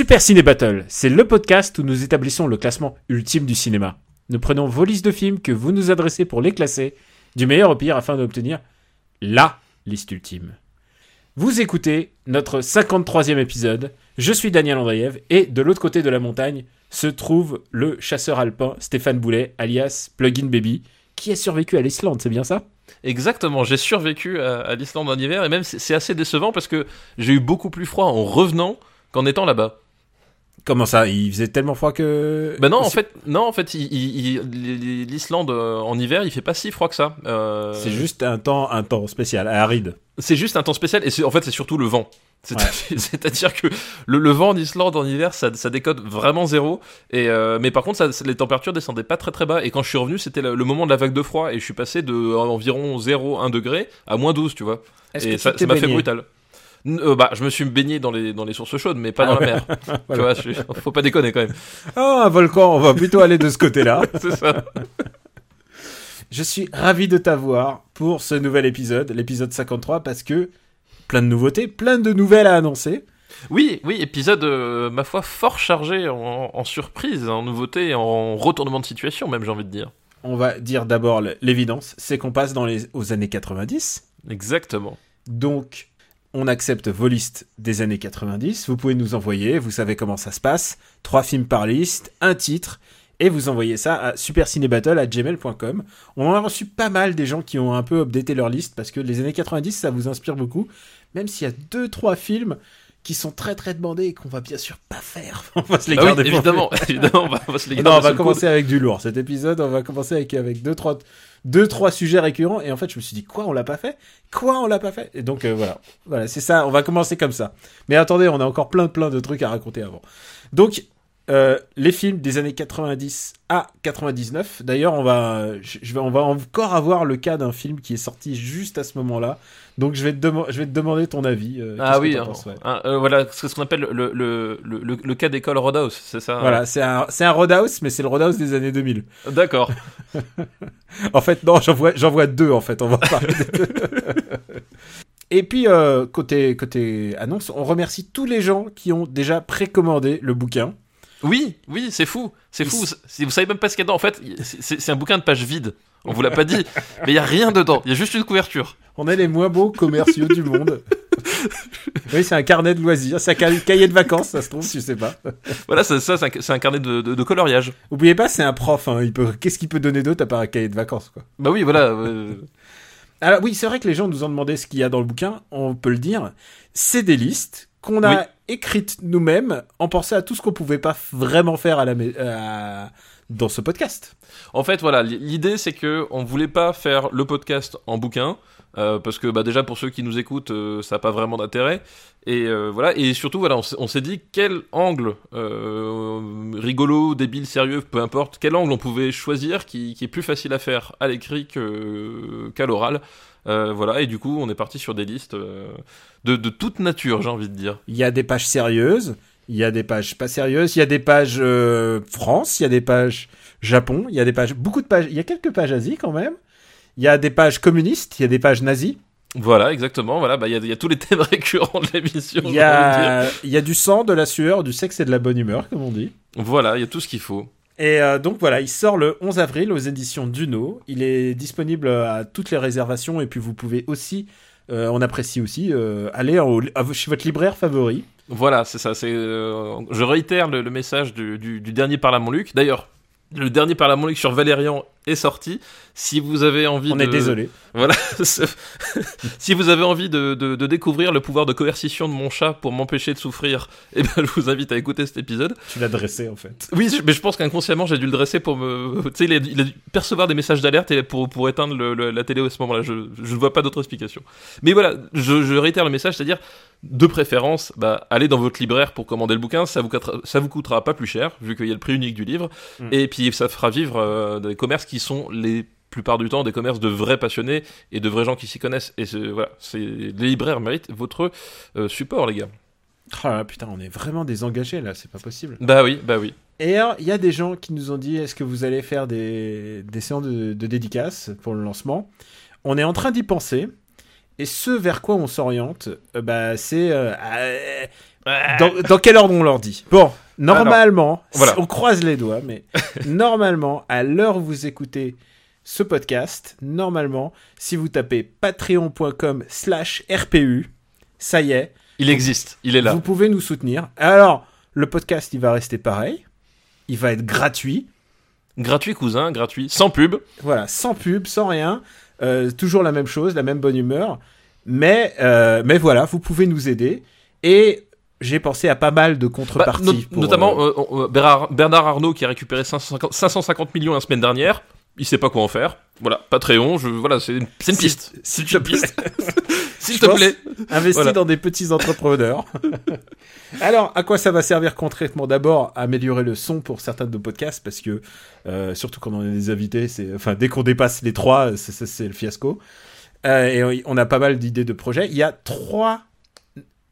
Super Ciné Battle, c'est le podcast où nous établissons le classement ultime du cinéma. Nous prenons vos listes de films que vous nous adressez pour les classer, du meilleur au pire afin d'obtenir LA liste ultime. Vous écoutez notre 53e épisode, je suis Daniel Andreev et de l'autre côté de la montagne se trouve le chasseur alpin Stéphane Boulet, alias Plugin Baby, qui a survécu à l'Islande, c'est bien ça? Exactement, j'ai survécu à, l'Islande en hiver et même c'est assez décevant parce que j'ai eu beaucoup plus froid en revenant qu'en étant là-bas. Comment ça Il faisait tellement froid que... Bah non, en fait, non, en fait, l'Islande euh, en hiver, il fait pas si froid que ça. Euh, C'est juste un temps, un temps spécial, aride. c'est juste un temps spécial et en fait c'est surtout le vent. C'est- C'est-à-dire que le, le vent en Islande en hiver, ça, ça décode vraiment zéro. Et euh, mais par contre, ça, les températures descendaient pas très très bas. Et quand je suis revenu, c'était le, le moment de la vague de froid et je suis passé de environ 0,1 degré à moins 12, tu vois. Et que ça m'a fait brutal. Euh, bah, je me suis baigné dans les, dans les sources chaudes, mais pas dans la mer. Tu vois, je- faut pas déconner quand même. Oh, un volcan, on va plutôt aller de ce côté-là. C'est ça. Je suis ravi de t'avoir pour ce nouvel épisode, l'épisode 53, parce que plein de nouveautés, plein de nouvelles à annoncer. Oui, oui, épisode, euh, ma foi, fort chargé en, en surprise, en nouveautés, en retournement de situation, même, j'ai envie de dire. On va dire d'abord l'évidence, c'est qu'on passe dans les, aux années 90. Exactement. Donc, on accepte vos listes des années 90. Vous pouvez nous envoyer, vous savez comment ça se passe. Trois films par liste, un titre, et vous envoyez ça à supercinébattle@gmail.com. On a reçu pas mal des gens qui ont un peu updaté leur liste parce que les années 90, ça vous inspire beaucoup. Même s'il y a deux, trois films qui sont très très demandés et qu'on va bien sûr pas faire. on va se les Ah oui, garder évidemment, évidemment, on va, on va se les non, garder on va coude. commencer avec du lourd. Cet épisode, on va commencer avec, avec deux, trois, deux, trois sujets récurrents. Et en fait, je me suis dit, quoi, on l'a pas fait? Quoi, on l'a pas fait? Et donc, euh, voilà. Voilà, c'est ça. On va commencer comme ça. Mais attendez, on a encore plein, plein de trucs à raconter avant. Donc, euh, les films des années 90 à 99. D'ailleurs, on va, je vais, on va encore avoir le cas d'un film qui est sorti juste à ce moment-là. Donc, je vais te, je vais te demander ton avis. euh, Ah que oui, hein, penses, ouais. hein, euh, voilà, c'est ce qu'on appelle le, le, le, le, cas d'école Roadhouse, c'est ça Voilà, c'est un, un Roadhouse, mais c'est le Roadhouse des années 2000. D'accord. En fait, non, j'en vois, deux, en fait, on va parler des deux. Et puis, côté, côté annonce, on remercie tous les gens qui ont déjà précommandé le bouquin. Oui, oui, c'est fou, c'est fou. vous savez même pas ce qu'il y a dedans, en fait, c'est- un bouquin de page vide. On vous l'a pas dit, mais il y a rien dedans. Il y a juste une couverture. On est les moins beaux commerciaux du monde. Oui, c'est un carnet de loisirs, c'est un ca- cahier de vacances, ça se trouve, tu sais pas. Voilà, ça, ça, c'est un, carnet de, de, de coloriage. Oubliez pas, c'est un prof, hein, il peut, qu'est-ce qu'il peut donner d'autre à part un cahier de vacances, quoi? Bah oui, voilà. euh, Alors oui, c'est vrai que les gens nous ont demandé ce qu'il y a dans le bouquin, on peut le dire. C'est des listes qu'on a Oui. Écrites nous-mêmes en pensant à tout ce qu'on pouvait pas vraiment faire dans ce podcast. En fait, voilà, l'idée c'est que on voulait pas faire le podcast en bouquin. euh, parce que bah déjà pour ceux qui nous écoutent euh, ça n'a pas vraiment d'intérêt et euh, voilà et surtout voilà on s'est- dit quel angle rigolo débile sérieux peu importe quel angle on pouvait choisir qui, est plus facile à faire à l'écrit qu'à l'oral Euh, voilà et du coup on est parti sur des listes euh, de, de toute nature j'ai envie de dire Il y a des pages sérieuses, il y a des pages pas sérieuses, il y a des pages euh, France, il y a des pages Japon, il y a des pages, beaucoup de pages, il y a quelques pages Asie quand même. Il y a des pages communistes, il y a des pages nazies, voilà exactement voilà bah il y, y a tous les thèmes récurrents de l'émission il y a, il y a du sang, de la sueur, du sexe et de la bonne humeur, comme on dit. voilà il y a tout ce qu'il faut Et euh, donc voilà, il sort le 11 avril aux éditions Duno. Il est disponible à toutes les réservations et puis vous pouvez aussi, euh, on apprécie aussi, euh, aller chez votre libraire favori. Voilà, c'est ça. C'est, je réitère le, le message du, du- du dernier Parlement Luc. D'ailleurs, le dernier Parlement Luc sur Valérian est sorti. Si vous avez envie On de... est désolé. Voilà. si vous avez envie de, de- de découvrir le pouvoir de coercition de mon chat pour m'empêcher de souffrir, eh ben, je vous invite à écouter cet épisode. Tu l'as dressé en fait. Oui, mais je pense qu'inconsciemment, j'ai dû le dresser pour me. Tu sais, il, a- il a dû percevoir des messages d'alerte et pour, pour éteindre le- le- la télé à ce moment-là. Je, je ne vois pas d'autre explication. Mais voilà, je, je réitère le message, c'est-à-dire, de préférence, bah, allez dans votre libraire pour commander le bouquin, ça vous, coûtera- ça vous coûtera pas plus cher, vu qu'il y a le prix unique du livre, Mm. et puis ça fera vivre euh, des commerces qui sont les plupart du temps des commerces de vrais passionnés et de vrais gens qui s'y connaissent. Et voilà, c'est les libraires méritent votre euh, support, les gars. Oh là putain, on est vraiment désengagés là, c'est pas possible. Bah oui, bah oui. Et alors, il y a des gens qui nous ont dit est-ce que vous allez faire des, des séances de, de dédicaces pour le lancement? On est en train d'y penser. Et ce vers quoi on s'oriente, euh, bah, c'est. euh, euh, dans, dans quel ordre on leur dit? Bon, normalement, voilà. on croise les doigts, mais normalement, à l'heure où vous écoutez ce podcast, normalement, si vous tapez patreon.com slash RPU, ça y est, Il existe, il est là. vous pouvez nous soutenir. Alors, le podcast, il va rester pareil. Il va être gratuit. Gratuit, cousin, gratuit, sans pub. Voilà, sans pub, sans rien. Euh, toujours la même chose, la même bonne humeur. Mais, euh, mais voilà, vous pouvez nous aider. Et j'ai pensé à pas mal de Bah, contreparties. notamment euh, euh, euh, Bernard, Bernard Arnault qui a récupéré 550, 550 millions la semaine dernière. Il sait pas quoi en faire. Voilà, Patreon, je, voilà, c'est une, piste. s'il C'est te une piste. S'il te plaît. investi voilà. dans des petits entrepreneurs. Alors, à quoi ça va servir concrètement? D'abord, améliorer le son pour certains de nos podcasts, parce que, euh, surtout quand on a des invités, c'est, enfin, dès qu'on dépasse les trois, c'est, le fiasco. Euh, et on a pas mal d'idées de projets. Il y a trois,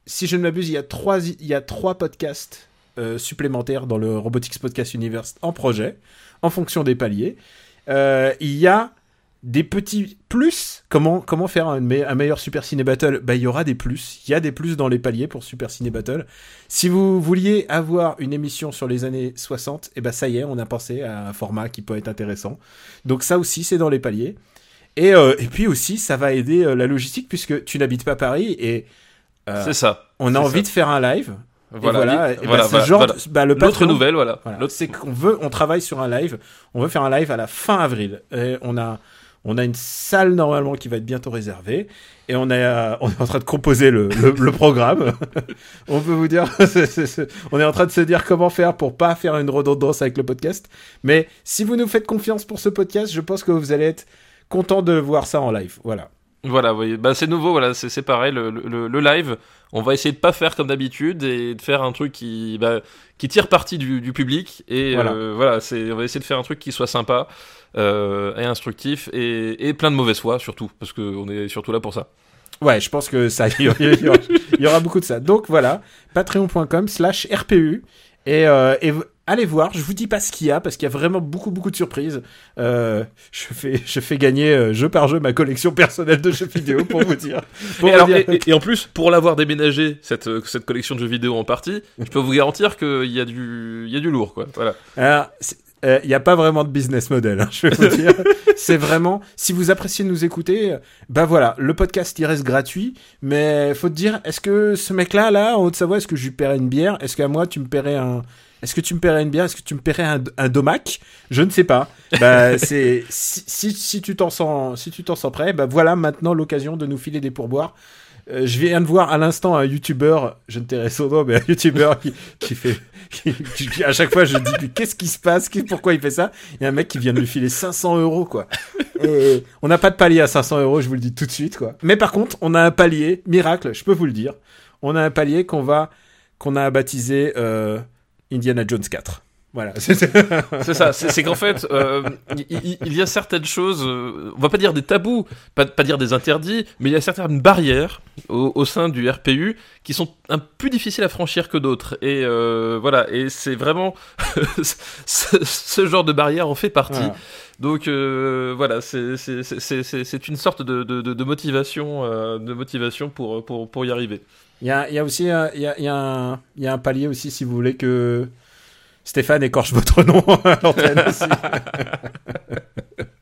si je ne m'abuse, il y a trois, podcasts euh, supplémentaires dans le Robotics Podcast Universe en projet, en fonction des paliers. Euh, il y a des petits plus. Comment, faire un, me- un meilleur Super Ciné Battle? Bah, il y aura des plus. Il y a des plus dans les paliers pour Super Ciné Battle. Si vous vouliez avoir une émission sur les années 60, et bah ça y est, on a pensé à un format qui peut être intéressant. Donc ça aussi, c'est dans les paliers. Et, euh, et puis aussi, ça va aider la logistique puisque tu n'habites pas Paris et euh, C'est ça. on a envie ça. de faire un live. Voilà, voilà, et bah, voilà, genre, bah, le nouvelle, voilà. C'est qu'on veut, on travaille sur un live. On veut faire un live à la fin avril. Et on a, on a une salle normalement qui va être bientôt réservée. Et on est, euh, on est en train de composer le, le, le programme. on peut vous dire, c'est- on est en train de se dire comment faire pour pas faire une redondance avec le podcast. Mais si vous nous faites confiance pour ce podcast, je pense que vous allez être content de voir ça en live. Voilà. Voilà, oui. Bah, c'est nouveau, voilà, c'est c'est pareil. Le, le- le live, on va essayer de pas faire comme d'habitude et de faire un truc qui, bah, qui tire parti du, du public. Et Voilà. voilà, voilà c'est, on va essayer de faire un truc qui soit sympa euh, et instructif et, et plein de mauvaise foi surtout, parce qu'on est surtout là pour ça. Ouais, je pense que ça, il y, aura- il y beaucoup de ça. Donc voilà, patreon.com slash RPU. Et, euh, et allez voir, je vous dis pas ce qu'il y a, parce qu'il y a vraiment beaucoup, beaucoup de surprises. Euh, je, fais, je fais gagner euh, jeu par jeu ma collection personnelle de jeux vidéo, pour vous dire. Pour Et, vous alors, dire- et, et- et en plus, pour l'avoir déménagé, cette, euh, cette collection de jeux vidéo en partie, je peux vous garantir qu'il y, a du- il y a du lourd, quoi. Voilà. Alors, il n'y a pas vraiment de business model, hein, je vais vous dire. c'est vraiment, si vous appréciez de nous écouter, bah voilà, le podcast il reste gratuit, mais faut te dire, est-ce que ce mec-là, là, en Haute-Savoie, est-ce que je lui paierais une bière? Est-ce qu'à moi, tu me paierais un. Est-ce que tu me paierais une bière? Est-ce que tu me paierais un, un domac? Je ne sais pas. Bah, c'est si, si, si tu t'en sens si tu t'en sens prêt, bah voilà maintenant l'occasion de nous filer des pourboires. Euh, je viens de voir à l'instant un youtubeur, je ne tairai son nom, mais un youtubeur qui, qui fait, qui- qui- à chaque fois je dis qu'est-ce qui se passe, pourquoi il fait ça? Il y a un mec qui vient de lui filer 500 euros quoi. Et on n'a pas de palier à 500 euros, je vous le dis tout de suite quoi. Mais par contre, on a un palier miracle, je peux vous le dire. On a un palier qu'on va, qu'on a baptisé euh, Indiana Jones 4. Voilà. C'est ça, c'est qu'en fait, euh, il, y a certaines choses, euh, on va pas dire des tabous, pas, pas dire des interdits, mais il y a certaines barrières au, au sein du RPU qui sont un peu difficiles à franchir que d'autres. Et euh, voilà, et c'est vraiment ce, ce genre de barrière en fait partie. Voilà. Donc euh, voilà, c'est- c'est c'est- c'est- c'est- c'est une sorte de, de, de- de motivation, euh, de motivation pour, pour, pour y arriver. Il y a, il y a aussi un, y a, il y a un, il y a un palier aussi si vous voulez que Stéphane écorche votre nom à l'antenne aussi.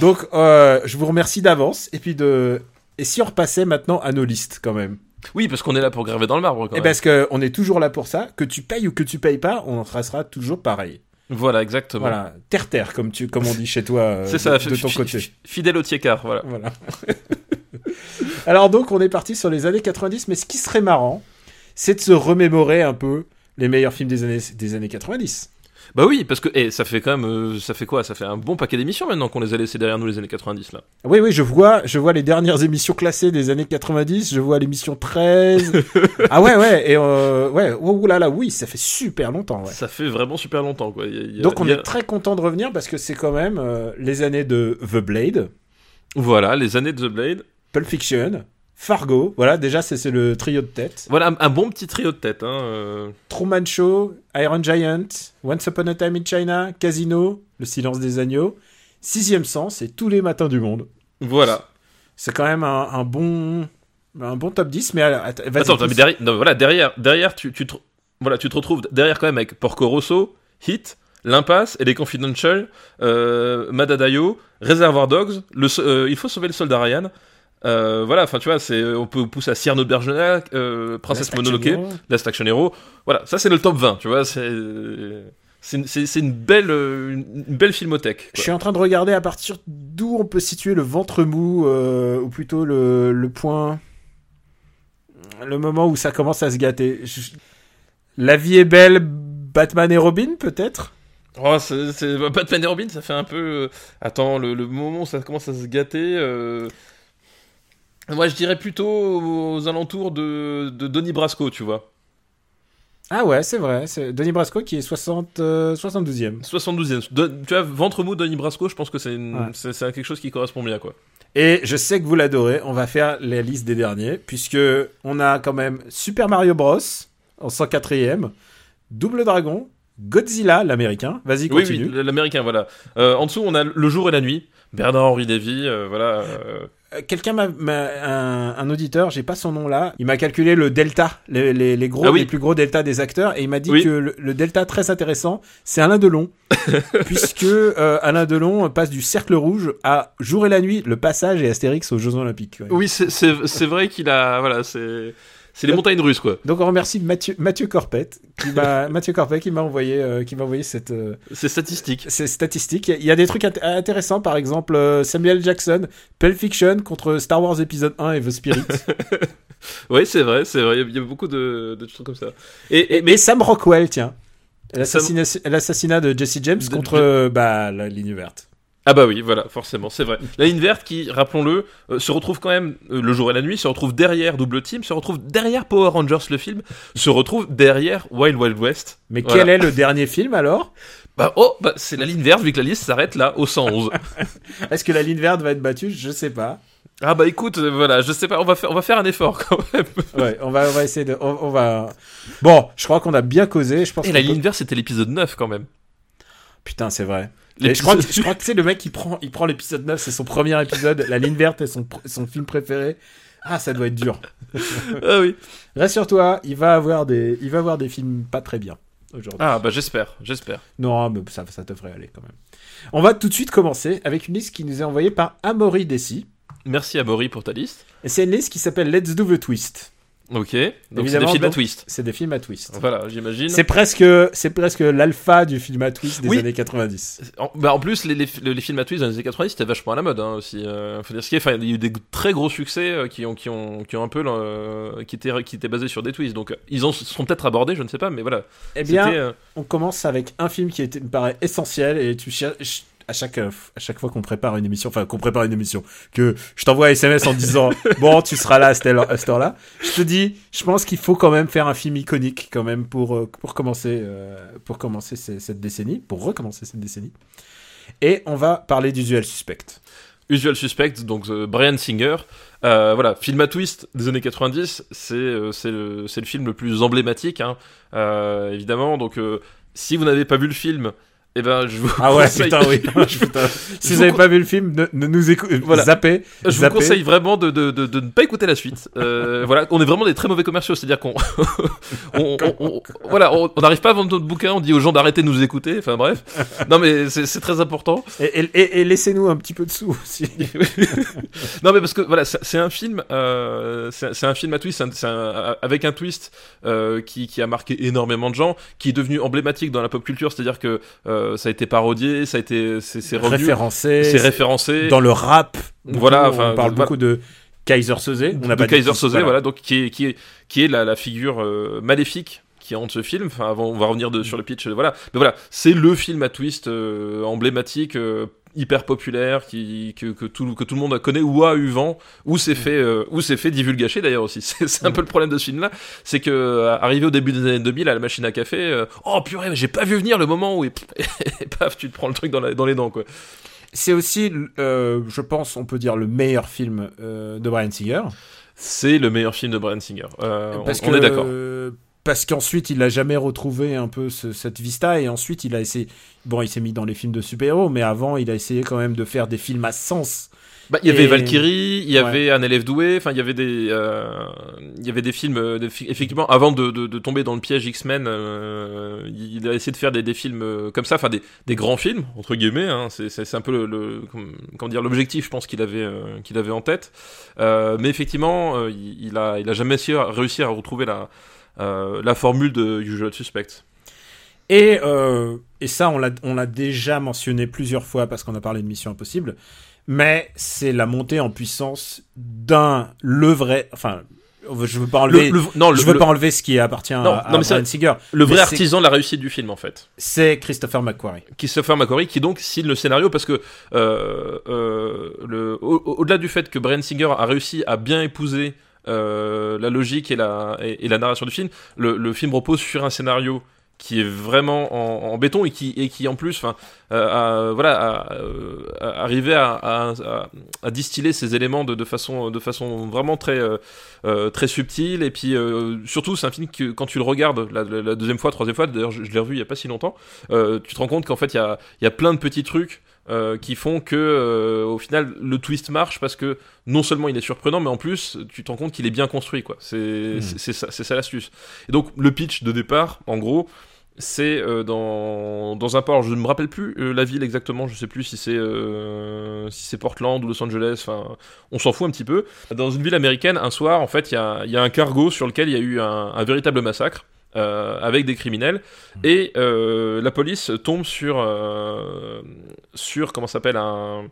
Donc, euh, je vous remercie d'avance. Et puis de, et si on repassait maintenant à nos listes quand même. Oui, parce qu'on est là pour graver dans le marbre. Quand Et même. parce que on est toujours là pour ça. Que tu payes ou que tu payes pas, on restera toujours pareil. Voilà, exactement. Voilà, terre-terre, comme, tu, comme on dit chez toi, euh, C'est ça, de, ton côté. fi- fidèle au tiécart, voilà. Voilà. Alors donc, on est parti sur les années 90, mais ce qui serait marrant, c'est de se remémorer un peu les meilleurs films des années, des années 90. Bah oui, parce que eh, ça fait quand même, euh, ça fait quoi? Ça fait un bon paquet d'émissions maintenant qu'on les a laissés derrière nous les années 90 là. Oui, oui, je vois, je vois les dernières émissions classées des années 90, je vois l'émission 13. ah ouais, ouais, et euh, ouais, oh, là là, oui, ça fait super longtemps, ouais. Ça fait vraiment super longtemps quoi. Y a- y a- Donc on a- est très content de revenir parce que c'est quand même euh, les années de The Blade, Voilà, les années de The Blade. Pulp Fiction, Fargo, voilà, déjà c'est le trio de tête. Voilà un, un bon petit trio de tête. Hein, euh. Truman Show, Iron Giant, Once Upon a Time in China, Casino, Le Silence des Agneaux, Sixième Sens et Tous les Matins du Monde. Voilà. C'est quand même un, un bon un bon top 10, mais Attends, mais derrière, non, voilà, derrière, derrière, tu, tu te, voilà, tu te retrouves derrière quand même avec Porco Rosso, Hit, L'Impasse et les Confidential, euh, Madadayo, Reservoir Dogs, le, euh, il faut sauver le soldat Ryan. Euh, voilà, enfin tu vois, c'est, on peut pousser à Cyrano de Bergerac, euh, Princesse Mononoke. Last Action Hero. Voilà, ça c'est le top 20, tu vois, c'est, c'est, une- belle, euh, une, belle filmothèque. Je suis en train de regarder à partir d'où on peut situer le ventre mou, euh, ou plutôt le, le point, le moment où ça commence à se gâter. Je- La vie est belle, Batman et Robin peut-être? Oh, c'est, Batman et Robin, ça fait un peu. euh, Attends, le, le moment où ça commence à se gâter. euh, Moi, je dirais plutôt aux alentours de, de Donnie Brasco, tu vois. Ah ouais, c'est vrai, c'est Denis Brasco qui est 60, euh, 72e. 72e. Don- tu vois, ventre mou, Donnie Brasco, je pense que c'est, une- Ouais. c'est, c'est quelque chose qui correspond bien, quoi. Et je sais que vous l'adorez, on va faire la liste des derniers, puisque on a quand même Super Mario Bros. en 104e, Double Dragon, Godzilla, l'américain, vas-y Oui, continue. oui, l'américain, voilà. Euh, en dessous, on a Le jour et la nuit. Bernard-Henri Lévy, euh, voilà. Euh, Quelqu'un m'a, un, un auditeur, j'ai pas son nom là, il m'a calculé le delta, les, les, les gros, Ah oui. les plus gros delta des acteurs, et il m'a dit Oui. que le, le delta très intéressant, c'est Alain Delon, puisque euh, Alain Delon passe du Cercle Rouge à Jour et la Nuit, le passage et Astérix aux Jeux Olympiques. ouais. Oui, c'est vrai qu'il a. Voilà, c'est. C'est les montagnes russes, quoi. Donc on remercie Mathieu, Mathieu Corpette, qui m'a, Mathieu Corpette qui m'a envoyé, euh, qui m'a envoyé cette, euh, C'est statistique. ces statistiques. Il y a des trucs int- intéressants, par exemple euh, Samuel Jackson, Pulp Fiction contre Star Wars épisode 1 et The Spirit. Oui, c'est vrai, c'est vrai. Il y a beaucoup de, de trucs comme ça. Et, et- Mais Sam Rockwell, tiens. L'assassinat de Jesse James De- contre euh, bah, la ligne verte. Ah bah oui, voilà, forcément, c'est vrai. La ligne verte qui, rappelons-le, euh, se retrouve quand même euh, le jour et la nuit, se retrouve derrière Double Team, se retrouve derrière Power Rangers le film, se retrouve derrière Wild Wild West. Mais Voilà. quel est le dernier film alors? Bah oh, bah c'est la ligne verte vu que la liste s'arrête là au 111. Est-ce que la ligne verte va être battue? Je sais pas. ah bah écoute, euh, voilà, je sais pas, on va faire, on va faire un effort quand même. Ouais, on va, on va essayer de. On, on va. Bon, je crois qu'on a bien causé. Je pense Et la peut- ligne verte c'était l'épisode 9 quand même. Putain, c'est vrai. Les- je crois que, je crois que c'est le mec qui prend, il prend l'épisode 9, c'est son premier épisode. la ligne verte est son, film préféré. Ah, ça doit être dur. ah oui. Rassure-toi, il va avoir des, il va avoir des films pas très bien aujourd'hui. Ah bah j'espère, j'espère. Non, mais ça, ça devrait aller quand même. On va tout de suite commencer avec une liste qui nous est envoyée par Amaury Dessy. Merci à Maury pour ta liste. Et c'est une liste qui s'appelle Let's Do the Twist. Ok. Donc c'est des films à twist. C'est des films à twist. Voilà, j'imagine. C'est presque, c'est presque l'alpha du film à twist des Oui. années 90. En, bah en plus, les, les, les films à twist dans les années 90 c'était vachement à la mode hein, aussi. euh, faut dire ce qui est. Enfin, il y a eu des très gros succès euh, qui ont qui ont qui ont un peu euh, qui étaient qui étaient basés sur des twists. Donc ils en seront peut-être abordés, je ne sais pas, mais voilà. Eh bien, on commence avec un film qui était- me paraît essentiel et tu cherches à chaque euh, à chaque fois qu'on prépare une émission, enfin qu'on prépare une émission, que je t'envoie un SMS en disant bon tu seras là à cette heure- à cette heure-là, je te dis, je pense qu'il faut quand même faire un film iconique quand même pour euh, pour commencer euh, pour commencer ce- cette décennie, pour recommencer cette décennie. Et on va parler d'Usual Suspect. Usual Suspect, donc euh, Brian Singer. Euh, voilà, film à twist des années 90, c'est euh, c'est le, film le plus emblématique, hein, évidemment. Donc, si vous n'avez pas vu le film, eh ben, je vous Ah ouais, conseille- putain, oui. Putain. Si Je vous n'avez pas vu le film, ne, ne nous écoutez. Voilà. Zappez. Je vous conseille vraiment de, de, de, de ne pas écouter la suite. Euh, voilà, on est vraiment des très mauvais commerciaux, c'est-à-dire qu'on, on, on- on- voilà, on n'arrive pas à vendre notre bouquin, on dit aux gens d'arrêter de nous écouter. Enfin bref, non mais c'est très important. Et, et- et- et laissez-nous un petit peu de sous aussi. non mais parce que voilà, c'est un film, euh, c'est un film à twist, un- un- avec un twist euh, qui, qui a marqué énormément de gens, qui est devenu emblématique dans la pop culture, c'est-à-dire que euh, ça a été parodié, ça a été, c'est Référencé. c'est référencé. Dans le rap. Voilà, on parle voilà. beaucoup de Kaiser Soze. On n'a de pas Kaiser qui- Soze, voilà. donc qui est qui est qui est la, la figure euh, maléfique qui hante ce film. Enfin, avant, on va revenir de, sur le pitch, euh, voilà. Mais voilà, c'est le film à twist euh, emblématique. Hyper populaire qui que, que tout que tout le monde connaît ou a eu vent ou s'est fait euh, ou s'est fait divulgacher d'ailleurs aussi. C'est un peu le problème de ce film là c'est que euh, arrivé au début des années 2000 à la machine à café euh, oh purée j'ai pas vu venir le moment où et, et paf tu te prends le truc dans, la- dans les dents quoi. C'est aussi, euh, je pense, on peut dire le meilleur film euh, de Brian Singer. c'est le meilleur film de Brian Singer. Euh, on- Parce on, que, est d'accord. euh, Parce qu'ensuite, il a jamais retrouvé un peu ce- cette vista et ensuite, il a essayé. Bon, il s'est mis dans les films de super-héros, mais avant, il a essayé quand même de faire des films à sens. Bah, il y avait Valkyrie, il y Ouais. avait Un élève doué, enfin il y avait des, euh, il y avait des films, euh, effectivement, avant de, de, de tomber dans le piège X-Men, euh, il a essayé de faire des, des films comme ça, enfin des, des grands films entre guillemets. Hein, c'est, un peu le, le- comme- comment dire l'objectif, je pense qu'il avait, qu'il avait en tête. Mais effectivement, il, il a, il a jamais réussi à, retrouver la, la formule de Usual Suspect. Et, euh, et ça, on l'a, déjà mentionné plusieurs fois parce qu'on a parlé de Mission Impossible. Mais c'est la montée en puissance d'un le vrai. Enfin, je veux pas enlever. Le, le- non, le, je veux pas enlever ce qui appartient Non, à, non, mais Brian Singer. le vrai artisan de la réussite du film en fait. C'est Christopher McQuarrie. Christopher McQuarrie qui donc signe le scénario parce que euh, euh, au- au-delà du fait que Brian Singer a réussi à bien épouser euh, la logique et la, narration du film, le, film repose sur un scénario qui est vraiment en, béton et qui, en plus, enfin, euh, euh, à, distiller ces éléments de, façon, vraiment très, euh, très subtile. Et puis surtout, c'est un film que quand tu le regardes la, deuxième fois, troisième fois, d'ailleurs je, l'ai revu il y a pas si longtemps, tu te rends compte qu'en fait il y a plein de petits trucs. Euh, qui font que euh, au final le twist marche parce que non seulement il est surprenant mais en plus tu te rends compte qu'il est bien construit quoi c'est c'est ça ça l'astuce et donc le pitch de départ en gros c'est euh, dans, dans un port, je ne me rappelle plus la ville exactement, je sais plus si c'est si c'est Portland ou Los Angeles, enfin on s'en fout un petit peu. Dans une ville américaine, un soir, en fait, il y a, y a un cargo sur lequel il y a eu un, un véritable massacre. Euh, avec des criminels. Et euh, la police tombe sur euh, sur comment s'appelle un,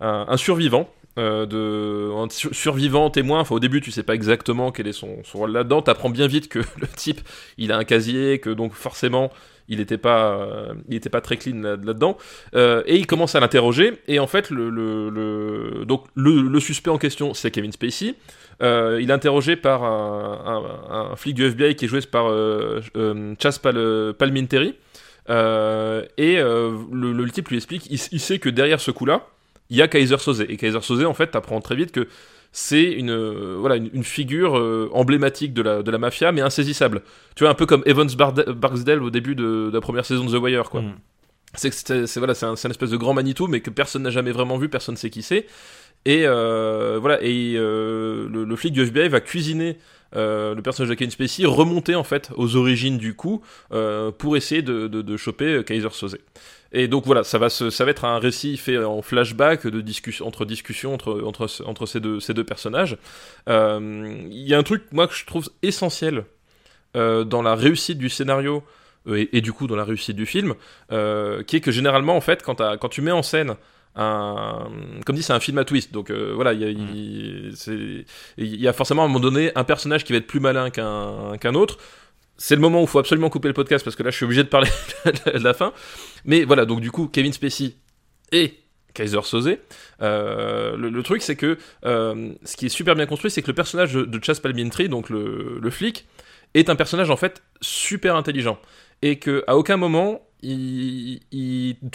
un, un survivant de un sur- survivant témoin. Enfin au début tu sais pas exactement quel est son, son rôle là-dedans. T'apprends bien vite que le type il a un casier que donc forcément il était pas euh, il pas très clean là- là-dedans. Euh, et il commence à l'interroger. Et en fait le, le, donc le, suspect en question c'est Kevin Spacey. Euh, il est interrogé par un, flic du FBI qui est joué par euh, Chas Pal- Palminteri. Et le, type lui explique il, sait que derrière ce coup-là il y a Kaiser Soze. Et Kaiser Soze en fait t'apprends très vite que c'est une euh, voilà une, une figure euh, emblématique de la de la mafia mais insaisissable. Tu vois un peu comme Evans Barde- Barksdale au début de, de la première saison de The Wire quoi. Mm. c'est voilà c'est un, espèce de grand Manitou mais que personne n'a jamais vraiment vu personne sait qui c'est. Et euh, voilà et le, le flic du FBI va cuisiner euh, le personnage de Kevin Spacey remonter en fait aux origines du coup euh, pour essayer de, de, de choper Kaiser Soze et donc voilà, ça va, se, ça va être un récit fait en flashback de discussion, entre discussions entre, entre, entre ces, deux, ces deux personnages. Euh, Il y a un truc, moi, que je trouve essentiel euh, dans la réussite du scénario euh, et, et du coup dans la réussite du film, euh, qui est que généralement, en fait, quand, tu mets en scène un, comme dit, c'est un film à twist. Donc euh, voilà, il y, a- il- y a forcément à un moment donné un personnage qui va être plus malin qu'un qu'un autre. C'est le moment où il faut absolument couper le podcast parce que là je suis obligé de parler de la fin. Mais voilà, donc du coup, Kevin Spacey et Kaiser Soze. Euh, le, truc, c'est que euh, ce qui est super bien construit, c'est que le personnage de, Chas Palminteri, donc le, flic, est un personnage en fait super intelligent. Et que à aucun moment, tu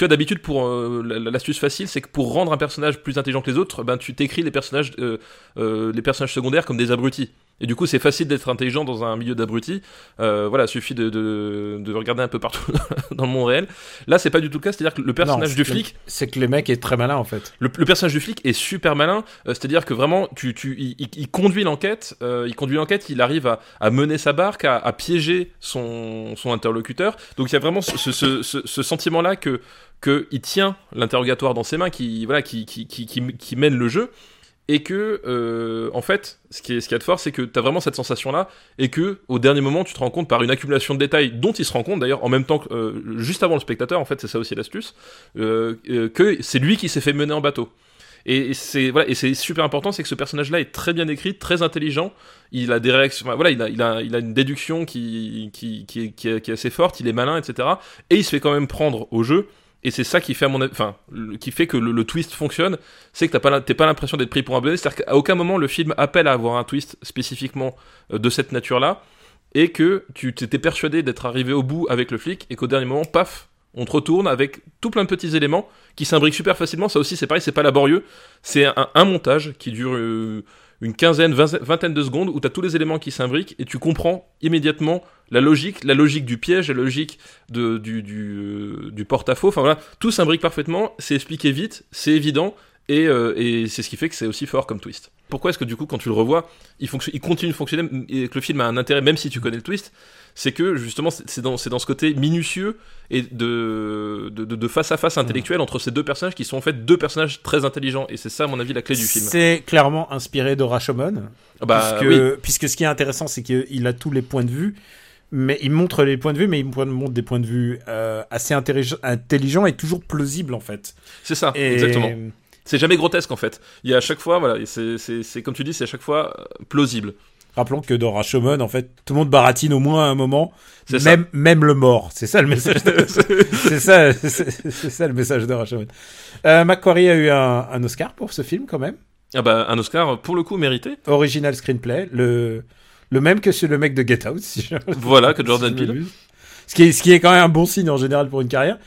as d'habitude pour euh, la- l'astuce facile, c'est que pour rendre un personnage plus intelligent que les autres, ben tu t'écris les les personnages secondaires comme des abrutis. Et du coup, c'est facile d'être intelligent dans un milieu d'abrutis. Euh, voilà, suffit de, de, de regarder un peu partout dans le monde réel. Là, c'est pas du tout le cas. C'est-à-dire que le personnage Non, du flic, C'est que le mec est très malin en fait. le, le personnage du flic est super malin, euh, c'est-à-dire que vraiment, tu, tu, il, conduit l'enquête, euh, il conduit l'enquête, il arrive à, à mener sa barque, à, à piéger son, son interlocuteur. Donc il y a vraiment ce, ce, ce, sentiment-là que, que il tient l'interrogatoire dans ses mains, qui, voilà, qui, qui, qui, qui mène le jeu. Et que, euh, en fait, ce qui est, ce qu'il y a de fort, c'est que tu as vraiment cette sensation-là, et que, au dernier moment, tu te rends compte par une accumulation de détails, dont il se rend compte d'ailleurs en même temps que, euh, juste avant le spectateur, en fait, c'est ça aussi l'astuce, euh, que c'est lui qui s'est fait mener en bateau. Et c'est voilà, et c'est super important, c'est que ce personnage-là est très bien écrit, très intelligent. Il a des réactions, voilà, il a, il a, il a une déduction qui, qui, qui, est, qui est assez forte. Il est malin, etc. Et il se fait quand même prendre au jeu. Et c'est ça qui fait à mon enfin, qui fait que le, twist fonctionne, c'est que t'as pas, t'es pas l'impression d'être pris pour un bonnet. C'est-à-dire qu'à aucun moment le film appelle à avoir un twist spécifiquement euh, de cette nature-là, et que tu t'étais persuadé d'être arrivé au bout avec le flic, et qu'au dernier moment, paf, on te retourne avec tout plein de petits éléments qui s'imbriquent super facilement. Ça aussi, c'est pareil, c'est pas laborieux. C'est un, un montage qui dure euh, une quinzaine, vingt- vingtaine de secondes où tu as tous les éléments qui s'imbriquent et tu comprends immédiatement la logique, la logique du piège, la logique de, du, du, euh, du porte-à-faux. Enfin voilà, tout s'imbrique parfaitement, c'est expliqué vite, c'est évident et, euh, et c'est ce qui fait que c'est aussi fort comme twist. Pourquoi est-ce que du coup, quand tu le revois, il, continue de fonctionner et que le film a un intérêt même si tu connais le twist C'est que justement, c'est dans, ce côté minutieux et de, de, de- de face à face intellectuel entre ces deux personnages qui sont en fait deux personnages très intelligents. Et c'est ça, à mon avis, la clé du film. C'est clairement inspiré de Rashomon. Ah Bah, puisque, oui. puisque ce qui est intéressant, c'est qu'il a tous les points de vue, mais il montre les points de vue, mais il montre des points de vue euh, assez intellig- intelligents et toujours plausibles en fait. C'est ça, Et exactement. C'est jamais grotesque en fait. Il y a à chaque fois, voilà, c'est- comme tu dis, c'est à chaque fois euh, plausible. rappelons que dans Rashomon, en fait, tout le monde baratine au moins à un moment, ça. même le mort. C'est ça le message. de- c'est ça, c'est ça le message de Rashomon. Euh, Macquarie a eu un, un Oscar pour ce film quand même. Ah bah, un Oscar pour le coup mérité. Original screenplay, le le même que sur le mec de Get Out. Si je... Voilà, que Jordan si Peele. m'abuse. Ce qui, est, ce qui est quand même un bon signe en général pour une carrière.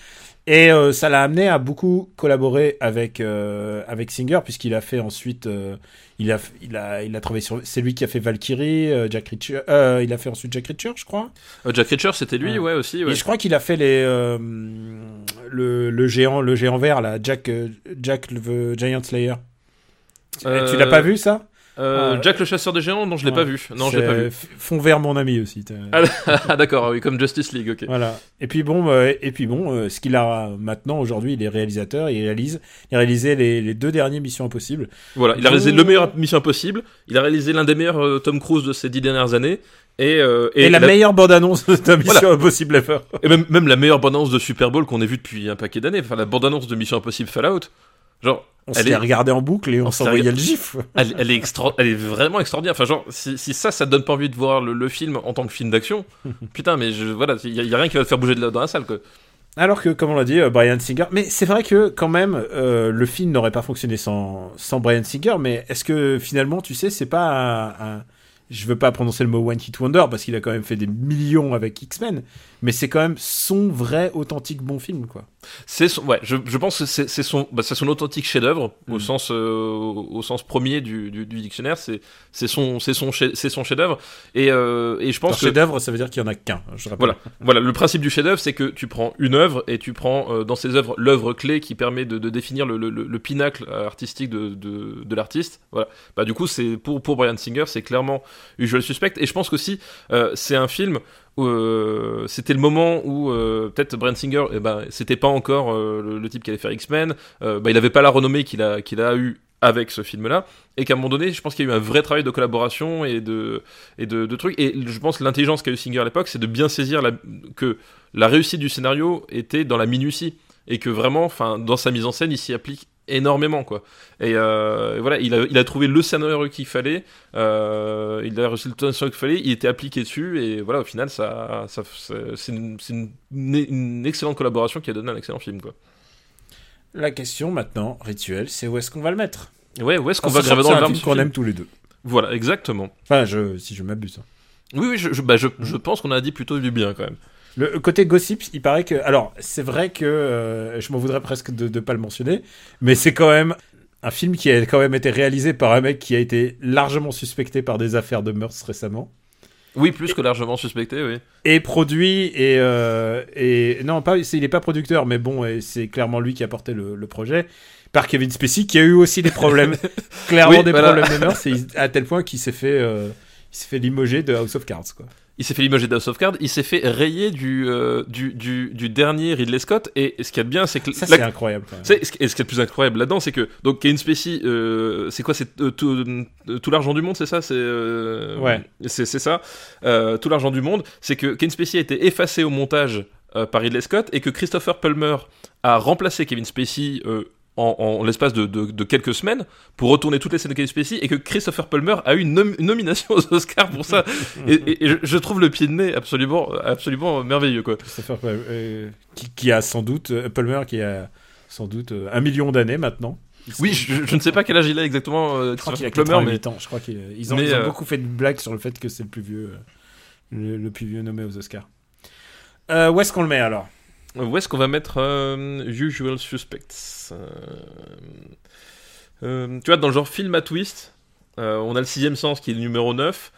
Et euh, ça l'a amené à beaucoup collaborer avec euh, avec Singer puisqu'il a fait ensuite euh, il a il a il a travaillé sur c'est lui qui a fait Valkyrie Jack Reacher il a fait ensuite Jack Reacher je crois Jack Reacher, c'était lui, Ouais. ouais, aussi. Ouais. et je crois qu'il a fait les le, le géant le géant vert là Jack Jack le Giant Slayer tu l'as pas vu ça? Euh, Ah. Jack le chasseur de géants, non, je l'ai Ouais. pas vu. Non, je l'ai pas vu. Fond vert mon ami aussi Ah, ah, d'accord, oui, comme Justice League, ok. Voilà. Et puis bon, euh, et puis bon, euh, ce qu'il a maintenant aujourd'hui, il est réalisateur, il réalise, il a réalisé les, les deux dernières Missions Impossibles. Voilà, il a réalisé le meilleur Mission Impossible. Il a réalisé l'un des meilleurs Tom Cruise de ces dix dernières années. Et, euh, Et, la, meilleure bande-annonce de Mission Voilà. Impossible ever. et même, même la meilleure bande-annonce de Super Bowl qu'on ait vue depuis un paquet d'années. Enfin, la bande-annonce de Mission Impossible Fallout. Genre, On Elle s'est est- regardé en boucle et on, on s'envoyait le gif. elle, elle est extra... elle est vraiment extraordinaire. Enfin, genre, si, si ça, ça te donne pas envie de voir le, le film en tant que film d'action, putain, mais je, voilà, il y, a- y a rien qui va te faire bouger de la- dans la salle, quoi. Alors que, comme on l'a dit, euh, Brian Singer. Mais c'est vrai que quand même, euh, le film n'aurait pas fonctionné sans, sans Brian Singer. Mais est-ce que finalement, tu sais, c'est pas un, un- je veux pas prononcer le mot One Hit Wonder parce qu'il a quand même fait des millions avec X-Men, mais c'est quand même son vrai authentique bon film, quoi. C'est son, ouais, je, je pense que c'est c'est son, bah, c'est son authentique chef-d'œuvre au Mm. sens, euh, au, sens premier du, du, du dictionnaire. C'est, c'est son, c'est son, c'est son chef-d'œuvre. Et, euh, et je pense que chef-d'œuvre, ça veut dire qu'il y en a qu'un. Je rappelle. Voilà, voilà. Le principe du chef-d'œuvre, c'est que tu prends une œuvre et tu prends euh, dans ces œuvres l'œuvre clé qui permet de, de définir le, le, le- le pinacle euh, artistique de, de, de l'artiste. Voilà. Bah du coup, c'est pour pour Brian Singer, c'est clairement Usual Suspect. Et je pense qu'aussi, euh, c'est un film. Euh, c'était le moment où euh, peut-être Brian Singer, eh ben, c'était pas encore euh, le, type qui allait faire X-Men. Bah, il avait pas la renommée qu'il a qu'il a eu avec ce film-là, et qu'à un moment donné, je pense qu'il y a eu un vrai travail de collaboration et de, et de, trucs. Et je pense que l'intelligence qu'a eu Singer à l'époque, c'est de bien saisir que la réussite du scénario était dans la minutie et que vraiment, dans sa mise en scène, il s'y applique énormément quoi. Et, euh, et voilà, il a, il a trouvé le scénario qu'il fallait, euh, il a reçu le scénario qu'il fallait, il était appliqué dessus et voilà, au final, ça, ça, c'est une, une, une excellente collaboration qui a donné un excellent film quoi. La question maintenant, rituel, c'est où est-ce qu'on va le mettre? Ouais, où est-ce qu'on En va graver dans le film qu'on aime tous les deux. Voilà, exactement. Enfin, je, si je m'abuse. hein. Oui, oui, je, je, bah, je, je pense qu'on a dit plutôt du bien quand même. Le côté gossip, il paraît que. Alors, c'est vrai que euh, je m'en voudrais presque de ne pas le mentionner, mais c'est quand même un film qui a quand même été réalisé par un mec qui a été largement suspecté par des affaires de mœurs récemment. Oui, plus que largement suspecté, oui. Et produit et, euh, et non pas il est pas producteur mais bon c'est clairement lui qui a porté le, le projet par Kevin Spacey qui a eu aussi des problèmes clairement Oui, des voilà. problèmes de mœurs à tel point qu'il s'est fait euh, il s'est fait limoger de House of Cards quoi. Il s'est fait limoger de House of Cards, il s'est fait rayer du, euh, du, du, du dernier Ridley Scott, et ce qu'il y a de bien, c'est que... Ça c'est incroyable. C'est- Et ce qui est le plus incroyable là-dedans, c'est que donc Kevin Spacey, euh, c'est quoi, c'est euh, tout, tout l'argent du monde, c'est ça, c'est Ouais. c'est ça, tout l'argent du monde, c'est que Kevin Spacey a été effacé au montage par Ridley Scott et que Christopher Plummer a remplacé Kevin Spacey en, en l'espace de, de- de quelques semaines pour retourner toutes les scènes de Kevin Spacey et que Christopher Plummer a eu une, nom- une nomination aux Oscars pour ça. et et- et je, je trouve le pied de nez absolument, absolument merveilleux quoi. Christopher Plum- euh, qui, qui a sans doute euh, Palmer qui a sans doute euh, un million d'années maintenant. Oui, je, je ne sais pas quel âge il a exactement, euh, Je crois qu'il a Plummer, mais 88 ans. Je crois qu'ils ils ont, ils ont euh, beaucoup fait de blagues sur le fait que c'est le plus vieux, euh, le, le plus vieux nommé aux Oscars. Euh, où est-ce qu'on le met alors? Où est-ce qu'on va mettre euh, Usual Suspects? Euh, euh, Tu vois, dans le genre film à twist, euh, on a le sixième sens qui est le numéro 9.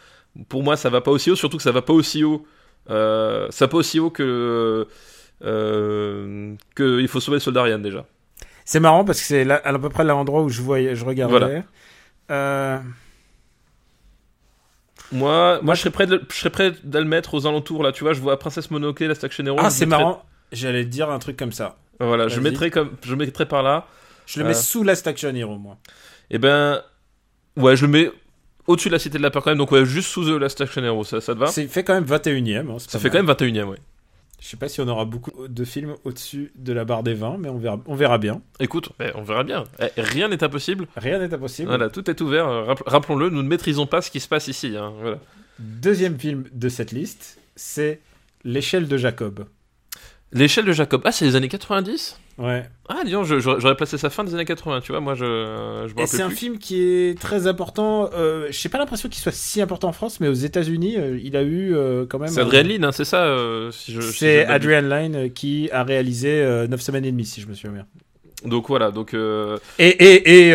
Pour moi, ça va pas aussi haut, surtout que ça va pas aussi haut. Euh, ça va pas aussi haut que. Euh, que Il faut sauver le soldat Ryan déjà. C'est marrant parce que c'est là- à peu près l'endroit où je voyais, je regardais. Voilà. Euh, Moi, moi je, serais prêt de, le- je serais prêt de le mettre aux alentours là. Tu vois, je vois Princesse Mononoke, la Action Hero. Ah, c'est marrant. J'allais dire un truc comme ça. Voilà, je Vas-y. mettrais comme, je mettrais par là. Je le Euh. mets sous Last Action Hero, moi. Et ben, ouais, je le mets au-dessus de la Cité de la Peur quand même. Donc ouais, juste sous The Last Action Hero, ça, ça te va? C'est fait quand même 21ème. hein, Ça fait mal. quand même 21ème, ouais. Je sais pas si on aura beaucoup de films au-dessus de la barre des 20, mais on verra, on verra bien. Écoute, eh, on verra bien. Eh, rien n'est impossible. Rien n'est impossible. Voilà, tout est ouvert. Euh, rapp- Rappelons-le, nous ne maîtrisons pas ce qui se passe ici. hein, Voilà. Deuxième film de cette liste, c'est L'échelle de Jacob. L'échelle de Jacob. Ah, c'est les années 90 Ouais. Ah, disons, je- j'aurais placé ça fin des années 80, tu vois. Moi, je, je c'est un film qui est très important. Euh, J'ai pas l'impression qu'il soit si important en France, mais aux États-Unis, euh, il a eu euh, quand même. C'est Adrien Lynn, hein, c'est ça si je, si C'est je m'abuse. Adrian Lyne qui a réalisé euh, 9 semaines et demie, si je me souviens bien. Donc voilà, donc. Et, et, et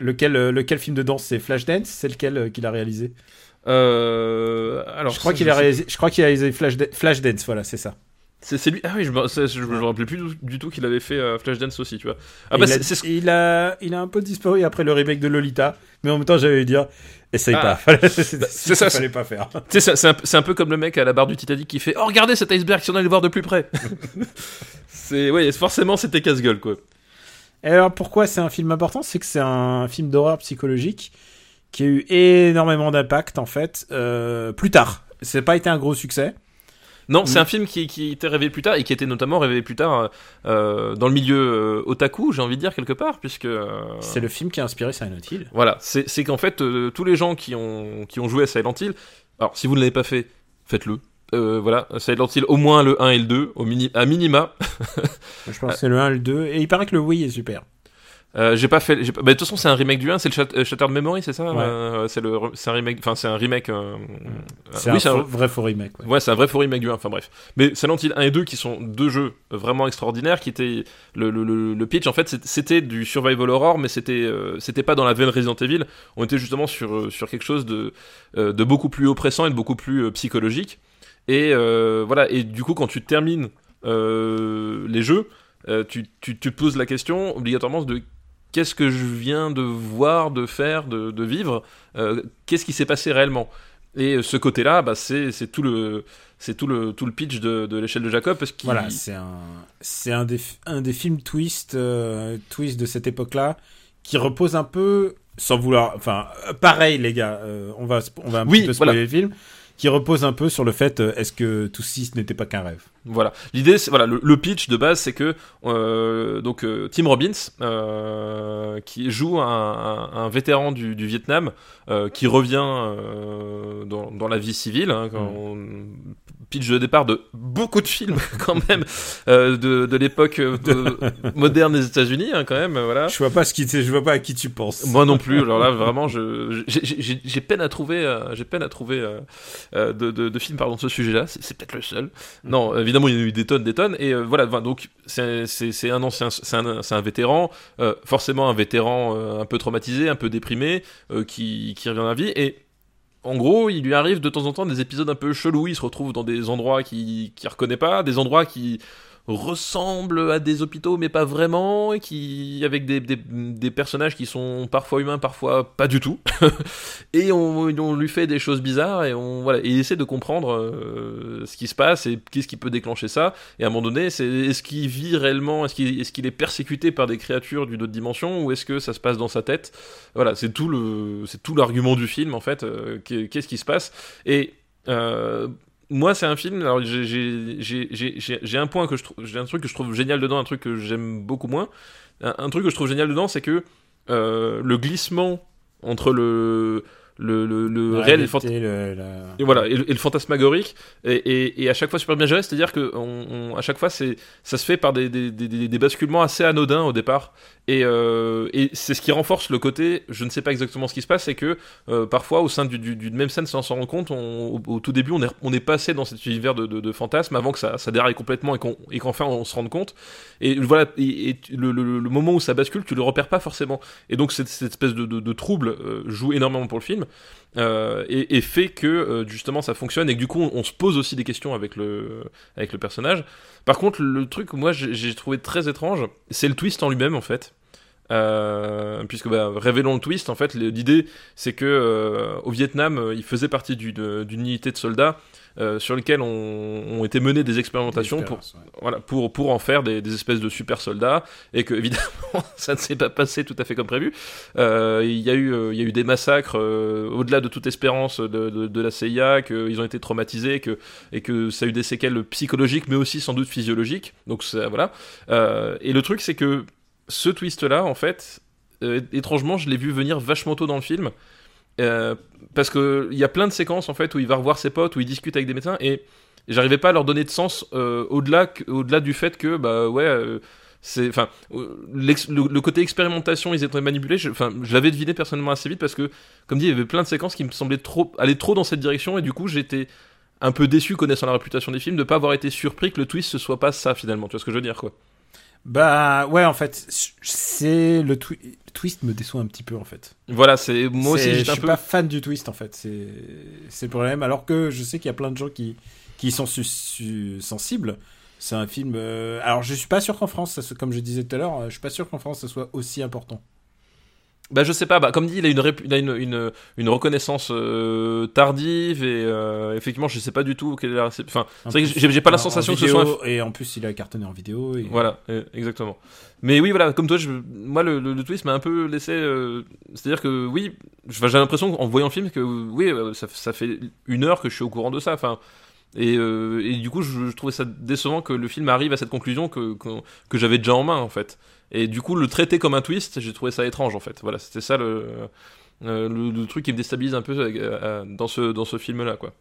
lequel, lequel film de danse c'est Flashdance? C'est lequel qu'il a réalisé? Alors, Je crois qu'il a réalisé, je crois qu'il a réalisé Flashda- Flashdance, voilà, c'est ça. C'est lui. Ah oui, je me, je me rappelais plus du, du tout qu'il avait fait euh, Flashdance aussi, tu vois. Ah bah il, a, ce il, a, il a un peu disparu après le remake de Lolita, mais en même temps j'allais dire, essaye Ah. pas. c'est c'est ça, fallait pas faire. Un, c'est un peu comme le mec à la barre du Titanic qui fait Oh, regardez cet iceberg si on allait le voir de plus près C'est, ouais, forcément, c'était casse-gueule, quoi. Et alors pourquoi c'est un film important? C'est que c'est un film d'horreur psychologique qui a eu énormément d'impact en fait euh, plus tard. C'est pas été un gros succès. Non, c'est Mm. un film qui, qui était révélé plus tard et qui était notamment révélé plus tard euh, dans le milieu euh, otaku, j'ai envie de dire, quelque part, puisque. euh, C'est le film qui a inspiré Silent Hill. Voilà, c'est qu'en fait, euh, tous les gens qui ont, qui ont joué à Silent Hill, alors si vous ne l'avez pas fait, faites-le. Euh, voilà, Silent Hill, au moins le 1 et le 2, au mini, à minima. Je pense que c'est le 1 et le 2. Et il paraît que le Wii est super. Euh, j'ai pas fait. pas- bah, de toute façon, c'est un remake du 1, c'est le Shat- euh, Shattered Memory, c'est ça Ouais. Euh, C'est le, c'est un remake. Enfin, c'est un remake. euh, C'est oui, un, vrai faux remake. ouais. Ouais, c'est un vrai faux remake du 1, enfin bref. Mais Silent Hill 1 et 2 qui sont deux jeux vraiment extraordinaires, qui étaient... Le, le, le, le pitch, en fait, c'était du survival horror, mais c'était c'était pas dans la veine Resident Evil. On était justement sur, sur quelque chose de, de beaucoup plus oppressant et de beaucoup plus psychologique. Et voilà, et du coup, quand tu termines les jeux, euh, tu, tu, tu te poses la question obligatoirement de qu'est-ce que je viens de voir, de faire, de, de vivre, euh, qu'est-ce qui s'est passé réellement? Et euh, ce côté-là, bah, c'est tout le c'est tout le tout le pitch de, de l'échelle de Jacob parce qu'il Voilà, c'est un, c'est un des, un des films twist, euh, twist de cette époque-là, qui repose un peu, sans vouloir, enfin, pareil les gars, euh, on va, on va un Oui, petit peu spoiler voilà. le film, qui repose un peu sur le fait, euh, est-ce que tout ci ce n'était pas qu'un rêve? Voilà. L'idée, c'est voilà, le, le pitch de base, c'est que euh, donc euh, Tim Robbins, euh, qui joue un, un- un vétéran du, du Vietnam, qui revient dans, dans la vie civile, hein, quand on- pitch de départ de beaucoup de films quand même euh, de, de l'époque euh, de- moderne des États-Unis, hein, quand même, voilà. Je vois pas ce qui, je vois pas à qui tu penses. Moi non plus. Alors là, vraiment, je j'ai- peine à trouver, euh, j'ai peine à trouver euh, de, de, de films pardon de ce sujet-là. C'est c'est peut-être le seul. Non, évidemment il y en a eu des tonnes, des tonnes. Et voilà, donc c'est un ancien, c'est un, un vétéran, forcément un vétéran un peu traumatisé, un peu déprimé, qui, qui revient à la vie. Et en gros, il lui arrive de temps en temps des épisodes un peu chelous. Il se retrouve dans des endroits qu'il qu'il reconnaît pas, des endroits qui ressemblent à des hôpitaux, mais pas vraiment, et qui avec des, des, personnages qui sont parfois humains, parfois pas du tout. et on, lui fait des choses bizarres et on voilà, et il essaie de comprendre euh, ce qui se passe et qu'est-ce qui peut déclencher ça. Et à un moment donné, c'est est-ce qu'il vit réellement, est-ce qu'il est, qu'il est persécuté par des créatures d'une autre dimension, ou est-ce que ça se passe dans sa tête? Voilà, c'est tout le, c'est tout l'argument du film en fait. euh, qu'est- qu'est-ce qui se passe Et euh, moi, c'est un film. Alors, j'ai- un point que j'ai un truc que je trouve génial dedans, un truc que j'aime beaucoup moins. Un, un truc que je trouve génial dedans, c'est que euh, le glissement entre le le, le, le réel et le réalité, fant- le- la- et voilà, et, le- et le fantasmagorique, et, et, à chaque fois super bien géré, c'est-à-dire que on, on- à chaque fois, c'est, ça se fait par des, des, des, des- basculements assez anodins au départ, et, euh, et c'est ce qui renforce le côté, je ne sais pas exactement ce qui se passe, c'est que euh, parfois, au sein du- du- d'une même scène, sans s'en rendre compte, on- au, au tout début, on est, on est passé dans cet univers de, de, de fantasmes avant que ça, ça déraille complètement et, qu'enfin on se rende compte. Et voilà, et, le, le- le moment où ça bascule, tu le repères pas forcément. Et donc, cette, cette espèce de, de, de trouble euh, joue énormément pour le film. Euh, et, fait que euh, justement ça fonctionne et que du coup on, se pose aussi des questions avec le avec le personnage. Par contre le truc moi j'ai trouvé très étrange, c'est le twist en lui-même en fait. Euh, puisque bah, révélons le twist en fait l'idée c'est que au Vietnam il faisait partie d'une unité de soldats euh, sur lesquels ont, ont été menées des expérimentations pour ouais. voilà, pour, pour en faire des, des espèces de super soldats, et que évidemment ça ne s'est pas passé tout à fait comme prévu. Euh, il, y a eu, euh, y a eu des massacres euh, au-delà de toute espérance de, de, de la CIA, qu'ils ont été traumatisés, que, et que ça a eu des séquelles psychologiques, mais aussi sans doute physiologiques. Donc ça, voilà. Et le truc, c'est que ce twist-là, en fait, étrangement, je l'ai vu venir vachement tôt dans le film. Euh, parce que il y a plein de séquences en fait où il va revoir ses potes, où il discute avec des médecins et j'arrivais pas à leur donner de sens euh, au-delà que- au-delà du fait que bah ouais euh, c'est enfin euh, le, côté expérimentation ils étaient manipulés je- je, l'avais deviné personnellement assez vite parce que comme dit il y avait plein de séquences qui me semblaient trop aller trop dans cette direction et du coup j'étais un peu déçu connaissant la réputation des films de pas avoir été surpris que le twist ce soit pas ça finalement. Tu vois ce que je veux dire quoi Bah ouais, en fait, c'est le, twi- le twist me déçoit un petit peu en fait. voilà c'est moi aussi je suis peu pas fan du twist en fait. C'est c'est le problème. Alors que je sais qu'il y a plein de gens qui qui sont su- su- sensibles. C'est un film. euh, Alors je suis pas sûr qu'en France, ça comme je disais tout à l'heure, euh, je suis pas sûr qu'en France ça soit aussi important. Bah je sais pas, bah comme dit il a une il a une, une, une reconnaissance euh, tardive et euh, effectivement je sais pas du tout quelle est la récep- enfin En c'est vrai que j'ai pas la en- en sensation que ce soit un et en plus il a cartonné en vidéo. Et... Voilà, euh, exactement. Mais oui, voilà, comme toi, je, moi, le, le, le twist m'a un peu laissé. euh, C'est-à-dire que oui, j'ai l'impression en voyant le film que oui, ça, ça fait une heure que je suis au courant de ça. Enfin, et, et du coup, je, je trouvais ça décevant que le film arrive à cette conclusion que, que, que j'avais déjà en main, en fait. Et du coup, le traiter comme un twist, j'ai trouvé ça étrange, en fait. Voilà, c'était ça le, euh, le, le truc qui me déstabilise un peu euh, euh, dans ce, dans ce film-là, quoi.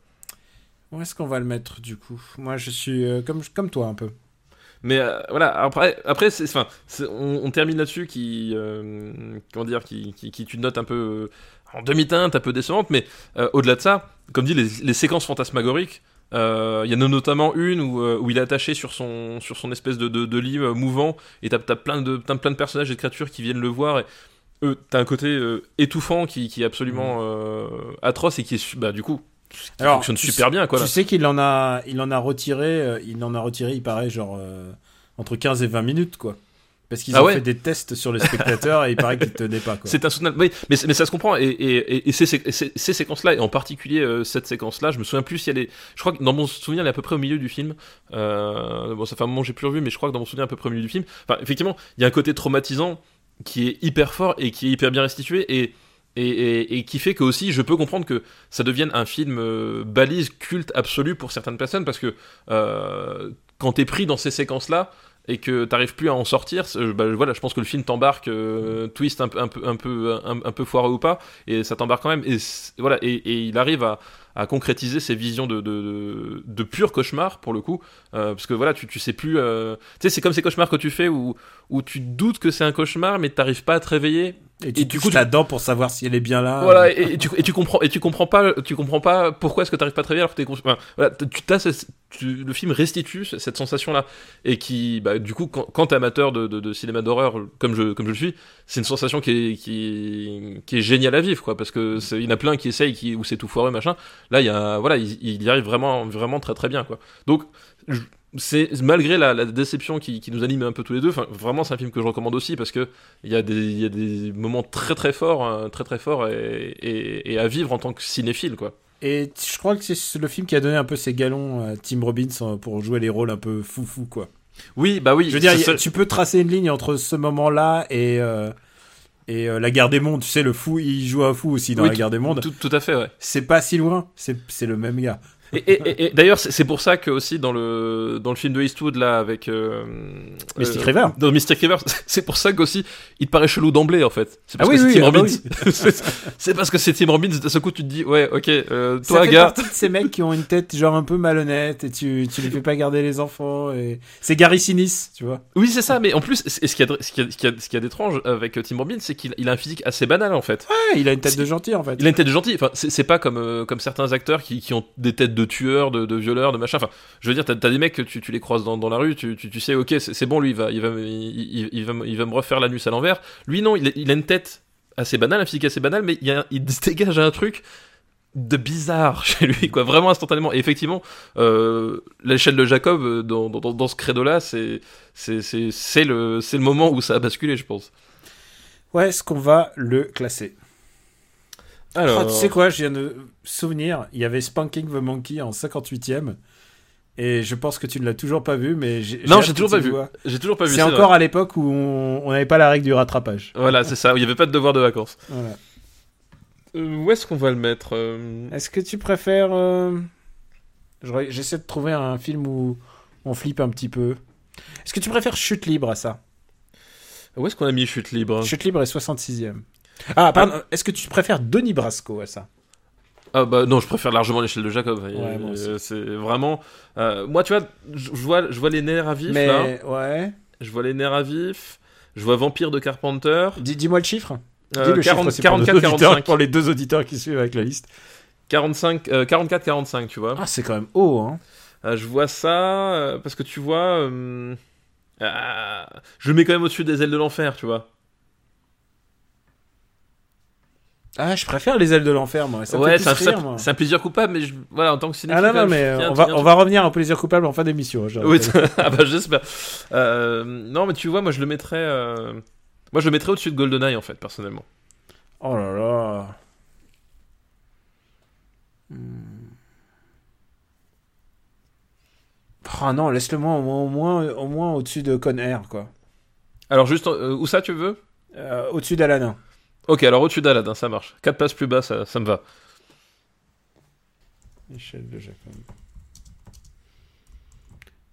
Où est-ce qu'on va le mettre du coup? Moi je suis euh, comme comme toi un peu. Mais euh, voilà, après, après c'est, enfin, c'est- on, on termine là-dessus qui, euh, comment dire, qui, qui, qui une note un peu en demi-teinte, un peu décevante, mais au-delà de ça, comme dit, les, les séquences fantasmagoriques, euh, il y en a notamment une où, euh, où il est attaché sur son, sur son espèce de, de, de lit euh, mouvant, et t'as, t'as plein de, plein de personnages et de créatures qui viennent le voir, et eux, t'as un côté euh, étouffant qui, qui est absolument euh, atroce et qui est, bah, du coup, qui Alors, fonctionne super sais- bien, quoi. Tu sais qu'il en a, il en a retiré, euh, il en a retiré, il paraît genre euh, entre 15 et 20 minutes quoi. Parce qu'ils Ah ont ouais fait des tests sur les spectateurs et il paraît qu'ils tenaient pas. C'est insoutenable. Oui, mais, mais ça se comprend. Et, et, et- et ces, ces- ces- ces séquences-là, et en particulier euh, cette séquence-là, je me souviens plus si elle est. Je crois que dans mon souvenir, elle est à peu près au milieu du film. Euh, bon, ça fait un moment que j'ai plus revu, mais je crois que dans mon souvenir, à peu près au milieu du film. Enfin, effectivement, il y a un côté traumatisant qui est hyper fort et qui est hyper bien restitué. Et. Et, et- et qui fait que aussi je peux comprendre que ça devienne un film euh, balise culte absolu pour certaines personnes parce que euh, quand t'es pris dans ces séquences là et que t'arrives plus à en sortir, c'est- bah, voilà, je pense que le film t'embarque, euh, twist un un peu, un peu, un, peu foireux ou pas, et ça t'embarque quand même. Et voilà, et, et il arrive à, à concrétiser ces visions de, de, de, de pur cauchemar pour le coup, euh, parce que voilà, tu, tu sais plus, euh, tu sais, c'est comme ces cauchemars que tu fais où, où tu doutes que c'est un cauchemar, mais t'arrives pas à te réveiller. Et tu, Et du coup, tu- là-dedans pour savoir si elle est bien là. Voilà, et, et tu, et tu comprends, et tu comprends pas, tu comprends pas pourquoi est-ce que t'arrives pas très bien alors que t'es conscient. Enfin, voilà, t- tu t'as ce- tu- le film restitue ce- cette sensation-là et qui, bah, du coup, quand, quand t'es amateur de, de, de cinéma d'horreur comme je comme je le suis, c'est une sensation qui est qui, qui est géniale à vivre, quoi, parce que il y en a plein qui essayent, qui où c'est tout foireux, machin. Là, il y a, voilà, il, il y arrive vraiment, vraiment très très bien, quoi. Donc, je- c'est malgré la, la déception qui, qui nous anime un peu tous les deux. Enfin, vraiment, c'est un film que je recommande aussi parce que il y a des, il y a des moments très très forts, hein, très très forts et, et, et à vivre en tant que cinéphile, quoi. Et je crois que c'est le film qui a donné un peu ses galons à Tim Robbins euh, pour jouer les rôles un peu foufou, quoi. Oui, bah oui. Je veux dire, ça- tu peux tracer une ligne entre ce moment-là et, euh, et euh, la guerre des mondes. Tu sais, le fou, il joue un fou aussi dans Oui, la guerre des mondes. tout, tout à fait, ouais. C'est pas si loin, c'est le même gars. Et, et- et- et d'ailleurs, c'est pour ça que aussi dans le dans le film de Eastwood là avec euh, Mystic euh, River. dans Mystic River, c'est pour ça qu'aussi il te paraît chelou d'emblée en fait. C'est parce Ah oui, que oui, c'est Tim ah bah Robbins. C'est- parce que c'est Tim Robbins. D'un seul coup, tu te dis ouais, ok, euh, Ça toi fait gars. partie de ces mecs qui ont une tête genre un peu malhonnête et tu, tu les fais pas garder les enfants. Et... C'est Gary Sinise, tu vois. Oui, c'est ça. Mais en plus, c- ce qu'il y a ce qu'il y a- ce a- a d'étrange avec euh, Tim Robbins, c'est qu'il il a un physique assez banal en fait. Ouais, il a une tête de gentil en fait. Il a une tête de gentil. Enfin, c'est c'est pas comme euh, comme certains acteurs qui, qui ont des têtes de tueurs, de, de violeurs, de machin. Enfin, je veux dire, t'as as des mecs que tu, les croises dans, la rue, tu, sais, ok, c'est bon, lui, il va il va il, va il va me refaire l'anus à l'envers. Lui, non, il, a- une tête assez banale, un physique assez banal, mais il, se dégage un truc de bizarre chez lui, quoi, vraiment instantanément. Et effectivement, euh, l'échelle de Jacob euh, dans, ce credo-là, c'est le le moment où ça a basculé, je pense. Où est-ce qu'on va le classer Alors, Ah, Tu sais quoi, je viens de souvenir, il y avait Spanking the Monkey en 58ème. Et je pense que tu ne l'as toujours pas vu, mais j'ai. Non, j'ai toujours pas vu. j'ai toujours pas vu. C'est vrai. encore à l'époque où on n'avait pas la règle du rattrapage. Voilà, c'est ça. où Il n'y avait pas de devoir de vacances. Voilà. Euh, où est-ce qu'on va le mettre euh Est-ce que tu préfères. euh, J'essaie de trouver un film où on flippe un petit peu. Est-ce que tu préfères Chute libre à ça? Où est-ce qu'on a mis chute libre? Chute libre est 66ème. Ah, pardon, est-ce que tu préfères Denis Brasco à ça? Ah bah non, je préfère largement l'échelle de Jacob. Ouais, Euh, c'est vraiment. euh, moi, tu vois, je vois, je vois les nerfs à vif Mais, là. ouais. Je vois les nerfs à vif. Je vois Vampire de Carpenter. Dis- Dis-moi le chiffre. Euh, Dis le 40, chiffre aussi pour nos 44, auditeurs, 45. Pour les deux auditeurs qui suivent avec la liste. 45, euh, 44, 45, tu vois. Ah, c'est quand même haut, hein. Euh, je vois ça parce que tu vois. je mets quand même au-dessus des ailes de l'enfer, tu vois. Ah, je préfère les ailes de l'enfer, moi. Ça ouais, c'est un, un- plaisir coupable, mais je, voilà, en tant que Ah cinéphile. non, non, je- mais euh, on va, on va revenir à un plaisir coupable en fin d'émission. je Oui, ah bah j'espère. Euh, non, mais tu vois, moi je le mettrais. euh, Moi je le mettrais au-dessus de GoldenEye en fait, personnellement. Oh là là. Hmm. Ah non, laisse-le moi au moins, au moins, au moins au-dessus de Con Air, quoi. Alors juste, euh, où ça tu veux? Euh, au-dessus d'Alanin. Ok, alors au-dessus d'Aladin, ça marche. 4 places plus bas, ça, ça me va. Échelle de Jacob.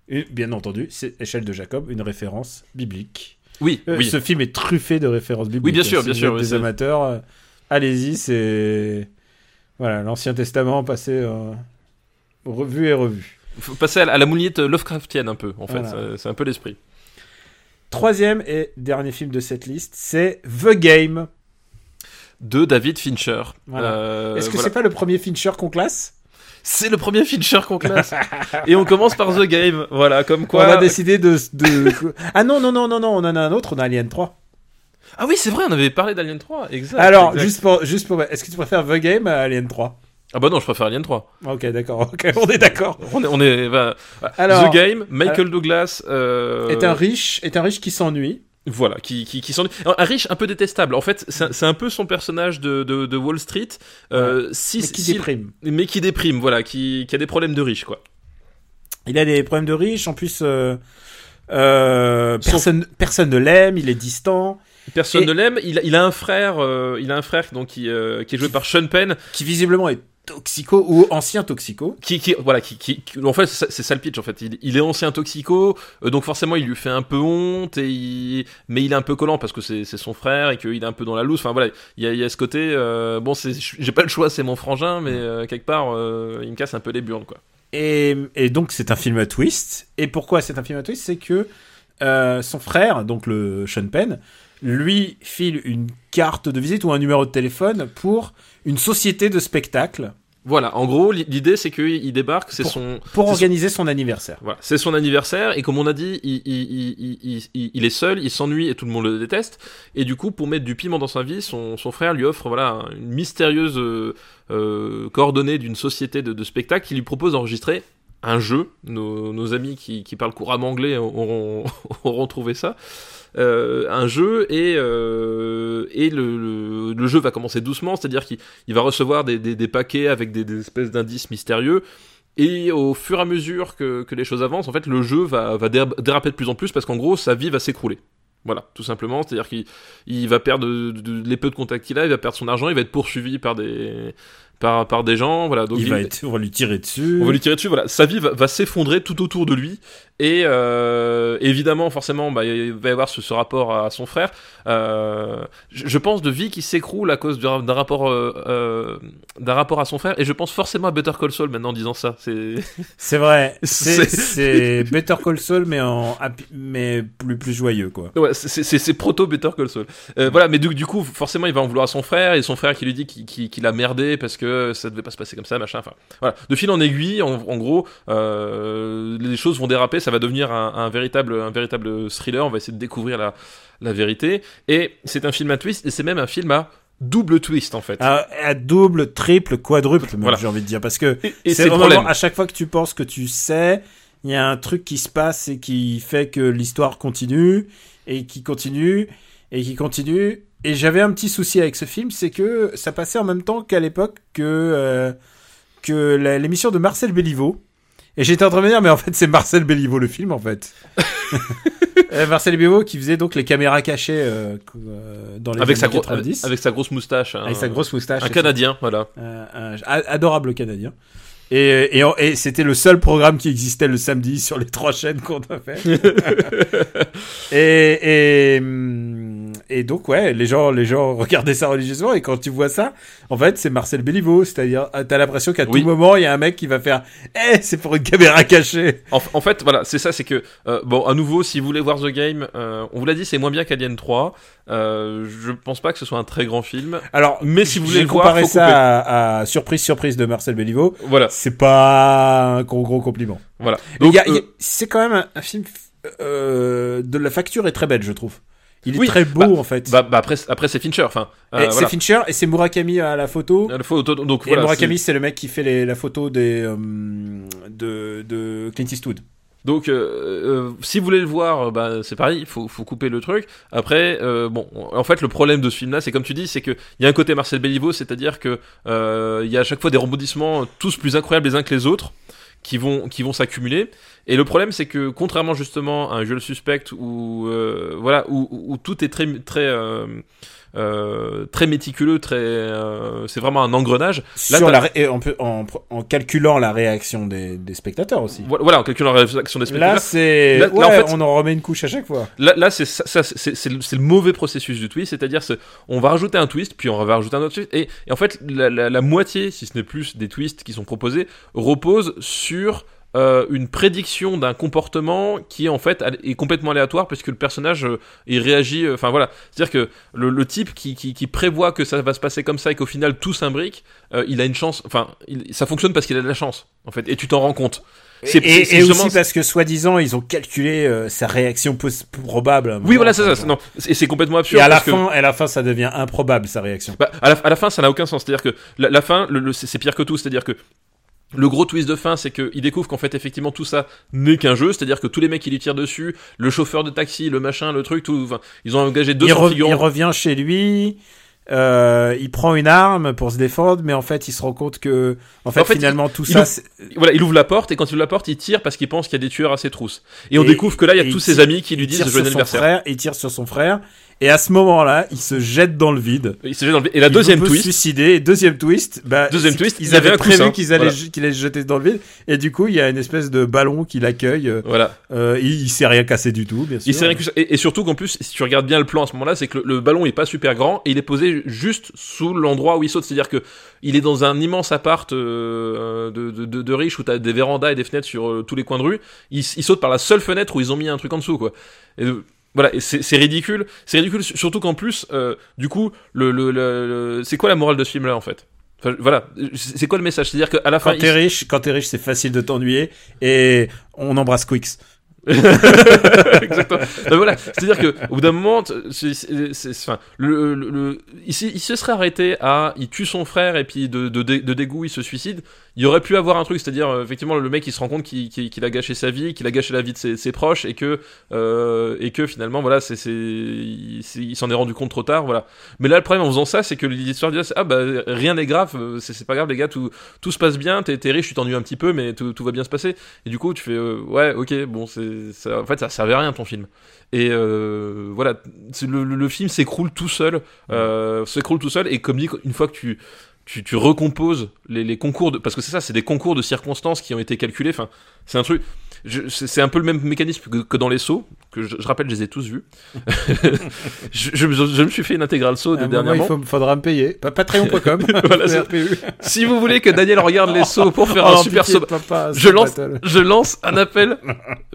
Et bien entendu, c'est Échelle de Jacob, une référence biblique. Oui, Euh, oui. Ce film est truffé de références bibliques. Oui, bien sûr, Si bien vous sûr, êtes oui, des amateurs, euh, allez-y, c'est voilà l'Ancien Testament passé euh, revu et revu. Faut passer à la, à la moulinette Lovecraftienne un peu, en fait. Voilà. C'est un peu l'esprit. Troisième et dernier film de cette liste, c'est The Game. De David Fincher. Voilà. Euh, Est-ce que voilà. c'est pas le premier Fincher qu'on classe C'est le premier Fincher qu'on classe. Et on commence par The Game. Voilà, comme quoi. On a décidé de, de- ah non non non non non, on en a un autre, on a Alien 3. Ah oui, c'est vrai, on avait parlé d'Alien 3. Exact. Alors exact. juste pour juste pour, est-ce que tu préfères The Game à Alien 3 Ah bah non, je préfère Alien 3. Ok d'accord, ok on est d'accord. On est. On est bah, Alors The Game, Michael Douglas. euh, est un riche est un riche qui s'ennuie. Voilà, qui, qui, Un riche un peu détestable. En fait, c'est un- peu son personnage de, de, de Wall Street. Euh, si, mais qui si- déprime. Mais qui déprime, voilà, qui, qui a des problèmes de riche, quoi. Il a des problèmes de riche, en plus euh, euh, Son- personne personne ne l'aime, il est distant, Personne Et- ne l'aime. Il, a- il a un frère, euh, il a un frère donc qui, euh, qui est joué par Sean Penn, qui visiblement est toxico ou ancien toxico. qui, qui voilà, qui, qui, qui- en fait, c'est ça- le pitch en fait. Il, il est ancien toxico, euh, donc forcément, il lui fait un peu honte et il- mais il est un peu collant parce que c'est son frère et qu'il est un peu dans la loose. Enfin voilà, il y a, il y a ce côté. euh, bon, c'est, j'ai pas le choix, c'est mon frangin, mais euh, quelque part, euh, il me casse un peu les burnes, quoi. Et, et donc c'est un film à twist. Et pourquoi c'est un film à twist? C'est que son frère, donc le Sean Penn, lui file une carte de visite ou un numéro de téléphone pour une société de spectacle Voilà, en gros, li- l'idée c'est qu'il débarque, c'est son. pour son- organiser son anniversaire. Voilà, c'est son anniversaire et comme on a dit, il, il, il, il, il- il est seul, il s'ennuie et tout le monde le déteste. Et du coup, pour mettre du piment dans sa vie, son, son frère lui offre voilà une mystérieuse euh, euh, coordonnée d'une société de, de spectacle qui lui propose d'enregistrer un jeu. Nos, nos amis qui, qui parlent couramment anglais auront, auront trouvé ça. Euh, un jeu et, euh, et le, le, le jeu va commencer doucement, c'est-à-dire qu'il il va recevoir des, des, des paquets avec des, des espèces d'indices mystérieux. Et au fur et à mesure que, que les choses avancent, en fait, le jeu va, va déra- déraper de plus en plus parce qu'en gros, sa vie va s'écrouler. Voilà, tout simplement. C'est-à-dire qu'il il va perdre de- de- les peu de contacts qu'il a, il va perdre son argent, il va être poursuivi par des, par, par des gens. Voilà, donc il va être, on va lui tirer dessus. on va lui tirer dessus, voilà. Sa vie va, va s'effondrer tout autour de lui. Et euh, évidemment, forcément, bah, il va y avoir ce, ce rapport à son frère. Euh, je, pense de vie qui s'écroule à cause d'un rapport, euh, d'un rapport à son frère. Et je pense forcément à Better Call Saul maintenant en disant ça. C'est vrai. C'est Better Call Saul, mais en mais plus plus joyeux quoi. Ouais, c'est- proto Better Call Saul. Voilà, mais du, du coup, forcément, il va en vouloir à son frère et son frère qui lui dit qu'il qu'il- qu'il a merdé parce que ça devait pas se passer comme ça, machin. Enfin, voilà. De fil en aiguille, en, en gros, les choses vont déraper. Ça va devenir un, un véritable, un véritable thriller. On va essayer de découvrir la, la vérité. Et c'est un film à twist et c'est même un film à double twist en fait. À, à double, triple, quadruple, Voilà. j'ai envie de dire, parce que c'est vraiment à chaque fois que tu penses que tu sais, il y a un truc qui se passe et qui fait que l'histoire continue et qui continue et qui continue. Et j'avais un petit souci avec ce film, c'est que ça passait en même temps qu'à l'époque que euh, que l'émission de Marcel Béliveau. Et j'étais en train de me dire, mais en fait, c'est Marcel Béliveau le film, en fait. Euh, Marcel Béliveau qui faisait donc les caméras cachées euh, euh, dans les Avec sa, années gro- 90. avec sa grosse moustache. hein. avec sa grosse moustache. Un Canadien, voilà. un, un- un adorable Canadien. Et, et, et c'était le seul programme qui existait le samedi sur les trois chaînes qu'on a fait. et, et, hum, et donc, ouais, les gens, les gens regardaient ça religieusement. Et quand tu vois ça, en fait, c'est Marcel Béliveau. C'est-à-dire, ah, t'as l'impression qu'à Oui. tout moment, il y a un mec qui va faire Eh, c'est pour une caméra cachée. En, en fait, voilà, c'est ça, c'est que euh, bon, à nouveau, si vous voulez voir The Game, euh, on vous l'a dit, c'est moins bien qu'Alien 3. Euh, je pense pas que ce soit un très grand film. Alors, Mais si vous voulez faut ça à, à Surprise, Surprise de Marcel Béliveau. Voilà, C'est pas un gros, gros compliment. voilà. Mais Donc, il y a- il y a- euh, c'est quand même un, un film euh, de la facture est très belle, je trouve. Il est Oui, très beau bah, en fait. bah, bah, après, après c'est Fincher. Enfin, euh, Et voilà. C'est Fincher et c'est Murakami à la photo. Le photo- donc et voilà, Murakami, c'est- le mec qui fait les, la photo des euh, de, de Clint Eastwood. Donc, euh, euh, si vous voulez le voir, bah, c'est pareil, il faut, faut couper le truc. Après, euh, bon, en fait, le problème de ce film-là, c'est comme tu dis, c'est que il y a un côté Marcel Béliveau, c'est-à-dire que euh, il y a à chaque fois des rebondissements, tous plus incroyables les uns que les autres, qui vont, qui vont s'accumuler. Et le problème, c'est que contrairement justement à un jeu le suspect où, euh, voilà, où, où- tout est très, très, euh, euh, très méticuleux, très, euh, c'est vraiment un engrenage. Là, Sur la ré- et on peut, en, en calculant la réaction des, des spectateurs aussi. Voilà, en calculant la réaction des spectateurs. Là, c'est. Là- en fait- on en remet une couche à chaque fois. Là, là c'est ça, c'est le, mauvais processus du twist, c'est-à-dire c'est- on va rajouter un twist, puis on va rajouter un autre twist, et, et en fait la, la- la moitié, si ce n'est plus, des twists qui sont proposés repose sur euh, une prédiction d'un comportement qui en fait est complètement aléatoire parce que le personnage euh, il réagit, euh, enfin voilà, c'est-à-dire que le, le type qui, qui, qui prévoit que ça va se passer comme ça et qu'au final tout s'imbrique, il a une chance, enfin ça fonctionne parce qu'il a de la chance en fait, et tu t'en rends compte. C'est- Et, c'est- c'est et justement- aussi parce que soi-disant, ils ont calculé euh, sa réaction probable. à Oui voilà c'est ça, c'est- non, et c'est complètement absurde. Et à la parce que- fin, à la fin, ça devient improbable sa réaction. Bah, à, la, à la fin, ça n'a aucun sens. C'est-à-dire que la, la fin, le, le- c'est c'est pire que tout. C'est-à-dire que le gros twist de fin, c'est qu'il découvre qu'en fait, effectivement, tout ça n'est qu'un jeu. C'est-à-dire que tous les mecs qui lui tirent dessus, le chauffeur de taxi, le machin, le truc, tout, enfin, ils ont engagé il, 200 re- il figurants. revient chez lui, euh, il prend une arme pour se défendre, mais en fait, il se rend compte que, en fait, En fait, finalement, tout il ça, ouvre- Voilà, il ouvre la porte et quand il ouvre la porte, il tire parce qu'il pense qu'il y a des tueurs à ses trousses. Et on découvre que là, il y a tous il ses amis qui lui il disent joyeux sur son anniversaire. frère, il tire sur son frère, et à ce moment-là, il se jette dans le vide. Il s'est jeté dans le- Et la Il deuxième veut se twist, suicider. Et deuxième twist, bah, Deuxième twist, qu'ils il avait avaient prévu qu'ils allaient, Voilà. qu'il allait se jeter dans le vide, et du coup, il y a une espèce de ballon qui l'accueille. voilà. euh, il, il s'est rien cassé du tout, bien sûr. Il s'est rien ça. Et, et surtout qu'en plus, si tu regardes bien le plan à ce moment-là, c'est que le, le ballon est pas super grand et il est posé juste sous l'endroit où il saute. C'est-à-dire que il est dans un immense appart euh, de, de, de, de riches où t'as des vérandas et des fenêtres sur euh, tous les coins de rue. Il, il saute par la seule fenêtre où ils ont mis un truc en dessous, quoi. Et, euh, Voilà, c'est ridicule. C'est ridicule, su- surtout qu'en plus, euh, du coup, le, le, le- c'est quoi la morale de ce film-là en fait? Enfin, Voilà, c'est quoi le message? C'est-à-dire qu'à la fin, Quand t'es riche, quand t'es riche, c'est facile de t'ennuyer et on embrasse Quicks. Exactement. Voilà, c'est-à-dire que au bout d'un moment, enfin, le, le, le- il, il se serait arrêté à, il tue son frère et puis de, de, de dégoût il se suicide. Il aurait pu avoir un truc, c'est-à-dire euh, effectivement le mec il se rend compte qu'il, a gâché sa vie, qu'il a gâché la vie de ses, proches et que euh, et que finalement voilà, c'est, il, s'en est rendu compte trop tard, voilà. Mais là le problème en faisant ça, c'est que l'histoire dit ah bah rien n'est grave, euh, c'est, pas grave les gars, tout se passe bien, t'es, riche, tu t'ennuies un petit peu, mais tout, va bien se passer. Et du coup, tu fais ouais, ok, bon, c'est en fait, ça servait à rien ton film. Et voilà, le, le, film s'écroule tout seul, s'écroule tout seul. Et comme dit, une fois que tu tu, tu recomposes les, concours de parce que c'est ça, c'est des concours de circonstances qui ont été calculés. Enfin, c'est un truc. C'est un peu le même mécanisme que, que dans les sauts, que je, je rappelle, je les ai tous vus. je, je, je- je me suis fait une intégrale saut moment, dernièrement. il faut- faudra me payer. Pa- Patreon.com. Voilà. Si vous voulez que Daniel regarde les sauts pour faire Oh, un super pitié, saut, je lance, Battle. je lance un appel,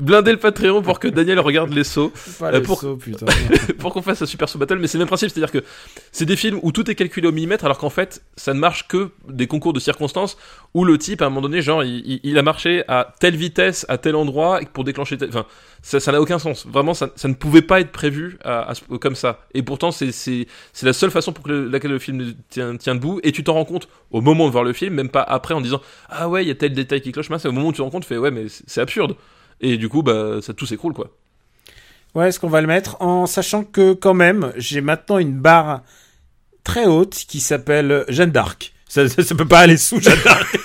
blinder le Patreon pour que Daniel regarde les sauts, Pas euh, les pour- sauts, putain. pour qu'on fasse un super saut battle. Mais c'est le même principe, c'est-à-dire que c'est des films où tout est calculé au millimètre, alors qu'en fait, ça ne marche que des concours de circonstances où le type, à un moment donné, genre, il, il- il a marché à telle vitesse, à endroit, pour déclencher. Enfin, ça n'a aucun sens. Vraiment, ça, ça ne pouvait pas être prévu comme ça. Et pourtant, c'est la seule façon pour que le- laquelle le film tient, tient debout. Et tu t'en rends compte au moment de voir le film, même pas après en disant ah ouais, il y a tel détail qui cloche. C'est au moment où tu te rends compte, tu fais ouais, mais c'est c'est absurde. Et du coup, bah, ça tout s'écroule quoi. Ouais, est-ce qu'on va le mettre en sachant que quand même, j'ai maintenant une barre très haute qui s'appelle Jeanne d'Arc. Ça, ça, ça peut pas aller sous Jeanne d'Arc.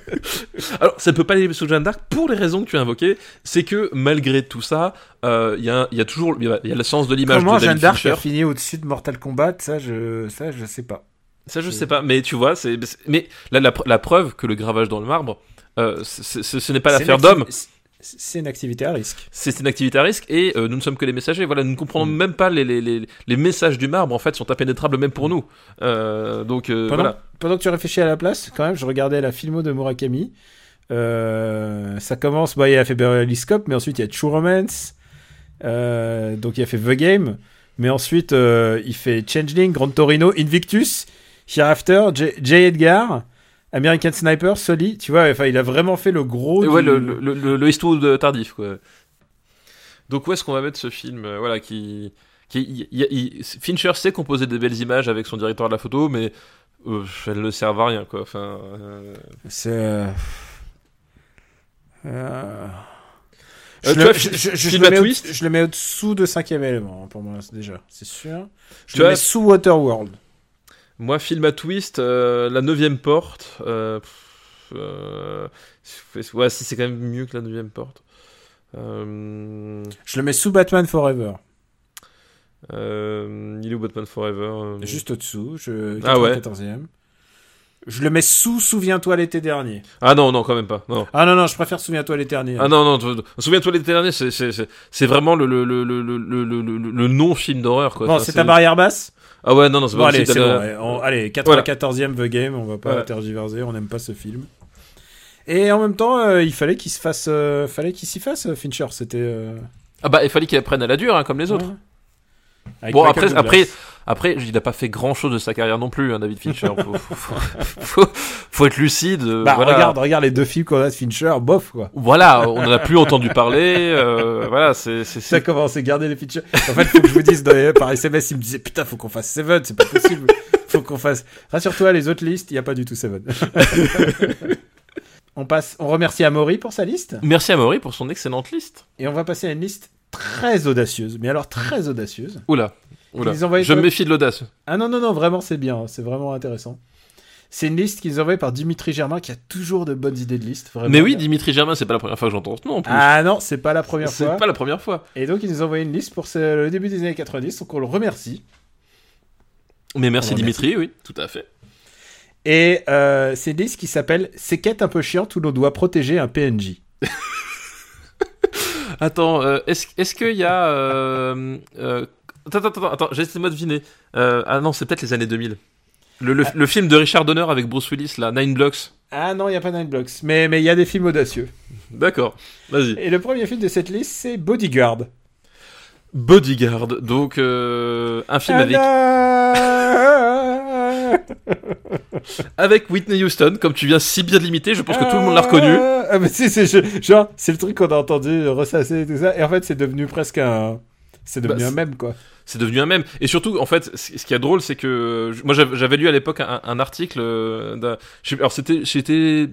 Alors, ça peut pas aller sous Jeanne d'Arc pour les raisons que tu as invoquées. C'est que malgré tout ça, euh, il y, a, il y a toujours il y a, il y a le sens de l'image de Comment David Jeanne d'Arc a fini au-dessus de Mortal Kombat Ça, je, ça, je sais pas. Ça, je sais pas, mais tu vois, c'est mais là la, la preuve que le gravage dans le marbre, euh, ce n'est pas l'affaire d'homme. C'est- une activité à risque. C'est une activité à risque et euh, nous ne sommes que les messagers. Voilà, nous ne comprenons même pas les, les, les, les messages du marbre. En fait, sont impénétrables même pour nous. Euh, donc euh, Pendant, voilà. pendant que tu réfléchis à la place, quand même, je regardais la filmo de Murakami. Euh, ça commence, bah, il a fait Beverly mais ensuite il y a True Romance. Euh, donc il a fait The Game. Mais ensuite, il fait Changeling, Grand Torino, Invictus, Hereafter, J, J. Edgar, American Sniper, Sully. Tu vois, enfin, il a vraiment fait le gros. Et ouais, du- le, le, le, le Eastwood tardif, quoi. Donc où est-ce qu'on va mettre ce film euh, Voilà, qui, qui il- il- il- Fincher sait composer des belles images avec son directeur de la photo, mais euh, elles ne servent à rien, quoi. Enfin, euh, C'est. euh, euh, Euh, Je, le, vois, je, je- je film le à mets au- je le mets au-dessous de cinquième élément, pour moi, c'est déjà, c'est sûr. Je Tu le vois- mets sous Waterworld. Moi, film à twist, euh, la neuvième porte. Euh, pff, euh, ouais, si c'est quand même mieux que la neuvième porte. Je le mets sous Batman Forever. il est où Batman Forever Juste au-dessous, je... Ah ouais. 94e. Je le mets sous Souviens-toi l'été dernier. Ah non, non, quand même pas. Non. Ah non, non, je préfère Souviens-toi l'été dernier. Ah non, non, souviens-toi l'été dernier, c'est, vraiment le, le, le, le, non-film d'horreur, quoi. bon, c'est ta barrière basse? Ah ouais, non, non, c'est Bon, pas allez, allez, 94e The Game, on va pas tergiverser, on n'aime pas ce film. Et en même temps, euh, il fallait qu'il se fasse, euh, fallait qu'il s'y fasse, euh, Fincher. C'était. Ah bah, il fallait qu'il apprenne à la dure, hein, comme les autres. Bon, après, après, après, il a pas fait grand chose de sa carrière non plus, hein, David Fincher. Faut, faut, faut, faut- faut être lucide. euh, Bah, voilà. regarde, regarde les deux films qu'on a de Fincher, bof quoi. Voilà, on en a plus entendu parler. euh, voilà, c'est, Ça commence à garder les Fincher. En fait, faut que je vous dise, dans les- par SMS, il me disait putain, faut qu'on fasse Seven, c'est pas possible. Faut qu'on fasse. Rassure-toi, les autres listes, il y a pas du tout Seven. on passe, on remercie Amaury pour sa liste Merci à Maury pour son excellente liste. et on va passer à une liste très audacieuse, mais alors très audacieuse. Oula. Ils envoient- Je me méfie de l'audace. Ah non non non, vraiment c'est bien, c'est vraiment intéressant. C'est une liste qu'ils envoient par Dimitri Germain qui a toujours de bonnes idées de liste. Vraiment. Mais oui, Dimitri Germain, c'est pas la première fois que j'entends ce nom en plus. Ah non, c'est pas la première c'est fois. pas la première fois. Et donc, il nous a envoyé une liste pour ce- le début des années 90, donc on le remercie. Mais merci Dimitri, oui, tout à fait. Et euh, c'est une liste qui s'appelle Ces quêtes un peu chiantes où l'on doit protéger un PNJ. Attends, euh, est-ce est-ce qu'il y a... Euh, attends, attends, attends, attends de deviner. Euh, ah non, c'est peut-être les années 2000. Le, le, le film de Richard Donner avec Bruce Willis, là, Nine Blocks. Ah non, il n'y a pas Nine Blocks, mais mais il y a des films audacieux. D'accord, vas-y. Et le premier film de cette liste, c'est Bodyguard. Bodyguard, donc euh, un film avec avec Whitney Houston, comme tu viens si bien de l'imiter, je pense que tout le monde l'a reconnu. Ah, mais si, c'est genre, c'est le truc qu'on a entendu ressasser et tout ça. Et en fait, c'est devenu presque un. C'est devenu Bah, un mème, quoi. C'est devenu un mème. Et surtout, en fait, ce qui est drôle, c'est que moi j'avais lu à l'époque un, un article euh, sais- Alors c'était, j'étais,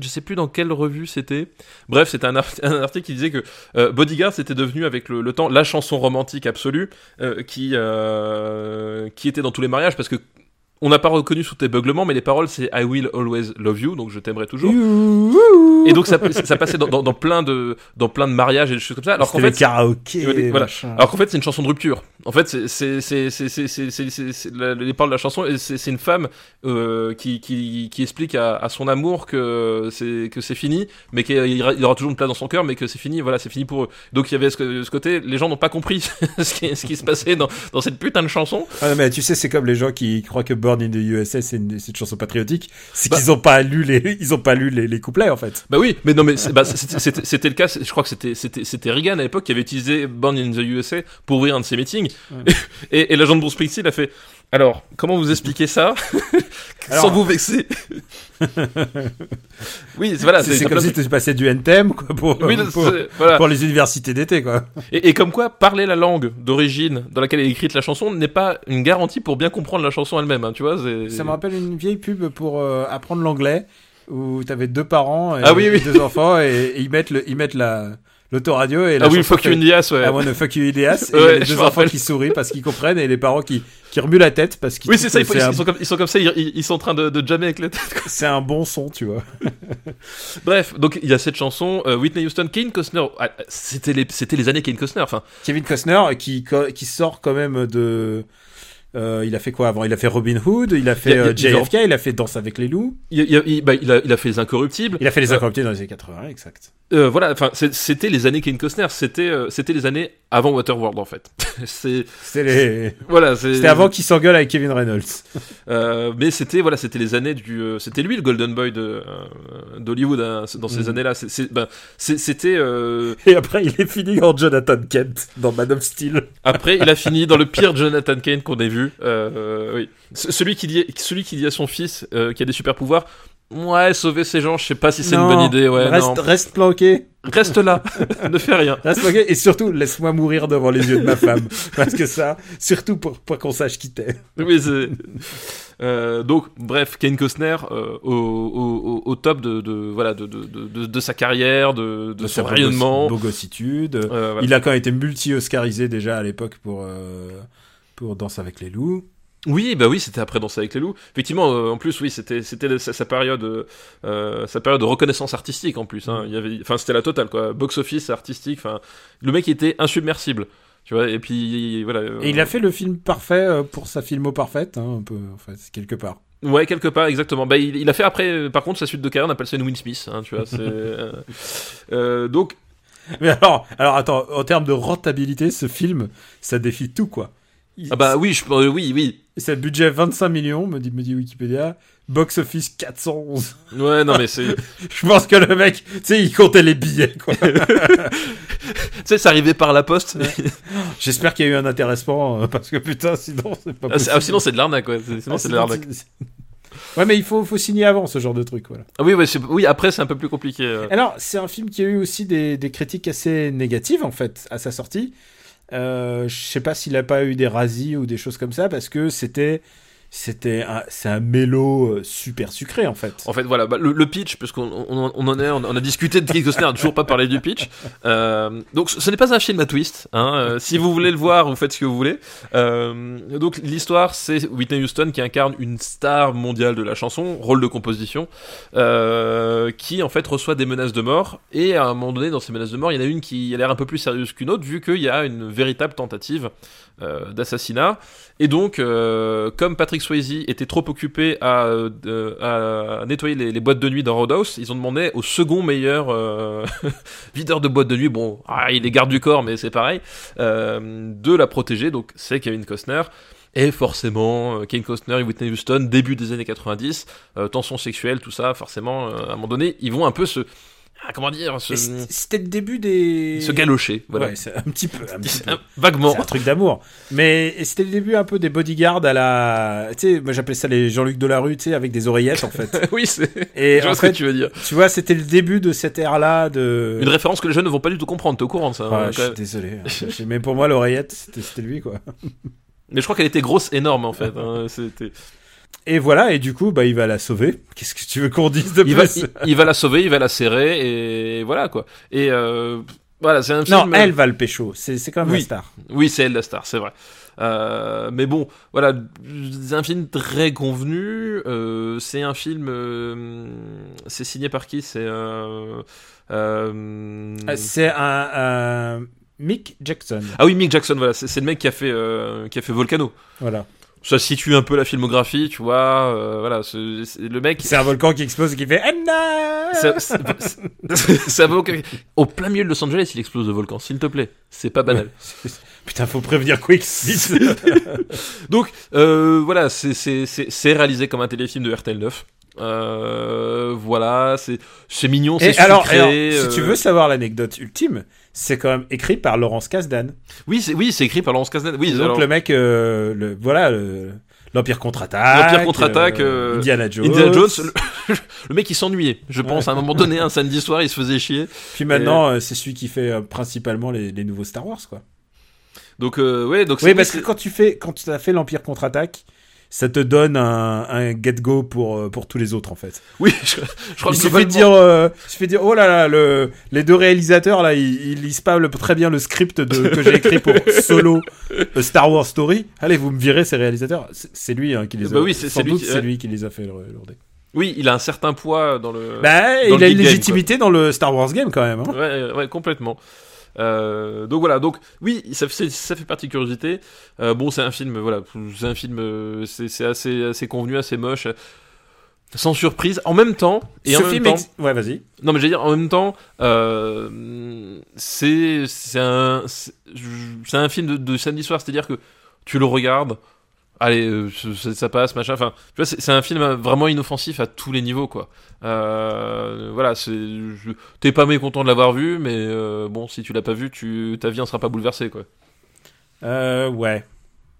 je sais plus dans quelle revue c'était. Bref, c'était un, un article qui disait que euh, Bodyguard c'était devenu avec le, le temps la chanson romantique absolue euh, qui euh, qui était dans tous les mariages parce que on n'a pas reconnu sous tes beuglements, mais les paroles c'est I will always love you, donc je t'aimerai toujours. Et donc ça, ça passait dans, dans, dans plein de dans plein de mariages et des choses comme ça. Alors qu'en fait, voilà. machin. alors qu'en fait, c'est une chanson de rupture. En fait, c'est c'est les paroles de la chanson. et C'est une femme euh, qui qui qui explique à, à son amour que c'est que c'est fini, mais qu'il aura il y aura toujours une place dans son cœur, mais que c'est fini. Voilà, c'est fini pour eux. Donc il y avait ce, ce côté, les gens n'ont pas compris ce qui ce qui se passait dans dans cette putain de chanson. Ah, mais tu sais, c'est comme les gens qui croient que Born in the USA c'est une, chanson patriotique. C'est Bah- qu'ils ont pas lu les, ils ont pas lu les, les couplets en fait. Bah oui, mais non, mais bah, c'était- le cas. Je crois que c'était c'était c'était Reagan à l'époque qui avait utilisé Born in the USA pour ouvrir un de ses meetings. Et, et l'agent de Bruce Springsteen a fait. Alors, comment vous expliquer ça sans vous vexer Oui, voilà. c'est comme si de- tu passais du NTM quoi pour, Oui, pour, c'est- voilà. pour les universités d'été quoi. Et, et comme quoi, parler la langue d'origine dans laquelle est écrite la chanson n'est pas une garantie pour bien comprendre la chanson elle-même. hein, tu vois, Ça me rappelle une vieille pub pour euh, apprendre l'anglais où t'avais deux parents et Ah oui, oui. deux enfants et, et ils mettent le, ils mettent la l'autoradio et la Ah oui, fuck you ass, ouais. I wanna fuck you ass. Et Ouais, les deux enfants qui sourient parce qu'ils comprennent et les parents qui, qui remuent la tête parce qu'ils Oui, c'est ça, ils, un- sont comme, ils sont comme ça, ils, sont en train de, de jammer avec la tête. c'est un bon son, tu vois. Bref, donc il y a cette chanson, euh, Whitney Houston, Kane Costner, ah, c'était les, c'était les années Kane Costner, enfin, Kevin Costner qui, qui sort quand même de. Euh, il a fait quoi avant? Il a fait Robin Hood, il a fait Il a- euh, il y a- JFK, il a fait Danse avec les loups, il, il- il- bah, il a, il a fait Les Incorruptibles. il a fait Les Euh, Incorruptibles dans les années 80, exact. Euh, voilà, enfin, c'était les années Kane Costner, c'était, euh, c'était les années avant Waterworld en fait. c'est, les... voilà, C'était avant qu'il s'engueule avec Kevin Reynolds. Euh, mais c'était voilà, c'était les années du, c'était lui le Golden Boy de d'Hollywood hein, dans ces Mhm. années-là. Ben, c'était Et après, il est fini en Jonathan Kent dans Man of Steel. après, il a fini dans le pire Jonathan Kane qu'on ait vu. Euh, euh, oui, C- celui qui dit, celui qui dit à son fils euh, qui a des super pouvoirs. Ouais, sauver ces gens, je sais pas si c'est une bonne idée. Ouais, reste, non. reste planqué. Reste là, ne fais rien. Reste planqué. Et surtout, laisse-moi mourir devant les yeux de ma femme. Parce que ça, surtout pour pas qu'on sache qui t'es. Oui. Euh, donc, bref, Kane Costner euh, au, au, au- au top de, de voilà de, de, de, de sa carrière, de, de, son rayonnement. bogossitude. Euh, voilà. Il a quand même été multi-oscarisé déjà à l'époque pour, pour Danse avec les loups. Oui, bah oui, c'était après Danser avec les loups. Effectivement, euh, en plus, oui, c'était c'était sa, sa période euh, euh, sa période de reconnaissance artistique en plus. Hein. Il y avait, enfin, c'était la totale quoi. Box office artistique. Enfin, le mec était insubmersible. Tu vois. Et puis voilà. euh, Et il a fait le film parfait pour sa filmo parfaite, hein, un peu, en fait, quelque part. Ouais, quelque part, exactement. Bah, il, il a fait après, par contre, sa suite de carrière, on appelle ça une Will Smith. Hein, tu vois. C'est donc Mais alors, alors attends, en termes de rentabilité, ce film, ça défie tout, quoi. Ah bah oui, je, euh, oui, oui. C'est un budget 25 millions, me dit, me dit Wikipédia. Box office 411. Ouais, non mais c'est, Je pense que le mec, tu sais, il comptait les billets, quoi. tu sais, c'est arrivé par la poste. J'espère qu'il y a eu un intéressement, euh, parce que putain, sinon, c'est pas Ah, c'est- possible. ah, sinon c'est de l'arnaque, ouais. Sinon Ah, c'est de l'arnaque. Ouais, mais il faut, faut signer avant ce genre de truc, voilà. Ah oui, ouais, oui, après c'est un peu plus compliqué. euh. Alors, c'est un film qui a eu aussi des, des critiques assez négatives, en fait, à sa sortie. Euh, je sais pas s'il a pas eu des razzies ou des choses comme ça, parce que c'était, c'était c'est un mélo euh, super sucré, en fait. En fait, voilà, bah, le, pitch, parce qu'on on, on en est, on a discuté de Kate Costner, on toujours pas parlé du pitch. Euh, donc, ce n'est pas un film à twist. Hein, euh, si vous voulez le voir, vous faites ce que vous voulez. Donc, l'histoire, c'est Whitney Houston qui incarne une star mondiale de la chanson, rôle de composition, qui en fait reçoit des menaces de mort. Et à un moment donné, dans ces menaces de mort, il y en a une qui a l'air un peu plus sérieuse qu'une autre, vu qu'il y a une véritable tentative euh, d'assassinat. Et donc, euh, comme Patrick Swayze était trop occupé à, euh, à nettoyer les, boîtes de nuit dans Roadhouse, ils ont demandé au second meilleur euh, videur de boîtes de nuit, bon, ah, il est garde du corps, mais c'est pareil, euh, de la protéger. Donc, c'est Kevin Costner. Et forcément, euh, Kevin Costner et Whitney Houston, début des années 90, euh, tension sexuelle, tout ça, forcément, à un moment donné, ils vont un peu se ah, comment dire, C'était le début des. se galocher, voilà. Ouais, c'est un petit peu. Un petit peu. Un- Vaguement. C'est un truc d'amour. Mais c'était le début un peu des bodyguards à la. Tu sais, moi j'appelais ça les Jean-Luc Delarue, tu sais, avec des oreillettes en fait. oui, c'est. Et Je vois ce que tu veux dire. tu vois, c'était le début de cette ère-là de. Une référence que les jeunes ne vont pas du tout comprendre, t'es au courant de ça. Hein, je quand suis désolé. hein. Mais pour moi, l'oreillette, c'était c'était lui, quoi. Mais je crois qu'elle était grosse, énorme en fait. hein, C'était. Et voilà, et du coup, bah, il va la sauver. Qu'est-ce que tu veux qu'on dise de Il va, plus il, il va la sauver, il va la serrer et voilà quoi. Et euh, voilà, c'est un film. Non, elle va le pécho. C'est quand même Oui. la star. Oui, c'est elle la star, c'est vrai. Euh, mais bon, voilà, c'est un film très convenu. euh, c'est un film. euh, c'est signé par qui? C'est. Euh, euh, Euh, C'est un, un Mick Jackson. ah oui, Mick Jackson, voilà, c'est c'est le mec qui a fait euh, qui a fait Volcano. Voilà. Ça situe un peu la filmographie, tu vois. euh, voilà, c'est c'est- le mec. C'est un volcan qui explose et qui fait ça, ça va au, plein milieu de Los Angeles, il explose le volcan, s'il te plaît. C'est pas banal. Putain, faut prévenir Quick. Donc euh, voilà, c'est- c'est c'est- c'est réalisé comme un téléfilm de RTL 9. Euh, voilà, c'est c'est mignon, c'est alors, sucré. alors, si tu veux savoir l'anecdote ultime, c'est quand même écrit par Laurence Kasdan. Oui, c'est oui, c'est écrit par Laurence Kasdan. Oui, Donc alors, le mec, euh, le, voilà, le- l'Empire contre-attaque. L'Empire contre-attaque, euh, euh, Indiana Jones. Indiana Jones, le, le mec il s'ennuyait. Je pense à un moment donné, un samedi soir, il se faisait chier. Puis maintenant, euh, c'est celui qui fait principalement les, les nouveaux Star Wars, quoi. Donc euh, ouais, donc Oui, parce que quand tu fais, quand tu as fait l'Empire contre-attaque, ça te donne un, un get-go pour, euh, pour tous les autres, en fait. oui, je, je crois Il que globalement- dire, euh, il suffit de dire, oh là là, le, les deux réalisateurs là, ils, ils lisent pas le- très bien le script de, que j'ai écrit pour Solo euh, Star Wars Story. Allez, vous me virez ces réalisateurs. C'est lui hein, qui les a. Bah oui, c'est- lui qui- lui qui les a fait lourder. Oui, il a un certain poids dans le. Bah, dans il le a une game, légitimité dans le Star Wars game quand même. Hein. Ouais, ouais, complètement. Euh, donc voilà, donc oui, ça, fait- ça fait partie de curiosité. Euh, bon, c'est un film, voilà, c'est un film, euh, c'est assez, assez convenu, assez moche, sans surprise. En même temps, et Ce en même film temps, ex- Ouais, vas-y. non mais j'allais dire, en même temps, euh, c'est un c'est un film de, de samedi soir, c'est-à-dire que tu le regardes, allez, euh, ça, passe, machin. Enfin, tu vois, c'est un film vraiment inoffensif à tous les niveaux, quoi. Euh, voilà, t'es pas mécontent de l'avoir vu, mais euh, bon, si tu l'as pas vu, tu ta vie en sera pas bouleversée, quoi. Euh, ouais.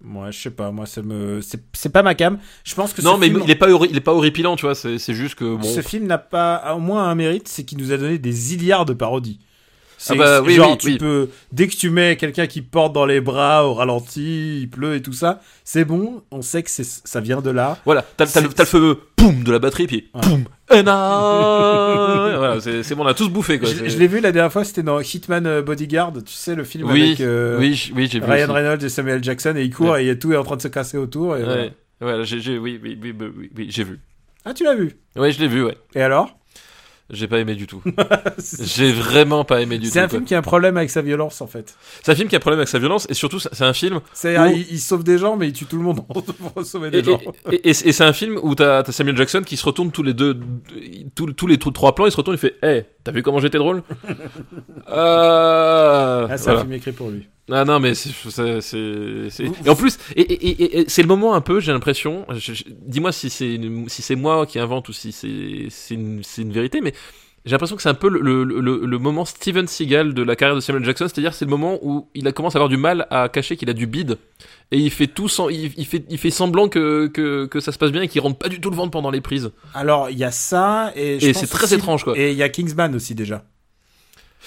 Moi, je sais pas. Moi, ça me. C'est c'est pas ma cam. Je pense que non, ce mais film... il est pas il est pas horripilant, tu vois. C'est c'est juste que bon. Ce film n'a pas au moins un mérite, c'est qu'il nous a donné des milliards de parodies. C'est Ah bah, oui, genre oui, tu oui. peux dès que tu mets quelqu'un qui porte dans les bras au ralenti, il pleut et tout ça, c'est bon, on sait que ça vient de là. Voilà, t'as le, le feu poum de la batterie, puis Ouais. poum, Voilà, c'est bon, on a tous bouffé, quoi. Je, je l'ai vu la dernière fois, c'était dans Hitman euh, Bodyguard, tu sais le film Oui, avec euh, oui, vu. Ryan aussi. Reynolds et Samuel Jackson et il court et tout est en train de se casser autour. Et. Ouais, voilà, j'ai, j'ai- oui, oui, oui, oui, oui, oui, j'ai vu. Ah, tu l'as vu? Ouais, je l'ai vu, ouais. Et alors? J'ai pas aimé du tout. j'ai vraiment pas aimé du tout. C'est un quoi. film qui a un problème avec sa violence en fait. C'est un film qui a un problème avec sa violence et surtout c'est un film C'est Où- il, il sauve des gens mais il tue tout le monde pour sauver des et, gens. et- et- et c'est un film où t'as as Samuel Jackson qui se retourne tous les deux tous, tous les trois plans il se retourne il fait hey t'as vu comment j'étais drôle? Euh, Ah, c'est voilà. un film écrit pour lui. Ah non mais c'est et en plus et, et, et- c'est le moment un peu j'ai l'impression dis-moi si c'est si c'est moi qui invente ou si c'est c'est une, c'est une vérité mais j'ai l'impression que c'est un peu le, le, le, le moment Steven Seagal de la carrière de Samuel Jackson c'est-à-dire c'est le moment où il a commencé à avoir du mal à cacher qu'il a du bide et il fait tout sans il, il fait il fait semblant que, que que ça se passe bien et qu'il rentre pas du tout le ventre pendant les prises Alors, il y a ça et Et c'est très étrange, quoi. Et il y a Kingsman aussi déjà.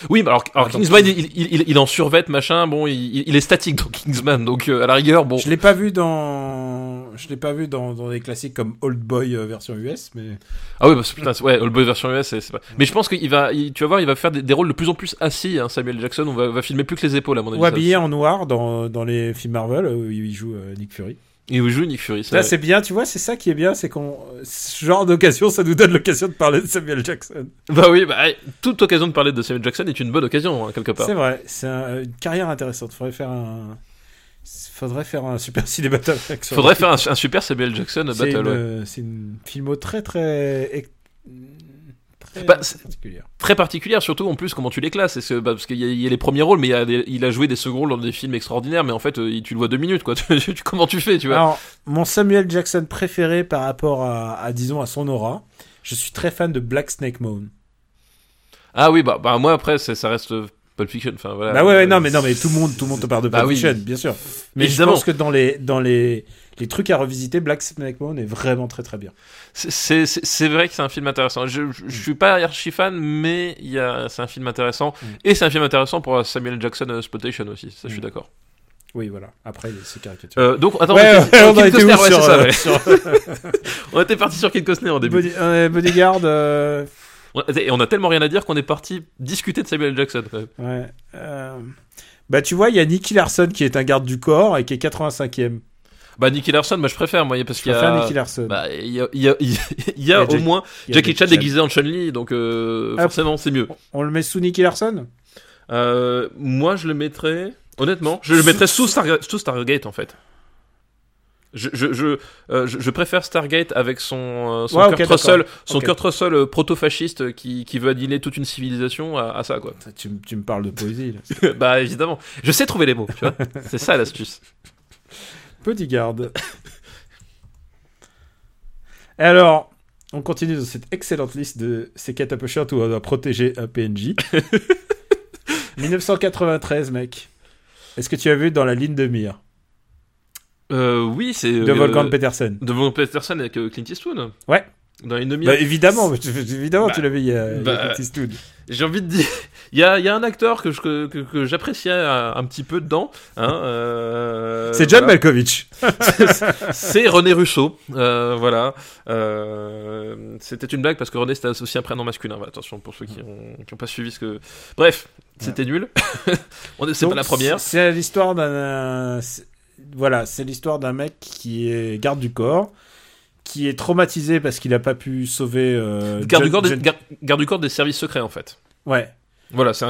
Oui mais alors, alors Ah, Kingsman il, il, il, en survêt machin bon il, il est statique dans Kingsman donc euh, à la rigueur bon Je l'ai pas vu dans je l'ai pas vu dans, dans des classiques comme Old Boy euh, version US mais Ah oui, que putain, ouais, Old Boy version US, c'est pas. Mais je pense qu'il va, tu vas voir, il va faire des, des rôles de plus en plus assis, hein, Samuel Jackson. On va, va filmer plus que les épaules, à mon avis. ou habillé en noir dans, dans les films Marvel où il joue euh, Nick Fury. Et il joue Nick Fury. ça, Là, ouais. c'est bien, tu vois, c'est ça qui est bien, c'est qu'on ce genre d'occasion, ça nous donne l'occasion de parler de Samuel Jackson. Bah oui, bah, ouais, toute occasion de parler de Samuel Jackson est une bonne occasion, hein, quelque part. C'est vrai, c'est un- une carrière intéressante. Faudrait faire un faudrait faire un super ciné battle. Faudrait faire un, un super Samuel Jackson C'est battle, ouais. une, c'est une filmo très très très Bah, particulière. Très particulière, surtout en plus, comment tu les classes. Que- bah, parce qu'il y, a- il y a les premiers rôles, mais il, a des- il a joué des seconds rôles dans des films extraordinaires, mais en fait, euh, tu le vois deux minutes, quoi. Comment tu fais, tu vois? Alors, mon Samuel Jackson préféré par rapport à, à, disons à son aura, je suis très fan de Black Snake Moan. Ah oui, bah, bah moi après, ça reste euh, Pulp Fiction. Enfin, voilà. Bah ouais, ouais, non, mais non, mais tout le monde, tout le monde te parle de Bah Pulp oui. Fiction, bien sûr. Mais Évidemment. je pense que dans les, dans les, les trucs à revisiter, Black Snake Moon est vraiment très très bien. C'est- vrai que c'est un film intéressant. Je, je, je suis pas archi fan, mais c'est un film intéressant. Mm. Et c'est un film intéressant pour Samuel Jackson euh, Exploitation aussi. Ça, je suis Mm. d'accord. Oui, voilà. Après, c'est caricature. Euh, donc, attends, ouais, on on Kid a été Costner, ouais, sur, ça, ouais. sur On était parti sur Kid Costner au début. Body- euh, Bodyguard On- Et on a tellement rien à dire qu'on est parti discuter de Samuel Jackson. quand même. Ouais. Bah, tu vois, il y a Nicky Larson qui est un garde du corps et qui est 85e. Bah, Nicky Larson, moi je préfère, moi, parce Je qu'il y préfère a. Nicky Larson. Bah, il y a, il y a, il y a- il y a Il y a au Jack- moins Il y a Jackie Chan déguisé en Chun-Li, donc euh, Ah. forcément c'est mieux. On le met sous Nicky Larson? Euh, moi je le mettrais, honnêtement, je le mettrais sous, sous Stargate en fait. Je, je, je, euh, je, je préfère Stargate avec son, euh, son Ouais, Kurt Russell, d'accord. son Ok. Kurt Russell euh, proto-fasciste qui, qui veut annihiler toute une civilisation à, à ça quoi. tu, me- tu me parles de poésie. Là. bah évidemment, je sais trouver les mots, tu vois. C'est ça l'astuce. Bodyguard. Et alors, on continue dans cette excellente liste de ces quêtes un peu chiantes où on doit protéger un PNJ. 1993, mec. Est-ce que tu as vu dans la ligne de mire? Euh, oui, c'est de euh, Wolfgang Petersen de Wolfgang Peterson avec euh, Clint Eastwood. Ouais. Dans une demi Bah, évidemment, tu- évidemment, Bah, tu l'avais il y a, bah. J'ai envie de dire, il y a, y a un acteur que, je- que, que, que j'appréciais un, un petit peu dedans. Hein, euh, C'est John voilà. Malkovich. C'est René Russo. Euh, voilà. Euh, C'était une blague parce que René c'était aussi un prénom masculin. Voilà, attention pour ceux qui ont, qui ont pas suivi ce que. Bref, c'était nul. On C'est pas la première. C'est l'histoire d'un. Voilà, c'est l'histoire d'un mec qui est garde du corps, qui est traumatisé parce qu'il a pas pu sauver. euh, Garde du, corps des, John- garde du corps des services secrets en fait. Ouais. Voilà, c'est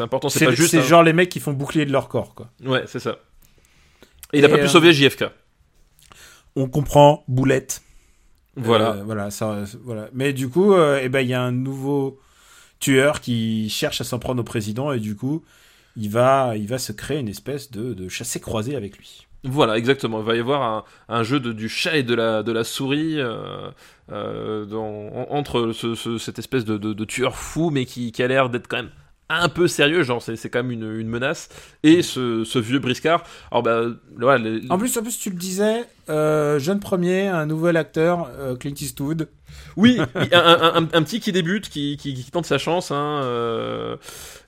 important. C'est pas juste. c'est un- genre les mecs qui font bouclier de leur corps, quoi. Ouais, c'est ça. Et il a Et, pas pu euh, sauver JFK. On comprend boulette. Voilà. Euh, voilà, ça, voilà. Mais du coup, eh ben, il y a un nouveau tueur qui cherche à s'en prendre au président et du coup, il va, il va se créer une espèce de, de chassé croisé avec lui. Voilà, exactement. Il va y avoir un, jeu de, du chat et de la, de la souris euh, euh, entre ce- ce- cette espèce de, de- tueur fou, mais qui, a l'air d'être quand même un peu sérieux, genre c'est quand même une, une menace, et ce, ce vieux briscard. Bah, En plus, en plus, tu le disais, euh, jeune premier, un nouvel acteur, Clint Eastwood. Oui, un, un- un- un petit qui débute, qui, qui- qui tente sa chance. Hein, euh,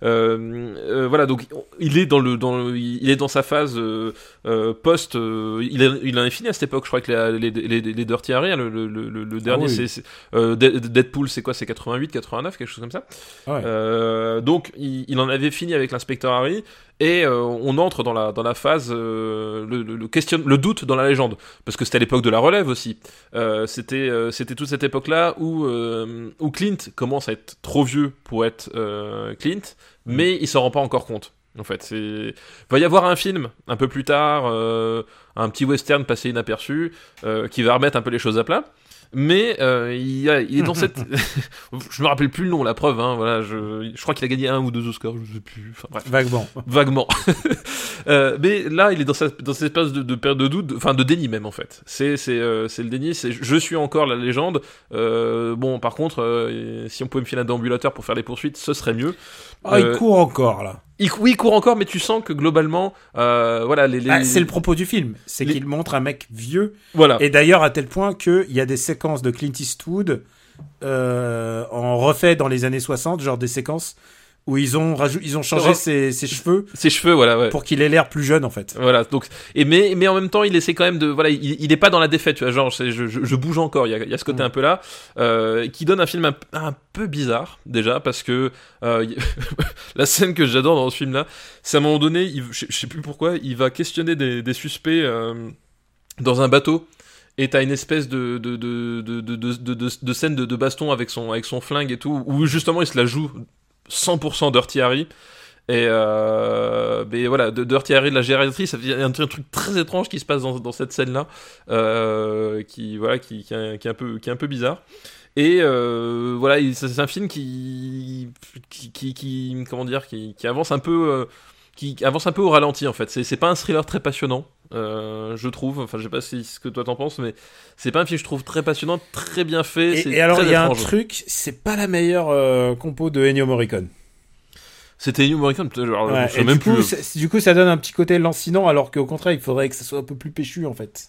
euh, euh, voilà, donc il est dans le, dans le- il est dans sa phase euh, post. il, a, il en est fini à cette époque. Je crois que les, les, les, les Dirty Harry, hein, le, le, le, le dernier, oui. c'est c'est Dead- Deadpool, c'est quoi C'est 88, 89, quelque chose comme ça. Ah ouais. Donc il, il en avait fini avec l'inspecteur Harry. Et on entre dans la, dans la phase, le, question, le doute dans la légende, parce que c'était à l'époque de la relève aussi. C'était c'était toute cette époque-là où, euh, où Clint commence à être trop vieux pour être euh, Clint, mais il s'en rend pas encore compte. En fait, c'est va y avoir un film un peu plus tard, euh, un petit western passé inaperçu, qui va remettre un peu les choses à plat. Mais euh, il, a- il est dans cette, je me rappelle plus le nom, la preuve. Hein, voilà, je, je crois qu'il a gagné un ou deux Oscars, je sais plus. Enfin bref Vaguement. vaguement. Euh, mais là, il est dans, sa, dans cette espèce de, de période de doute, enfin de déni même en fait. C'est c'est euh, c'est le déni. C'est je suis encore la légende. Euh, bon, par contre, euh, si on pouvait me filer un déambulateur pour faire les poursuites, ce serait mieux. Ah, il Euh, court encore, là. Il, oui, il court encore, mais tu sens que globalement, euh, voilà, les, les- Ah, c'est le propos du film. C'est les- qu'il montre un mec vieux. voilà. Et d'ailleurs, à tel point qu'il y a des séquences de Clint Eastwood euh, en refait dans les années 60, genre des séquences où ils ont, ils ont changé ses, ses cheveux Ses cheveux, voilà, ouais. pour qu'il ait l'air plus jeune, en fait. Voilà, donc et mais mais en même temps il essaie quand même de voilà il, il est pas dans la défaite tu vois genre je, je, je bouge encore il y a, il y a ce côté un peu là euh, qui donne un film un, un peu bizarre déjà parce que euh, la scène que j'adore dans ce film là c'est à un moment donné il, je, je sais plus pourquoi il va questionner des, des suspects euh, dans un bateau et t'as une espèce de scène de, de baston avec son avec son flingue et tout où justement il se la joue 100% Dirty Harry et euh, voilà, de Dirty Harry de la gératrice, fait un, truc- un truc très étrange qui se passe dans, cette scène-là, euh, qui voilà, qui, qui, est, un peu, qui est un peu bizarre. Et euh, voilà, il- c'est un film qui, qui, qui, comment dire, qui, avance un peu, qui avance un peu au ralenti en fait. C'est pas un thriller très passionnant, euh, je trouve. Enfin, je sais pas si, ce que toi t'en penses, mais c'est pas un film que je trouve très passionnant, très bien fait. Et, alors, il y a un truc, c'est pas la meilleure euh, compo de Ennio Morricone. C'était Ennio Morricone, peut-être, alors, Ouais, et même du, coup, plus. c'est- du coup, ça donne un petit côté lancinant, alors qu'au contraire, il faudrait que ça soit un peu plus péchu, en fait.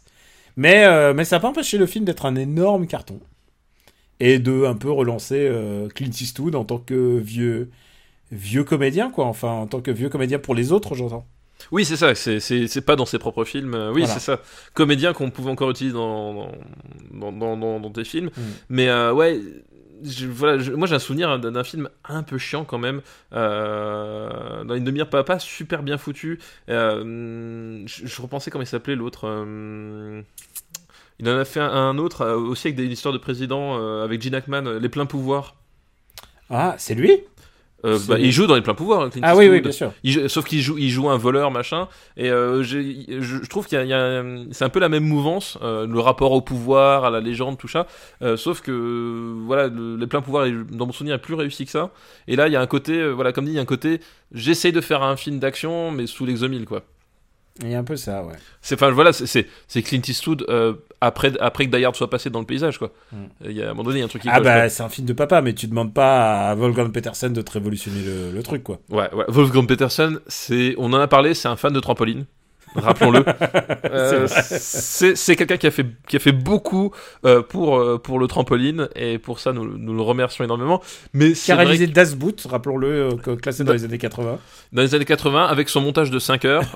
Mais, euh, mais ça n'a pas empêché le film d'être un énorme carton. Et de un peu relancer Clint Eastwood en tant que vieux, vieux comédien, quoi. Enfin, en tant que vieux comédien pour les autres, j'entends. Oui, c'est ça, c'est- pas dans ses propres films. euh, Oui, Voilà. c'est ça. Comédien qu'on pouvait encore utiliser dans, dans, dans, dans, dans tes films. Mm. Mais euh, ouais, je- voilà, je- moi j'ai un souvenir d'un film un peu chiant quand même. Euh, dans une demi-heure, pas, pas super bien foutu. Euh, je, je repensais comment il s'appelait l'autre. euh, il en a fait un, un autre aussi avec des histoires de président avec Gene Hackman, Les pleins pouvoirs. Ah, c'est lui? Euh, bah, il joue dans Les pleins pouvoirs. Clint Ah oui, oui, bien sûr. Il sauf qu'il joue, il joue un voleur, machin. Et euh, je, je trouve qu'il y a, il y a- c'est un peu la même mouvance, euh, le rapport au pouvoir, à la légende, tout ça. Sauf que voilà, le- les pleins pouvoirs, dans mon souvenir, est plus réussi que ça. Et là, il y a un côté, voilà, comme dit, il y a un côté, j'essaye de faire un film d'action, mais sous l'exomile, quoi. Il y a un peu ça, ouais. C'est, enfin, voilà, c'est, Clint Eastwood euh, après, après que Die Hard soit passé dans le paysage, quoi. Mm. Il y a, à un moment donné, il y a un truc qui Ah cloche, bah, c'est un film de papa, mais tu demandes pas à Wolfgang Petersen de te révolutionner le, le truc, quoi. Ouais, ouais. Wolfgang Peterson, c'est, on en a parlé, c'est un fan de trampoline. Rappelons-le. Euh, c'est quelqu'un qui a fait qui a fait beaucoup euh, pour euh, pour le trampoline et pour ça nous, nous le remercions énormément. Mais Qui a réalisé Das Boot, rappelons-le, euh, que- classé dans les années 80. que dans les années 80 avec son montage de 5 heures.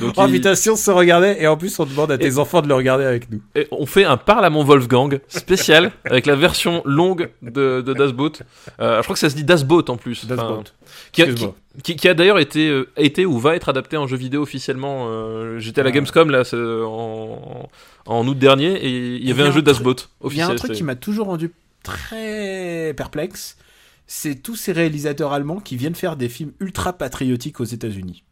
donc Oh il- putain, si on se regardait, et en plus on demande à tes enfants de le regarder avec nous. et on fait un parle à mon Wolfgang spécial avec la version longue de, de Das Boot. Je crois que ça se dit Das Boat en plus. Das Enfin, Boot. Qui, a, qui, Excuse-moi. qui- qui a d'ailleurs été, euh, été ou va être adapté en jeu vidéo officiellement. euh, J'étais à la Ah. Gamescom là en, en août dernier et il y avait un un jeu Das truc- Boat Il y a un truc qui m'a toujours rendu très perplexe, c'est tous ces réalisateurs allemands qui viennent faire des films ultra patriotiques aux États-Unis.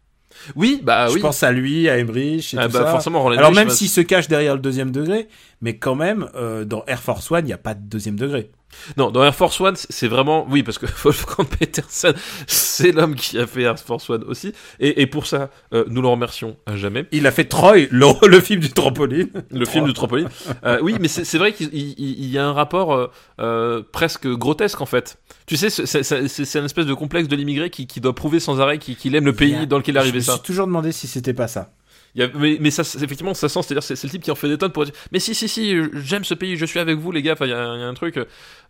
Oui, bah Je oui. pense à lui, à Emmerich et Ah tout bah ça. forcément, Roland Alors Emmerich, même s'il se cache derrière le deuxième degré, mais quand même, euh, dans Air Force One, il n'y a pas de deuxième degré. Non, dans Air Force One, c'est vraiment... Oui, parce que Wolfgang Peterson, c'est l'homme qui a fait Air Force One aussi. Et, et pour ça, euh, nous le remercions à jamais. Il a fait Troy, le, le film du trampoline. Le film de trampoline. Euh, oui, mais c'est vrai qu'il il- il y a un rapport euh, presque grotesque en fait. Tu sais, c'est- une espèce de complexe de l'immigré qui, qui doit prouver sans arrêt qu'il aime le Il pays a- dans lequel est Je arrivé me ça. suis toujours demandé si c'était pas ça. Mais, mais ça, effectivement, ça sent, c'est-à-dire, c'est le type qui en fait des tonnes pour dire, mais si, si, si, j'aime ce pays, je suis avec vous, les gars. Enfin, il y, a un truc,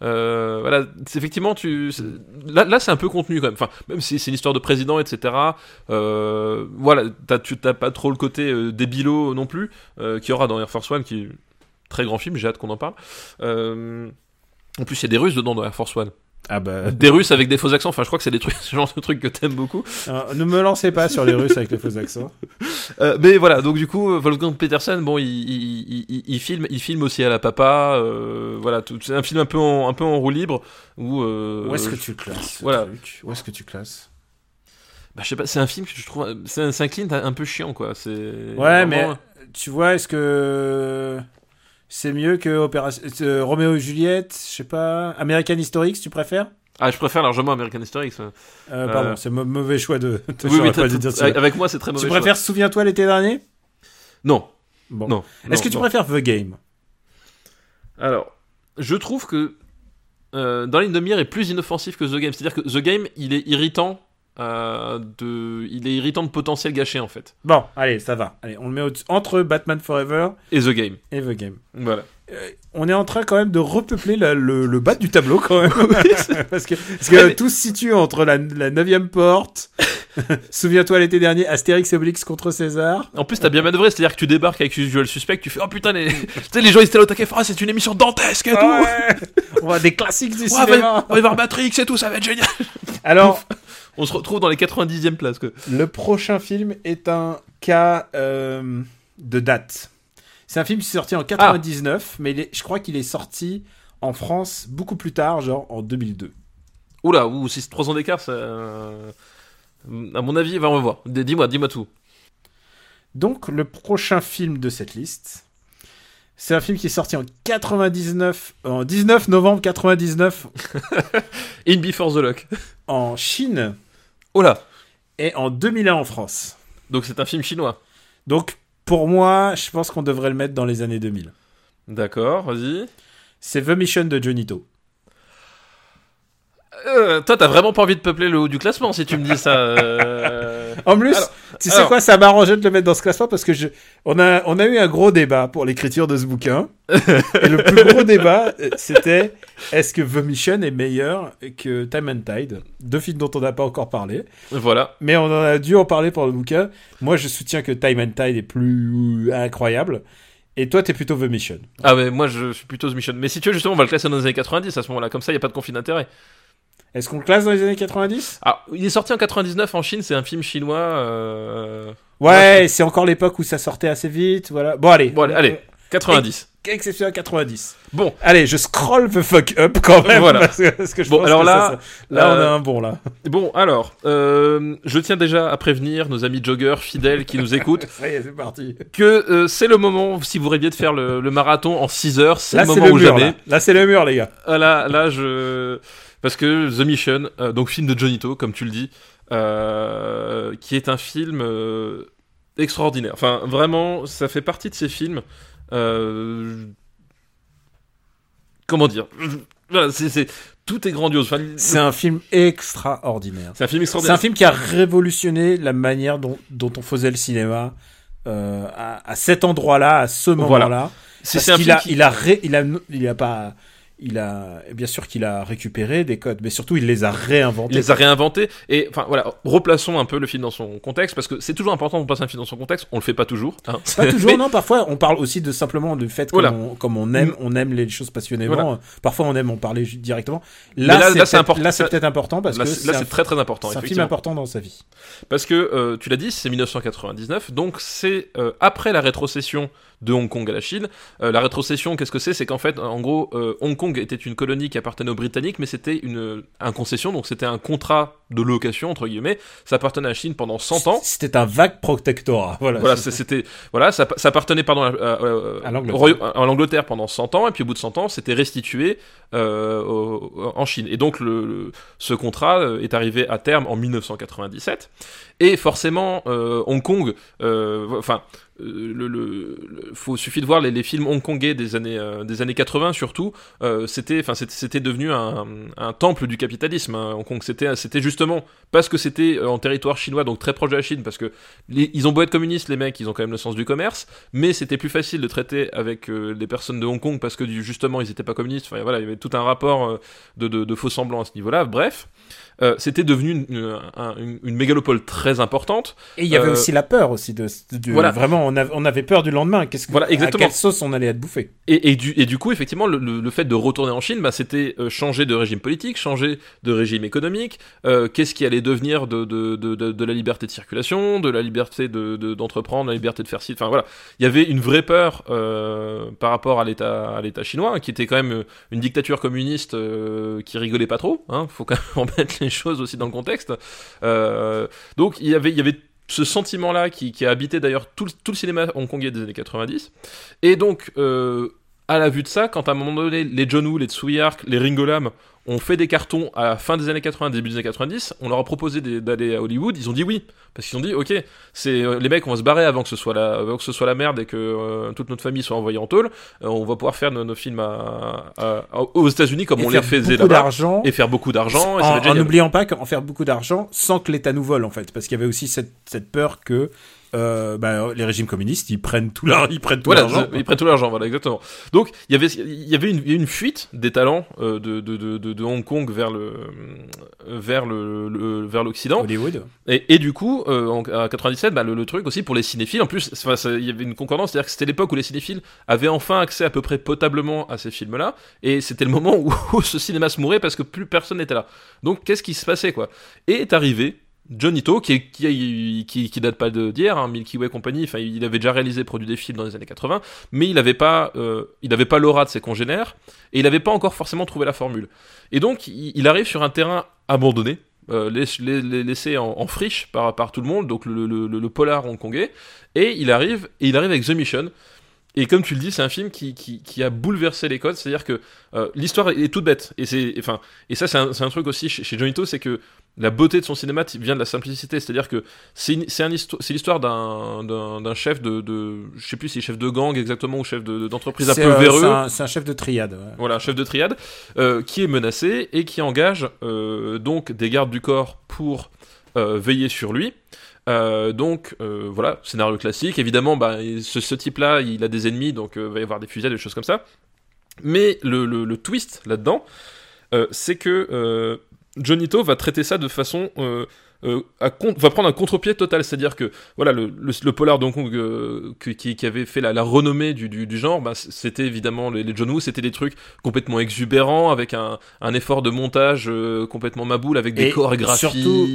euh, voilà. Effectivement, tu, là, là, c'est un peu contenu quand même. Enfin, même si c'est une histoire de président, etc. Euh, voilà, t'as, tu t'as pas trop le côté euh, non plus, euh, qu'il y aura dans Air Force One, qui est très grand film. J'ai hâte qu'on en parle. Euh, en plus, il y a des Russes dedans dans Air Force One. Ah bah, Des Russes avec des faux accents. Enfin, je crois que c'est des trucs, ce genre de trucs que t'aimes beaucoup. euh, ne me lancez pas sur les Russes avec les faux accents. Euh, mais voilà, donc du coup, euh, Wolfgang Petersen, bon, il, il, il, il- il filme, il filme aussi à la papa. euh, voilà, c'est un film un peu en, un peu en roue libre où. euh, Où est-ce que tu classes voilà. truc? Où est-ce que tu classes? Bah, je sais pas, c'est un film que je trouve, c'est un, un Clint un peu chiant quoi. C'est. Ouais, mais tu vois, est-ce que c'est mieux que Opération euh, Roméo et Juliette Je sais pas. American Historics, tu préfères? Ah, je préfère largement American History. euh, Pardon, Euh, c'est mauvais choix de. Oui, pas dû dire ça. avec moi, c'est très mauvais. Tu choix. préfères Souviens-toi l'été dernier? Non. Bon. Non. Est-ce que tu non. préfères The Game? Alors, je trouve que euh, dans la ligne de mire est plus inoffensif que The Game. C'est-à-dire que The Game, il est irritant. Euh, de, il est irritant de potentiel gâché en fait. Bon, allez, ça va. Allez, on le met au- entre Batman Forever Et The Game. et The Game. Voilà. Euh, on est en train quand même de repeupler la- le, le bas du tableau quand même. parce que, parce que Ouais, mais- tout se situe entre la, la 9 porte. Souviens-toi l'été dernier, Astérix et Obélix contre César. En plus, t'as bien manœuvré, c'est-à-dire que tu débarques avec Usual Suspect, tu fais oh putain, les, tu sais, les gens ils étaient là au taquet, ah, c'est une émission dantesque et tout. Ouais. on voit des classiques du Ouais, cinéma. va, on va y voir Matrix et tout, ça va être génial. Alors, On se retrouve dans les 90e places. Quoi. le prochain film est un cas euh, de date. C'est un film qui est sorti en 99, mais il est- je crois qu'il est sorti en France beaucoup plus tard, genre en 2002. Oula, ou si c'est 3 ans d'écart, ça. À mon avis, va, on va voir. Dis-moi, dis-moi tout. Donc, le prochain film de cette liste, c'est un film qui est sorti en 99, en 19 novembre 99 In Before the Lock. en Chine Oh là est en 2001 en France. Donc c'est un film chinois. Donc, pour moi, je pense qu'on devrait le mettre dans les années 2000. D'accord, vas-y. C'est The Mission de Johnny To. Euh, toi, t'as vraiment pas envie de peupler le haut du classement si tu me dis ça. euh. En plus, Alors- tu sais alors- quoi, ça m'arrangeait de le mettre dans ce classement parce que je, on a, on a eu un gros débat pour l'écriture de ce bouquin. et le plus gros débat, euh, c'était est-ce que The Mission est meilleur que Time and Tide? Deux films dont on n'a pas encore parlé. Voilà. Mais on en a dû en parler pour le bouquin. Moi, je soutiens que Time and Tide est plus incroyable. Et toi, t'es plutôt The Mission. Ah mais moi je suis plutôt The Mission. Mais si tu veux justement on va le classer dans les années 90 à ce moment-là. Comme ça il y a pas de conflit d'intérêt. Est-ce qu'on le classe dans les années 90 Ah, il est sorti en 99 en Chine. C'est un film chinois. euh, Ouais, c'est encore l'époque où ça sortait assez vite. Voilà. Bon, allez. Bon allez, allez 90. Exception à 90. Bon. Allez, je scroll the fuck up quand même. Voilà. Parce que, parce que je Bon, pense alors que là, ça, ça- là, on a euh, un bon là. Bon alors, euh, je tiens déjà à prévenir nos amis joggers fidèles qui nous écoutent Ça y est, c'est parti. que euh, c'est le moment si vous rêviez de faire le, le marathon en 6 heures, c'est le moment le mur. jamais. Là, Là, c'est le mur, les gars. Ah, là, là, je. Parce que The Mission, euh, donc film de Johnny To, comme tu le dis, euh, qui est un film euh, extraordinaire. Enfin, vraiment, ça fait partie de ces films. Comment dire Voilà, c'est, c'est- Tout est grandiose. Enfin, C'est un film extraordinaire. c'est un film C'est extraordinaire. un film qui a révolutionné la manière dont, dont on faisait le cinéma à, à cet endroit-là, à ce Voilà. moment-là. C'est, Parce qu'il film a, qui- il a, ré- il a, il a pas, il a, bien sûr qu'il a récupéré des codes, mais surtout il les a réinventés. Il les a réinventés et enfin voilà, replaçons un peu le film dans son contexte parce que c'est toujours important de placer un film dans son contexte. On le fait pas toujours. hein. Pas toujours, Mais- non. Parfois, on parle aussi de simplement du fait Voilà. comme, on, comme on aime, on aime les choses passionnément. Voilà. Parfois, on aime en parler directement. Là, là- c'est là, c'est peut-être- important. Là, c'est Ça- peut-être important parce Là, que là, c'est très très important. c'est un film important dans sa vie. Parce que, euh, tu l'as dit, c'est 1999, donc c'est euh, après la rétrocession de Hong Kong à la Chine. Euh, la rétrocession, qu'est-ce que c'est? C'est qu'en fait, en gros, euh, Hong Kong était une colonie qui appartenait aux Britanniques, mais c'était une un concession, donc c'était un contrat de location, entre guillemets. Ça appartenait à la Chine pendant 100 ans. C'était un vague protectorat. Voilà. C'était voilà, ça, ça appartenait pardon à, à- À l'Angleterre. à pendant 100 ans et puis au bout de 100 ans, c'était restitué euh, au- en Chine. Et donc le, le- ce contrat est arrivé à terme en 1997 et forcément Hong Kong enfin le, le, le- faut suffit de voir les, films hongkongais des années euh, des années 80 surtout euh, c'était enfin c'était, devenu un, un temple du capitalisme hein, Hong Kong. C'était c'était justement parce que c'était euh, en territoire chinois donc très proche de la Chine parce que les- ils ont beau être communistes les mecs ils ont quand même le sens du commerce mais c'était plus facile de traiter avec euh, les personnes de Hong Kong parce que justement ils étaient pas communistes. Enfin voilà il y avait tout un rapport euh, de, de, de faux semblants à ce niveau là bref euh, c'était devenu une, une, un- une- mégalopole très importante Et il y avait Euh, aussi la peur aussi de, de- Voilà. vraiment, on, av- on avait peur du lendemain. Qu'est-ce que, Voilà, exactement. À quelle sauce on allait être bouffé? Et, et, du, et du coup, effectivement, le, le, le fait de retourner en Chine, bah, c'était euh, changer de régime politique, changer de régime économique. euh, Qu'est-ce qui allait devenir de, de, de, de, la liberté de circulation, de la liberté de- de- d'entreprendre, la liberté de faire ci. Enfin voilà, il y avait une vraie peur euh, par rapport à l'État à l'État chinois, hein, qui était quand même une dictature communiste euh, qui rigolait pas trop. Hein, faut quand même remettre les choses aussi dans le contexte. Euh, donc il y avait y avait ce sentiment-là qui, qui a habité d'ailleurs tout, le- cinéma hongkongais des années 90. Et donc, euh, à la vue de ça, quand à un moment donné, les John Woo, les Tsui les Ringo Ont fait des cartons à la fin des années 80, début des années 90, on leur a proposé d'aller à Hollywood, ils ont dit oui. Parce qu'ils ont dit, ok, c'est euh, les mecs, on va se barrer avant que ce soit la, avant que ce soit la merde et que euh, toute notre famille soit envoyée en tôle. Euh, on va pouvoir faire nos, nos films à, à- à- aux États-Unis comme Et on les faisait là-bas. Et faire beaucoup d'argent. En, n'oubliant pas qu'en faire beaucoup d'argent sans que l'État nous vole en fait, parce qu'il y avait aussi cette, cette peur que euh, bah, les régimes communistes ils prennent tout leur, ils prennent tout Voilà, l'argent. ils prennent tout l'argent, voilà, exactement. Donc, il y avait, il y avait une, une fuite des talents euh, de, de, de, de, Hong Kong vers le, vers le, le- vers l'Occident. Hollywood. Et, et du coup, euh, en à 97, bah, le, le truc aussi pour les cinéphiles, en plus, il y avait une concordance, c'est-à-dire que c'était l'époque où les cinéphiles avaient enfin accès à peu près potablement à ces films-là, et c'était le moment où, où ce cinéma se mourait parce que plus personne n'était là. Donc, qu'est-ce qui se passait, quoi? Et est arrivé Johnny To, qui, qui, qui, date pas d'hier, hein, Milky Way Company, il avait déjà réalisé, produit des films dans les années 80, mais il avait pas, euh, il avait pas l'aura de ses congénères, et il avait pas encore forcément trouvé la formule. Et donc, il, arrive sur un terrain abandonné, euh, laiss- lai- lai- laissé en, friche par, par tout le monde, donc le- le polar hongkongais, et il arrive, et il arrive avec The Mission, et comme tu le dis, c'est un film qui, qui, qui a bouleversé les codes. C'est-à-dire que euh, l'histoire est, toute bête. Et, c'est, enfin, et ça, c'est un, c'est un truc aussi chez, chez Johnny c'est que la beauté de son cinéma vient de la simplicité. C'est-à-dire que c'est, une- c'est, un histo- c'est l'histoire d'un, d'un, d'un chef de, de. Je sais plus si chef de gang exactement ou chef de, d'entreprise un peu euh, véreux. c'est un, chef de triade. ouais. Voilà, un chef de triade euh, qui est menacé et qui engage euh, donc des gardes du corps pour euh, veiller sur lui. Euh, donc euh, voilà, scénario classique. Évidemment, bah, ce, type-là, il a des ennemis, donc euh, va y avoir des fusillades, des choses comme ça. Mais le, le- twist là-dedans, c'est que Jonito va traiter ça de façon euh, à va prendre un contre-pied total, c'est-à-dire que voilà le, le, le polar de Hong Kong euh, qui, qui avait fait la, la renommée du, du, du genre, bah, c'était évidemment les, les John Woo, c'était des trucs complètement exubérants avec un, un effort de montage euh, complètement maboule avec des Et chorégraphies, surtout,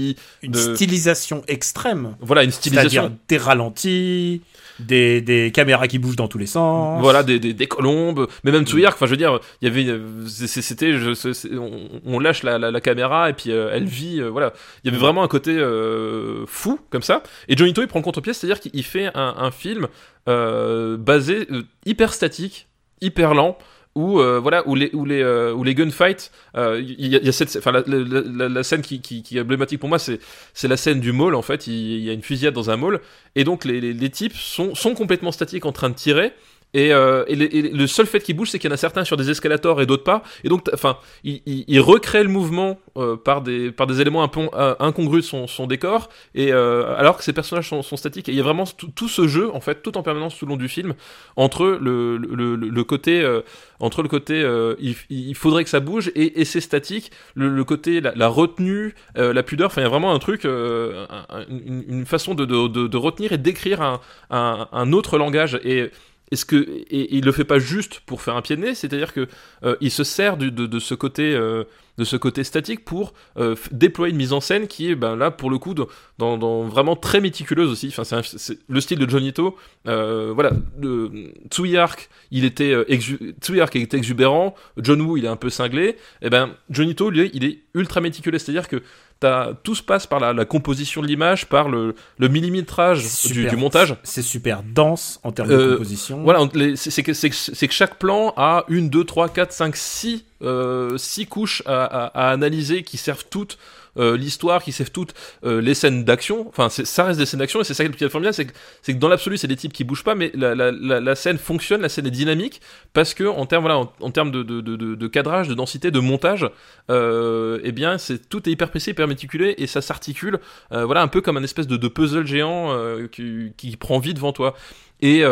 Une de- stylisation extrême. voilà une C'est-à-dire stylisation. des ralentis, des, des caméras qui bougent dans tous les sens. Voilà des, des, des colombes, mais même Tsuyark, enfin je veux dire, il y avait, euh, c'était, on, on lâche la, la, la caméra et puis euh, elle vit, euh, voilà, il y avait vraiment un côté euh, fou comme ça. Et Johnny To il prend le contre-pied, c'est-à-dire qu'il fait un, un film euh, basé euh, hyper statique, hyper lent. Où euh, voilà où les où les euh, où les gunfights euh, il y, a- cette enfin la, scène qui, qui, qui est emblématique pour moi c'est c'est la scène du mall en fait. Il, il y a une fusillade dans un mall et donc les, les, les types sont sont complètement statiques en train de tirer et, euh, et, le, et le seul fait qui bouge, c'est qu'il y en a certains sur des escalators et d'autres pas. Et donc, enfin, il, il, il recrée le mouvement euh, par des par des éléments un peu euh, incongrus de son, son décor. Et euh, alors que ces personnages sont, sont statiques, et il y a vraiment tout, ce jeu en fait, tout en permanence tout le long du film, entre le le, le, le côté euh, entre le côté euh, il, il faudrait que ça bouge et, et c'est statique, le, côté la, la retenue, la pudeur. Enfin, il y a vraiment un truc, un- un- une, une façon de, de, de, de retenir et d'écrire un, un, un autre langage et est-ce que et, il le fait pas juste pour faire un pied de nez, c'est-à-dire que euh, il se sert de, ce côté euh, de ce côté statique pour euh, déployer une mise en scène qui est ben là pour le coup vraiment très méticuleuse aussi. Enfin c'est le style de Jonito. Voilà, de il était exubérant, John Woo il est un peu cinglé. Et ben Jonito lui il est ultra méticuleux, c'est-à-dire que T'as- tout se passe par la, la composition de l'image, par le, le millimétrage du, du montage. C'est super dense en termes Euh, de composition. Voilà, c'est que chaque plan a une, deux, trois, quatre, cinq, six, euh, six couches à, à- à analyser qui servent toutes euh, l'histoire, qui servent toutes euh, les scènes d'action. Enfin, ça reste des scènes d'action et c'est ça qui est fort bien, c'est que, dans l'absolu, c'est des types qui bougent pas, mais la, scène fonctionne, la scène est dynamique parce que en termes voilà, en, termes de, de, cadrage, de densité, de montage, euh, eh bien, c'est tout est hyper précis, hyper méticulé et ça s'articule, euh, voilà, un peu comme un espèce de, puzzle géant qui, prend vie devant toi. Et,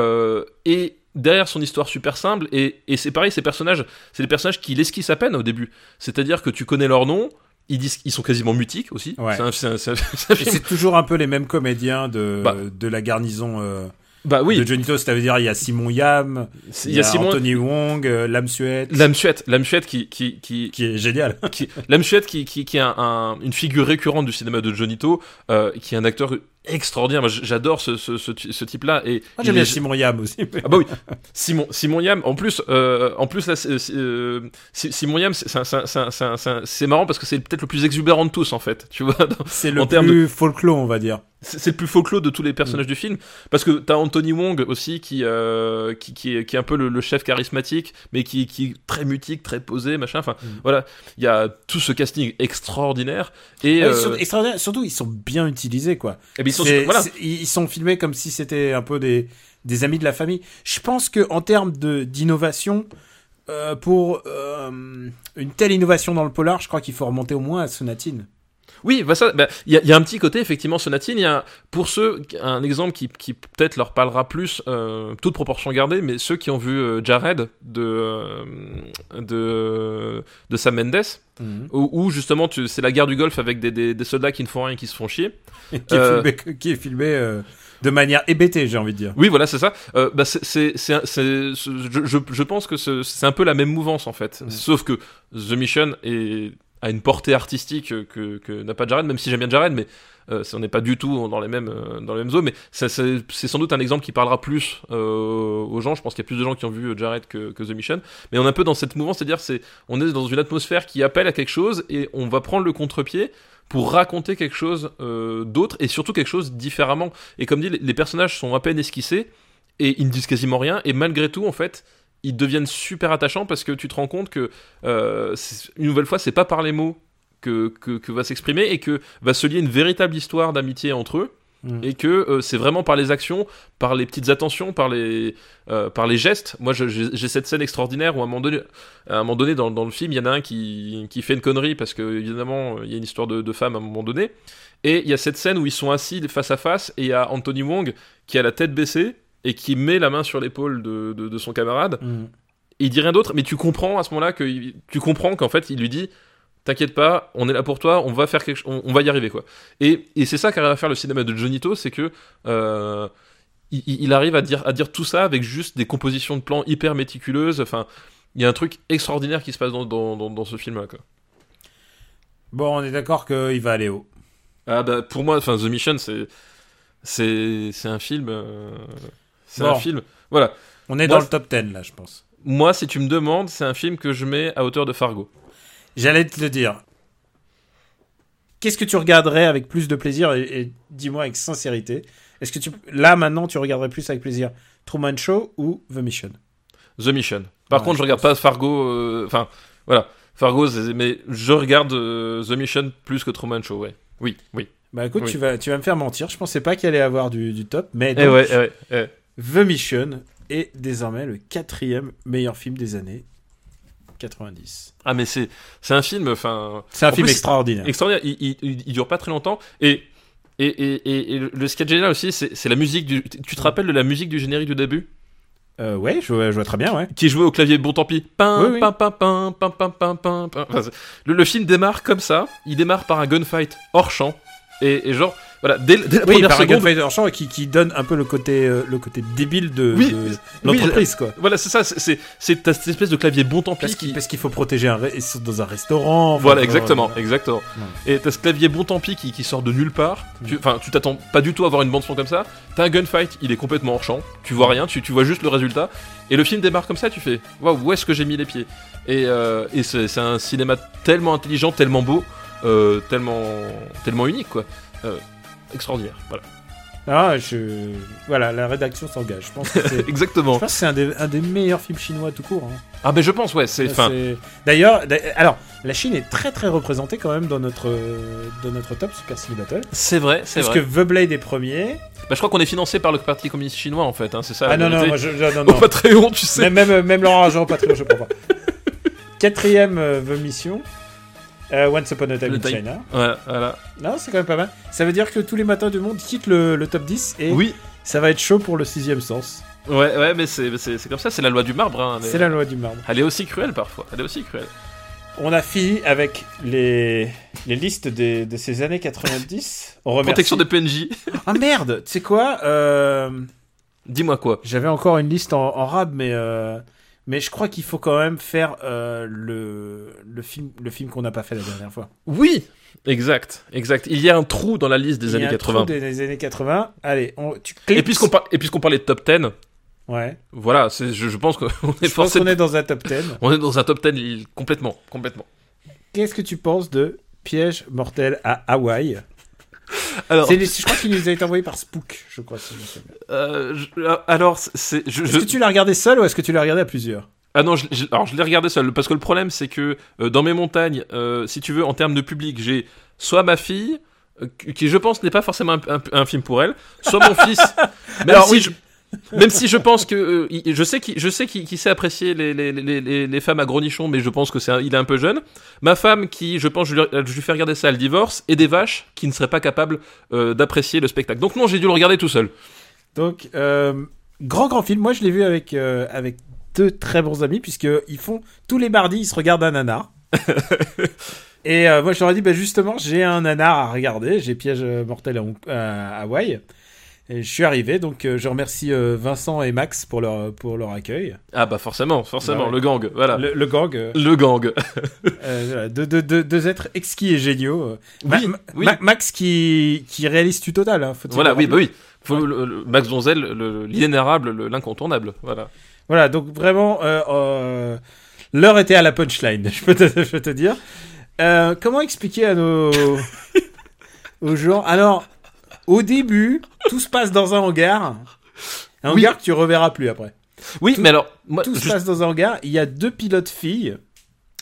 et derrière son histoire super simple, et, et c'est pareil, ces personnages, c'est des personnages qui l'esquissent à peine au début. C'est-à-dire que tu connais leur nom, ils disent ils sont quasiment mutiques aussi. Ouais. C'est toujours un peu les mêmes comédiens de, Bah. de la garnison euh, Bah oui, de Johnny To, c'est-à-dire il y a Simon Yam, il y a Simon. Anthony Wong, euh, Lam Suet, L'âme chouette, l'âme chouette qui, qui, qui, qui est génial. qui, l'âme chouette qui, qui, qui est un, un- une figure récurrente du cinéma de Jonito, euh, qui est un acteur extraordinaire. Moi, j'adore ce, ce, ce, ce type-là. Et Moi il j'aime bien Simon Yam aussi. Ah bah oui, Simon, Simon Yam. En plus, euh, en plus là, euh, Si- Simon Yam, c'est marrant parce que c'est peut-être le plus exubérant de tous en fait. Tu vois, C'est le En plus folklore, on va dire. c'est le plus folklore de tous les personnages du film parce que t'as Anthony Wong aussi qui euh, qui, qui, est, qui est un peu le, le chef charismatique mais qui, qui est très mutique très posé machin enfin voilà il y a tout ce casting extraordinaire et Ouais, surtout, ils sont bien utilisés, quoi. et bien, ils sont- voilà ils sont filmés comme si c'était un peu des, des amis de la famille. Je pense que en termes de d'innovation, euh, pour euh, une telle innovation dans le polar, je crois qu'il faut remonter au moins à Sonatine. Oui, bah ça, bah, il y, a, il y a un petit côté effectivement sonatine. Il y a pour ceux un exemple qui, qui peut-être leur parlera plus, euh, toute proportion gardée, mais ceux qui ont vu euh, Jared de euh, de de Sam Mendes, où, où, justement c'est la guerre du Golfe avec des, des, des soldats qui ne font rien, et qui se font chier. qui est Euh, filmé, qui est filmé de manière hébétée, j'ai envie de dire. Oui, voilà, c'est ça. Euh, bah, c'est, je, je, je pense que ce- c'est un peu la même mouvance en fait, sauf que The Mission est a une portée artistique que, n'a pas Jared, même si j'aime bien Jared, mais euh, on n'est pas du tout dans les mêmes euh, dans les mêmes eaux. Mais c'est, sans doute un exemple qui parlera plus euh, aux gens. Je pense qu'il y a plus de gens qui ont vu Jared que, The Mission, mais on est un peu dans cette mouvance, c'est-à-dire c'est on est dans une atmosphère qui appelle à quelque chose et on va prendre le contre-pied pour raconter quelque chose euh, d'autre et surtout quelque chose différemment. Et comme dit, les personnages sont à peine esquissés et ils ne disent quasiment rien. Et malgré tout, en fait, ils deviennent super attachants parce que tu te rends compte que euh, une nouvelle fois, c'est pas par les mots que, que, que va s'exprimer et que va se lier une véritable histoire d'amitié entre eux. Mm. Et que euh, c'est vraiment par les actions, par les petites attentions, par les, euh, par les gestes. Moi, j'ai j'ai cette scène extraordinaire où à un moment donné, à un moment donné dans, dans le film, il y en a un qui, qui fait une connerie parce que évidemment, il y a une histoire de, de femme à un moment donné. Et il y a cette scène où ils sont assis face à face et il y a Anthony Wong qui a la tête baissée et qui met la main sur l'épaule de, de- de son camarade. Mm. Il dit rien d'autre, mais tu comprends à ce moment-là que tu comprends qu'en fait il lui dit T'inquiète pas, on est là pour toi, on va faire quelque, on, on va y arriver quoi. Et, et c'est ça qu'arrive à faire le cinéma de Jonito, c'est que euh, il, il arrive à dire à dire tout ça avec juste des compositions de plans hyper méticuleuses. Enfin, il y a un truc extraordinaire qui se passe dans, dans, dans, dans ce film-là. Quoi. Bon, on est d'accord qu'il va aller haut. Ah bah pour moi, enfin The Mission, c'est c'est c'est un film, euh, c'est Bon. un film. Voilà. On est Moi, dans le top 10 là, je pense. Moi, si tu me demandes, c'est un film que je mets à hauteur de Fargo. J'allais te le dire. Qu'est-ce que tu regarderais avec plus de plaisir et, et dis-moi avec sincérité. Est-ce que tu là maintenant tu regarderais plus avec plaisir Truman Show ou The Mission? The Mission. Par Ouais, contre, je je regarde pas Fargo. euh, Enfin, voilà. Fargo, mais je regarde euh, The Mission plus que Truman Show, ouais. Oui, oui. Bah écoute, Oui. tu vas tu vas me faire mentir. Je pensais pas qu'il allait avoir du, du top, mais Eh donc, ouais, eh ouais, eh. The Mission est désormais le quatrième meilleur film des années 90. Ah, mais c'est c'est un film, enfin. C'est un film plus, extraordinaire. extraordinaire. Il, il, il- il dure pas très longtemps. Et, et, et, et, le- sketch génial aussi, c'est la musique du. Tu te rappelles de la musique du générique du début? Euh, ouais, je vois, je vois très bien, ouais. Qui jouait au clavier, bon tant pis. Pin, Oui, oui. pin, pin, pin, pin, pin, pin, pin, pin. Enfin, c'est- le, le film démarre comme ça. Il démarre par un gunfight hors champ. Et, et genre, voilà, dès, dès la Oui, première par seconde. Gunfighter Champ qui, qui donne un peu le côté, euh, le côté débile de, Oui, de oui, l'entreprise, quoi. Voilà, c'est ça, c'est- cette espèce de clavier bon tant pis Parce qui. qu'il faut protéger un, dans un restaurant. enfin, Voilà, euh, exactement, voilà. exactement. Ouais. Et t'as ce clavier bon tant pis qui, qui sort de nulle part. Enfin, tu t'attends pas du tout à voir une bande son comme ça. T'as un gunfight, il est complètement hors champ. Tu vois rien, tu, tu vois juste le résultat. Et le film démarre comme ça, tu fais Waouh, où est-ce que j'ai mis les pieds? Et, euh, et c'est c'est un cinéma tellement intelligent, tellement beau, euh, tellement, tellement unique, quoi. Euh, extraordinaire, voilà. Ah, je... Voilà, la rédaction s'engage. Je pense que c'est, je Exactement. pense que c'est un, des, un des meilleurs films chinois tout court. hein. Ah, mais je pense, ouais, c'est. Enfin, C'est- D'ailleurs, d'a- alors, la Chine est très très représentée quand même dans notre, euh, dans notre top Super Cine Battle. c'est vrai, c'est Parce vrai. que The Blade est premier. Bah, je crois qu'on est financé par le Parti communiste chinois, en fait, hein, c'est ça. Ah, non, non, moi, je, non, Au non. Patreon, tu sais. Même, même, même Laurent Argent, Patreon, je comprends pas. Quatrième, euh, The Mission. Euh, Once Upon a Time in. China. Ouais, voilà. Non, c'est quand même pas mal. Ça veut dire que tous les matins du monde quittent le, le top 10 et Oui, ça va être chaud pour le sixième sens. ouais, ouais, mais c'est comme ça, c'est la loi du marbre. Hein, mais- C'est la loi du marbre. Elle est aussi cruelle parfois. Elle est aussi cruelle. On a fini avec les, les listes des- de ces années 90. On remercie... Protection des PNJ. Ah merde, tu sais quoi euh, Dis-moi quoi. J'avais encore une liste en, en rab, mais, euh, mais je crois qu'il faut quand même faire euh, le, le film, le film qu'on n'a pas fait la dernière fois. Oui, exact, exact. Il y a un trou dans la liste des Il y a années un 80. trou des, des années 80. Allez, on, tu cliques. Et puisqu'on par... et puisqu'on parlait de top 10, Ouais. voilà, c'est- je, je pense qu'on est Je pense forcé. qu'on de- est dans un top 10. On est dans un top 10 il- complètement, complètement. Qu'est-ce que tu penses de Piège mortel à Hawaï? Alors, les- Je crois qu'il nous a été envoyé par Spook, je crois. Si je me souviens. euh, je- alors c'est. Est-ce je- que tu l'as regardé seul ou est-ce que tu l'as regardé à plusieurs? Ah non, je, alors je l'ai regardé seul parce que le problème c'est que euh, dans mes montagnes, euh, si tu veux, en termes de public, j'ai soit ma fille euh, qui je pense n'est pas forcément un, un- un film pour elle, soit mon fils. Même Alors si oui. je, même si je pense que euh, je sais qu'il je sais qu'il qu'il sait apprécier les, les, les, les, les femmes à gros nichons, mais je pense que c'est il est un peu jeune. Ma femme qui je pense je lui, je lui fais regarder ça, elle divorce, et des vaches qui ne seraient pas capables euh, d'apprécier le spectacle. Donc non, j'ai dû le regarder tout seul. Donc, euh, grand, grand film. Moi, je l'ai vu avec, avec deux très bons amis, puisqu'ils font tous les mardis, ils se regardent un nanar. Et moi, je leur ai dit, bah, justement, j'ai un nanar à regarder. J'ai Piège mortel à, à Hawaï. Et je suis arrivé, donc euh, je remercie euh, Vincent et Max pour leur, pour leur accueil. Ah bah forcément, forcément, Bah ouais. le gang, voilà. Le, Le, le gang, euh, gang. voilà, deux, deux, deux, deux êtres exquis et géniaux. Ma- Oui, Ma- oui. Ma- Max qui, qui réalise du total. Hein, faut-il Voilà, oui, bah oui. Faut le- le- Max Donzel, le- l'inénarrable, le- l'incontournable. Voilà. Voilà, donc vraiment, l'heure était à la punchline, je peux te, je peux te dire. Comment expliquer à nos aux gens? Alors, au début, tout se passe dans un hangar Un Oui. hangar que tu reverras plus après. Oui, Tout- mais alors, moi, Tout se passe dans un hangar. Il y a deux pilotes filles,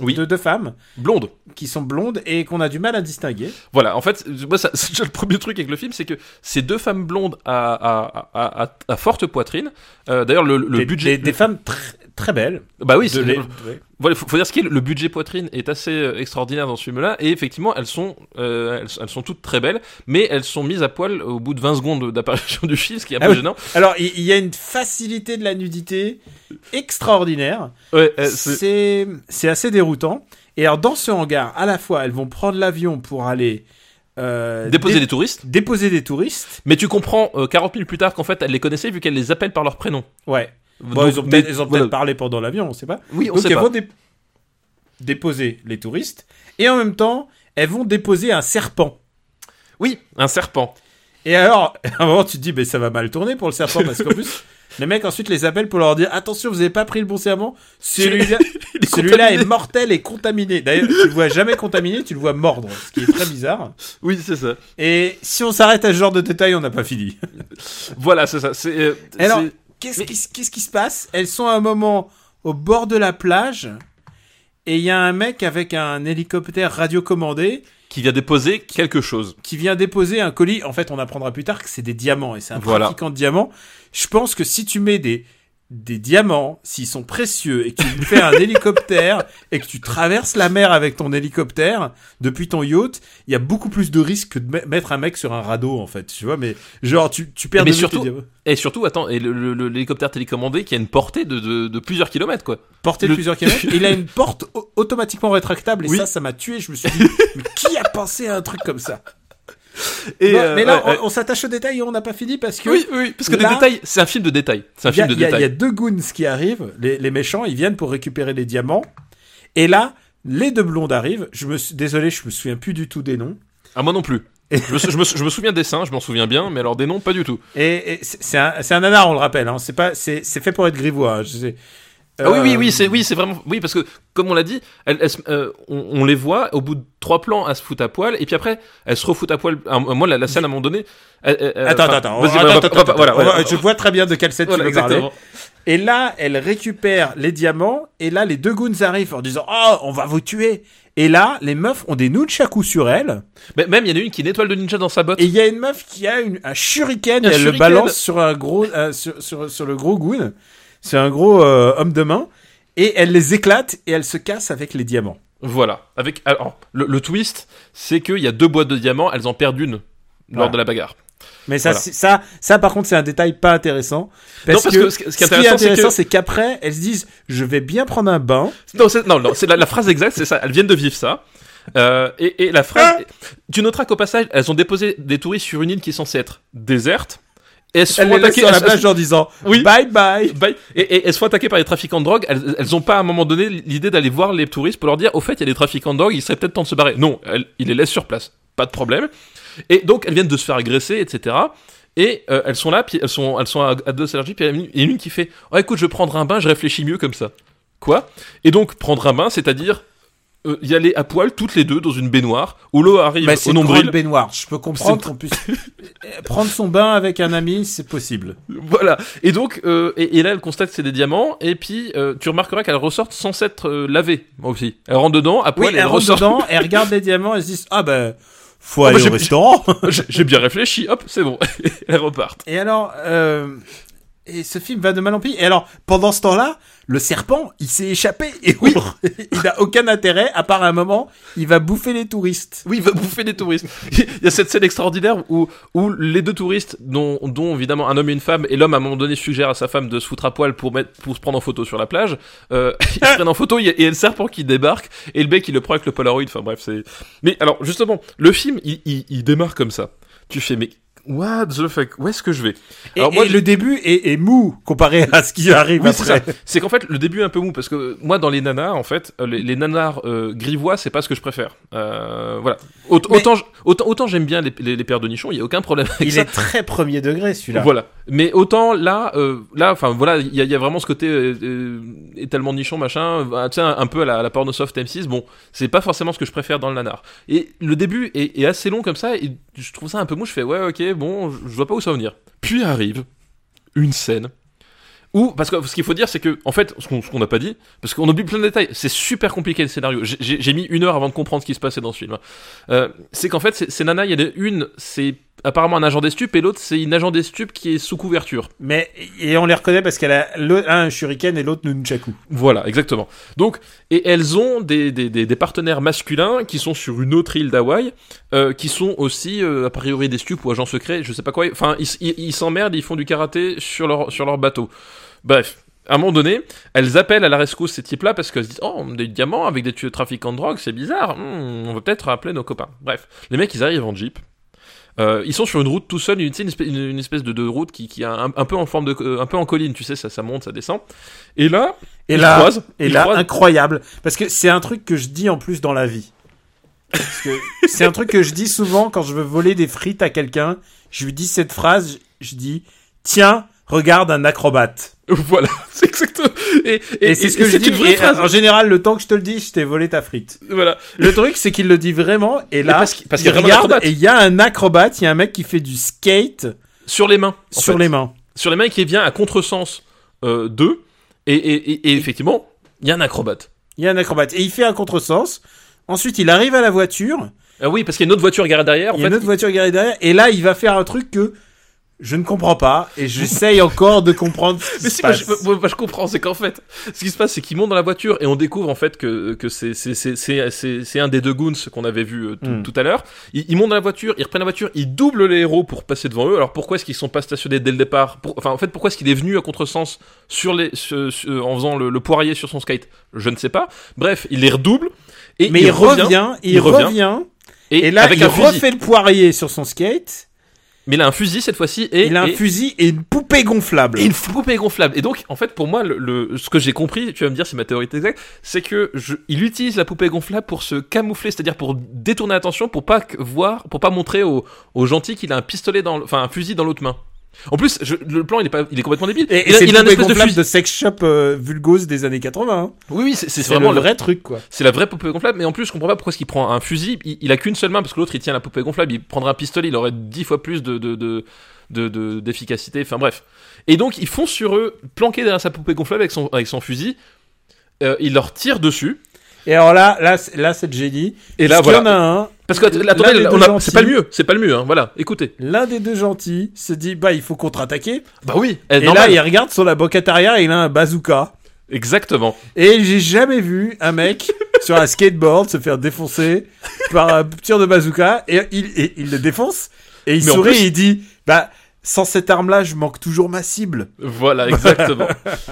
Oui. deux, deux femmes, blonde. qui sont blondes et qu'on a du mal à distinguer. Voilà, en fait, moi, ça, c'est déjà le premier truc avec le film, c'est que ces deux femmes blondes à, à, à, forte poitrine. euh, D'ailleurs, le, le des, budget. des, des femmes très, très belles. Bah oui, c'est- les-. Voilà, faut, faut dire ce qui est, le budget poitrine est assez euh, extraordinaire dans ce film-là, et effectivement, elles sont, euh, elles, elles sont toutes très belles, mais elles sont mises à poil au bout de 20 secondes d'apparition du film, ce qui est un Ah peu oui. gênant. Alors, il y, a une facilité de la nudité extraordinaire. Ouais, euh, c'est- assez déroutant. Et alors, dans ce hangar, à la fois, elles vont prendre l'avion pour aller euh, déposer dé- des touristes, déposer des touristes. mais tu comprends euh, 40 minutes plus tard qu'en fait, elles les connaissaient vu qu'elles les appellent par leur prénom. Ouais. Bon, Donc, ils ont peut-être voilà. parlé pendant l'avion, on sait pas. Oui, on Donc, sait elles pas. vont dé- déposer les touristes. Et en même temps, elles vont déposer un serpent. Oui, un serpent. Et alors, à un moment, tu te dis, mais ça va mal tourner pour le serpent, parce qu'en plus, les mecs ensuite les appellent pour leur dire, attention, vous avez pas pris le bon serment. Celui-là, Il est celui-là contaminé. est mortel et contaminé. D'ailleurs, tu le vois jamais contaminé, tu le vois mordre, ce qui est très bizarre. Oui, c'est ça. Et si on s'arrête à ce genre de détails, on n'a pas fini. Voilà, c'est ça. C'est. euh, qu'est-ce qui se passe? Elles sont à un moment au bord de la plage, et il y a un mec avec un hélicoptère radiocommandé qui vient déposer quelque chose. qui vient déposer un colis. En fait, on apprendra plus tard que c'est des diamants et c'est un Voilà. trafiquant de diamants. Je pense que si tu mets des des diamants, s'ils sont précieux et que tu fais un hélicoptère et que tu traverses la mer avec ton hélicoptère depuis ton yacht, il y a beaucoup plus de risques que de me- mettre un mec sur un radeau en fait, tu vois. Mais genre tu tu perds Mais de surtout- tes. Et surtout, attends, et l'hélicoptère télécommandé qui a une portée de, de, de plusieurs kilomètres, quoi. portée de le- plusieurs kilomètres. Il a une porte au- automatiquement rétractable et Oui. ça, ça m'a tué. Je me suis dit, mais qui a pensé à un truc comme ça? Et, Non, euh, Mais là, ouais, on, on s'attache aux détails et on n'a pas fini parce que Oui, oui, parce que là- des détails, c'est un film de détails. C'est un Il y, a, film de il y a- il y a détails. deux goons qui arrivent, les, les méchants, ils viennent pour récupérer les diamants. Et là, les deux blondes arrivent. Je me suis, désolé, je me souviens plus du tout des noms. Ah, moi non plus. Et- Je me, sou- je, me, sou- je me souviens des seins, je m'en souviens bien, mais alors des noms, pas du tout. Et, et c'est un, c'est un nanar, on le rappelle. Hein. C'est pas, c'est, c'est fait pour être grivois. hein. Ah oui, oui, Euh, oui, c'est oui, c'est vraiment oui parce que comme on l'a dit, elles- elles se- euh, on, on les voit au bout de trois plans, elles se foutent à poil et puis après elles se refoutent à poil. Ah, moi, la, la scène à un moment donné. elle- Attends, enfin, attends, attends. voilà. Je vois très bien de quelle scène Voilà, tu veux parler. Et là, elle récupère les diamants. Et là, les deux goons arrivent en disant Oh, on va vous tuer. Et là, les meufs ont des nunchakus sur elles. Mais même il y en a une qui a une étoile de ninja dans sa botte. Et il y a une meuf qui a une, un shuriken Un et elle le balance sur un gros, euh, sur, sur, sur le gros goon. C'est un gros euh, homme de main. Et elle les éclate et elle se casse avec les diamants. Voilà. Avec alors le, le twist, c'est qu'il y a deux boîtes de diamants, elles en perdent une lors de la bagarre. Mais ça, Voilà. ça, ça, par contre, c'est un détail pas intéressant. Parce, Non, parce que, que ce qui- est intéressant, c'est qu'après, elles se disent, je vais bien prendre un bain. Non, c'est, non, non, c'est la, la phrase exacte, c'est ça. Elles viennent de vivre ça. Euh, et, et la phrase, tu noteras qu'au passage, elles ont déposé des touristes sur une île qui est censée être déserte. Elles se font les attaquer sur la plage en disant, Oui. bye bye. Bye. Et, et elles se font attaquer par des trafiquants de drogue. Elles, elles ont pas à un moment donné l'idée d'aller voir les touristes pour leur dire au fait il y a des trafiquants de drogue, il serait peut-être temps de se barrer. Non, elles, ils les laissent sur place, pas de problème. Et donc elles viennent de se faire agresser, etc. Et euh, elles sont là, puis elles sont, elles sont à, à deux allergies, puis il y a une qui fait oh écoute je vais prendre un bain, je réfléchis mieux comme ça. Quoi? Et donc prendre un bain, c'est-à-dire euh, y aller à poil toutes les deux dans une baignoire où l'eau arrive Bah, au une nombril. grande baignoire. Je peux comprendre qu'on puisse Euh, prendre son bain avec un ami, c'est possible. Voilà. Et donc, euh, et, et là, elle constate que c'est des diamants. Et puis, euh, tu remarqueras qu'elle ressortent sans s'être euh, lavée aussi. Elle rentre dedans, à Oui, poil, et elle elle rentre ressort. dedans, elle regarde les diamants, elle se dit, ah ben, faut Oh, bah, aller j'ai- au restaurant. J'ai j'ai bien réfléchi. Hop, c'est bon. elle repart. Et alors, euh, et ce film va de mal en pis. Et alors, pendant ce temps-là, le serpent, il s'est échappé. Et oui, il n'a aucun intérêt, à part un moment, il va bouffer les touristes. Oui, il va bouffer des touristes. Il y a cette scène extraordinaire où, où les deux touristes, dont, dont évidemment un homme et une femme, et l'homme à un moment donné suggère à sa femme de se foutre à poil pour, mettre, pour se prendre en photo sur la plage, euh, ils se prennent en photo, il y a- et il y a le serpent qui débarque, et le mec il le prend avec le Polaroid, enfin bref, c'est... Mais alors, justement, le film, il, il, il démarre comme ça. Tu fais, mais what the fuck, où est-ce que je vais? Et, Alors, moi, et le début est, est mou comparé à ce qui arrive Oui, c'est après. C'est qu'en fait, le début est un peu mou parce que moi, dans les nanars, en fait, euh, les, les nanars euh, grivois, c'est pas ce que je préfère. Euh, voilà. Aut- Mais- Autant, autant, autant j'aime bien les, les, les paires de nichons, il y a aucun problème avec Il ça. est très premier degré celui-là. Voilà. Mais autant là, euh, là, enfin voilà, il y, y a vraiment ce côté euh, euh, étalement nichon machin, euh, un, un peu à la, à la pornosoft M6. Bon, c'est pas forcément ce que je préfère dans le nanar. Et le début est, est assez long comme ça, et je trouve ça un peu mou. Je fais ouais, ok, bon, je vois pas où ça va venir. Puis arrive une scène où, parce que ce qu'il faut dire, c'est que, en fait, ce qu'on n'a pas dit, parce qu'on oublie plein de détails, c'est super compliqué le scénario. J'ai- mis une heure avant de comprendre ce qui se passait dans ce film. hein. Euh, c'est qu'en fait, c'est Nana, il y a une, c'est apparemment un agent des stupes, et l'autre, c'est une agent des stupes qui est sous couverture. Mais et on les reconnaît parce qu'elle a un shuriken et l'autre nunchaku. Voilà, exactement. Donc, et elles ont des, des, des, des partenaires masculins qui sont sur une autre île d'Hawaï, euh, qui sont aussi, euh, a priori, des stupes ou agents secrets, je sais pas quoi. Enfin, ils ils- ils s'emmerdent, ils font du karaté sur leur, sur leur bateau. Bref. À un moment donné, elles appellent à la rescousse ces types-là parce qu'elles se disent Oh, des diamants avec des tueurs trafiquants de drogue, c'est bizarre. Hmm, on va peut-être appeler nos copains. Bref, les mecs, ils arrivent en jeep. Euh, ils sont sur une route tout seuls, une, une, espèce, une- espèce de, de route qui, qui a un, un peu en forme de, euh, un peu en colline, tu sais, ça, ça monte, ça descend. Et là, Et ils là, croisent, et ils là, croisent- incroyable. Parce que c'est un truc que je dis en plus dans la vie. C'est un truc que je dis souvent quand je veux voler des frites à quelqu'un. Je lui dis cette phrase, je dis, tiens, regarde un acrobate. Voilà, c'est exactement. Et, Et, c'est ce que je dis. une vraie et, phrase. En général, le temps que je te le dis, je t'ai volé ta frite. Voilà. Le truc, c'est qu'il le dit vraiment. Et là, parce qu'il- parce il qu'il y a vraiment un regarde acrobate. et il y a un acrobate. Il y a un mec qui fait du skate Sur les mains. sur fait. les mains. Sur les mains qui vient à contresens euh, d'eux. Et, et, et, et effectivement, il y a un acrobate. Il y a un acrobate et il fait un contresens. Ensuite, il arrive à la voiture. Ah oui, parce qu'il y a une autre voiture garée derrière. En il y a fait, une autre voiture garée derrière. Et là, il va faire un truc que je ne comprends pas. Et j'essaye encore de comprendre ce qui Mais se si, moi je, moi, moi, je comprends, c'est qu'en fait, ce qui se passe, c'est qu'ils montent dans la voiture et on découvre en fait que, que c'est, un des deux goons qu'on avait vu euh, tout, Mm. tout à l'heure. Ils, ils montent dans la voiture, ils reprennent la voiture, ils doublent les héros pour passer devant eux. Alors pourquoi est-ce qu'ils sont pas stationnés dès le départ? Pour- Enfin, en fait, pourquoi est-ce qu'il est venu à contresens sur les, sur- sur- en faisant le, le poirier sur son skate? Je ne sais pas. Bref, il les redouble. Et Mais il, revient, il, il revient, et, et là, avec il fusil. refait le poirier sur son skate. Mais il a un fusil cette fois-ci et, il a un et- fusil et une poupée gonflable. Et une poupée gonflable. Et donc, en fait, pour moi, le, le- ce que j'ai compris, tu vas me dire si ma théorie est exacte, c'est que je, il utilise la poupée gonflable pour se camoufler, c'est-à-dire pour détourner l'attention, pour pas voir, pour pas montrer aux, aux gentils qu'il a un pistolet dans, enfin un fusil dans l'autre main. En plus, je- le plan, il est pas, il est complètement débile. Et, et il a, il une espèce de fusil. de sex shop euh, vulgose des années 80. hein. Oui, oui, c'est vraiment le vrai truc, quoi. C'est la vraie poupée gonflable, mais en plus, je comprends pas pourquoi est-ce qu'il prend un fusil. Il, il a qu'une seule main parce que l'autre il tient la poupée gonflable. Il prendrait un pistolet, il aurait dix fois plus de de de de- de- d'efficacité. Enfin bref. Et donc ils font sur eux, planqués derrière sa poupée gonflable avec son avec son fusil. Euh, il leur tire dessus. Et alors là, là, c'est- là, c'est le génie. Et là Parce qu'il y voilà. en a un. Parce que attendez, c'est pas le mieux, c'est pas le mieux. Hein, voilà, écoutez. L'un des deux gentils se dit, bah, il faut contre-attaquer. Bah oui. Et là, il regarde sur la banquette arrière et il a un bazooka. Exactement. Et j'ai jamais vu un mec sur un skateboard se faire défoncer par un tir de bazooka et il, et il le défonce et il Mais sourit plus- et il dit bah sans cette arme-là, je manque toujours ma cible. Voilà, exactement.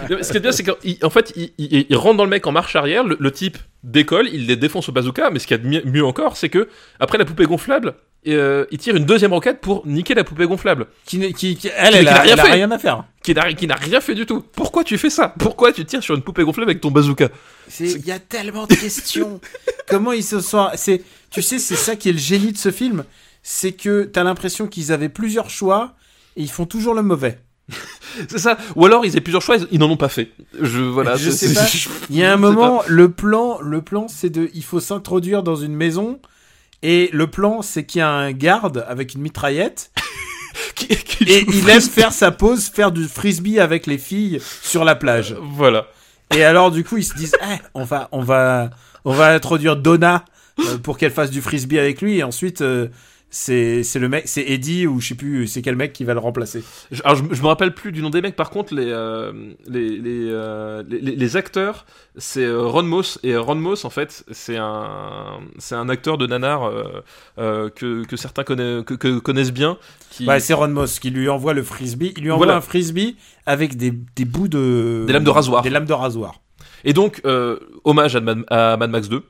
Ce qui est bien, c'est qu'en fait, il, il- il rentre dans le mec en marche arrière, le, le type décolle, il les défonce au bazooka, mais ce qu'il y a de mieux, encore, c'est que, après la poupée gonflable, euh, il tire une deuxième roquette pour niquer la poupée gonflable, Qui, qui, qui- elle, Qui- elle, qui a, n'a rien elle a fait. rien à faire. qui n'a qui n'a rien fait du tout. Pourquoi tu fais ça? Pourquoi tu tires sur une poupée gonflable avec ton bazooka? Il y a tellement de questions. Comment ils se sont. C'est, tu sais, c'est ça qui est le génie de ce film. C'est que t'as l'impression qu'ils avaient plusieurs choix et ils font toujours le mauvais. C'est ça Ou alors, ils avaient plusieurs choix, ils, ils n'en ont pas fait. Je, voilà. Je c'est- sais pas. c'est- Il y a un moment, le plan, le plan, c'est de, il faut s'introduire dans une maison. Et le plan, c'est qu'il y a un garde avec une mitraillette Qui- qui et il aime frisbee. faire sa pause, faire du frisbee avec les filles sur la plage. Voilà. Et alors du coup ils se disent, Eh, on va, on va, on va introduire Donna euh, pour qu'elle fasse du frisbee avec lui et ensuite euh, c'est c'est le mec, c'est Eddie ou je sais plus, c'est quel mec qui va le remplacer. Je- Alors, je, je me rappelle plus du nom des mecs. Par contre, les euh, les, les, euh, les, acteurs, c'est euh, Ron Moss et Ron Moss en fait, c'est un c'est un acteur de nanar euh, euh, que, que certains connaissent que, que connaissent bien. Qui... Ouais, c'est Ron Moss qui lui envoie le frisbee. Il lui envoie Voilà. un frisbee avec des, des bouts de Des lames de rasoir. Des lames de rasoir. Et donc euh, hommage à Mad, à Mad Max 2.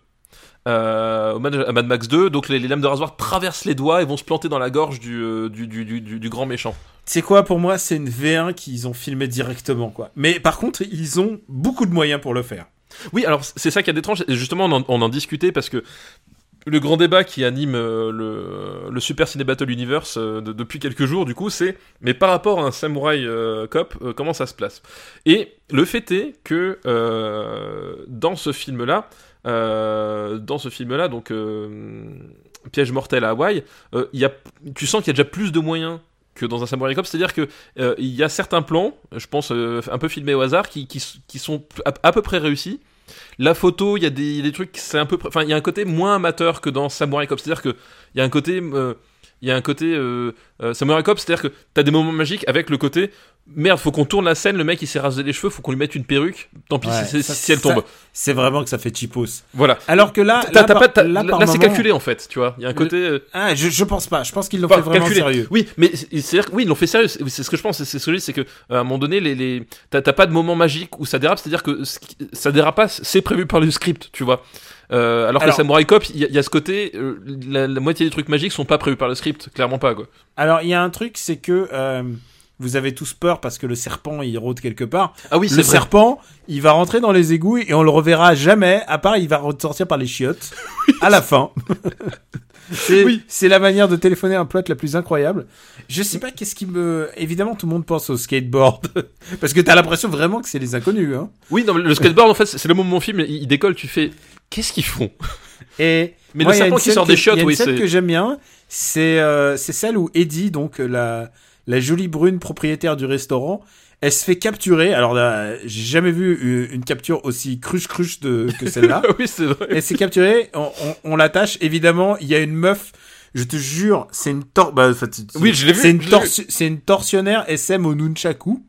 Euh, à Mad Max 2, donc les, les lames de rasoir traversent les doigts et vont se planter dans la gorge du, euh, du, grand méchant. C'est quoi pour moi C'est une V1 qu'ils ont filmé directement quoi. Mais par contre ils ont beaucoup de moyens pour le faire. Oui, alors c'est ça qui est étrange, et justement on en, on en discutait parce que le grand débat qui anime euh, le, le Super Ciné Battle Universe de- depuis quelques jours, du coup, c'est mais par rapport à un Samurai euh, Cop, euh, comment ça se place? Et le fait est que euh, dans ce film-là, dans ce film-là, donc euh, Piège mortel à Hawaï, euh, y a, tu sens qu'il y a déjà plus de moyens que dans un Samurai Cop, c'est-à-dire que euh, il y a certains plans, je pense euh, un peu filmés au hasard, qui, sont à, peu près réussis. La photo, il y a des, trucs, c'est un peu, enfin, il y a un côté moins amateur que dans Samurai Cop, c'est-à-dire que il y a un côté, euh, il y a un côté euh, euh, Samurai Cop, c'est-à-dire que t'as des moments magiques avec le côté merde, faut qu'on tourne la scène, le mec il s'est rasé les cheveux, faut qu'on lui mette une perruque, tant pis Ouais, si, ça, si elle tombe. C'est vraiment que ça fait cheapos. Voilà. Alors que là, là, là, c'est calculé en fait, tu vois. Il y a un côté. euh, Ah, je, je pense pas. Je pense qu'ils l'ont Enfin, fait vraiment calculé. sérieux. Oui, mais c'est- c'est-à-dire oui, ils l'ont fait sérieux. C'est ce que je pense. C'est ce que je dis, c'est que euh, à un moment donné, les, les... t'as pas de moment magique où ça dérape. C'est-à-dire que ça dérape pas, c'est prévu par le script, tu vois. Euh, alors, Alors- que Samurai Cop, il y, a- il y a ce côté, euh, la, la moitié des trucs magiques sont pas prévus par le script, clairement pas quoi. Alors, il y a un truc, c'est que euh, vous avez tous peur parce que le serpent, il rôde quelque part. Ah oui, le c'est vrai. serpent, il va rentrer dans les égouts et on le reverra jamais, à part il va ressortir par les chiottes à la fin. c'est Oui. c'est la manière de téléphoner un plot la plus incroyable. Je sais pas qu'est-ce qui me... Évidemment, tout le monde pense au skateboard. parce que t'as l'impression vraiment que c'est les inconnus. Hein. Oui, non, mais le skateboard, en fait, c'est le moment où mon film, il, il décolle. Tu fais, qu'est-ce qu'ils font? Et Mais moi, le serpent qui sort que- des chiottes, il y a une oui, scène c'est. que j'aime bien, c'est euh, c'est celle où Eddie, donc la la jolie brune propriétaire du restaurant, elle se fait capturer. Alors là, j'ai jamais vu une, capture aussi cruche cruche de que celle-là. oui, c'est vrai. elle s'est capturée, on, on, on l'attache. Évidemment, il y a une meuf. Je te jure, c'est une tor. Bah, Oui, je l'ai vu, C'est une une tortionnaire SM au nunchaku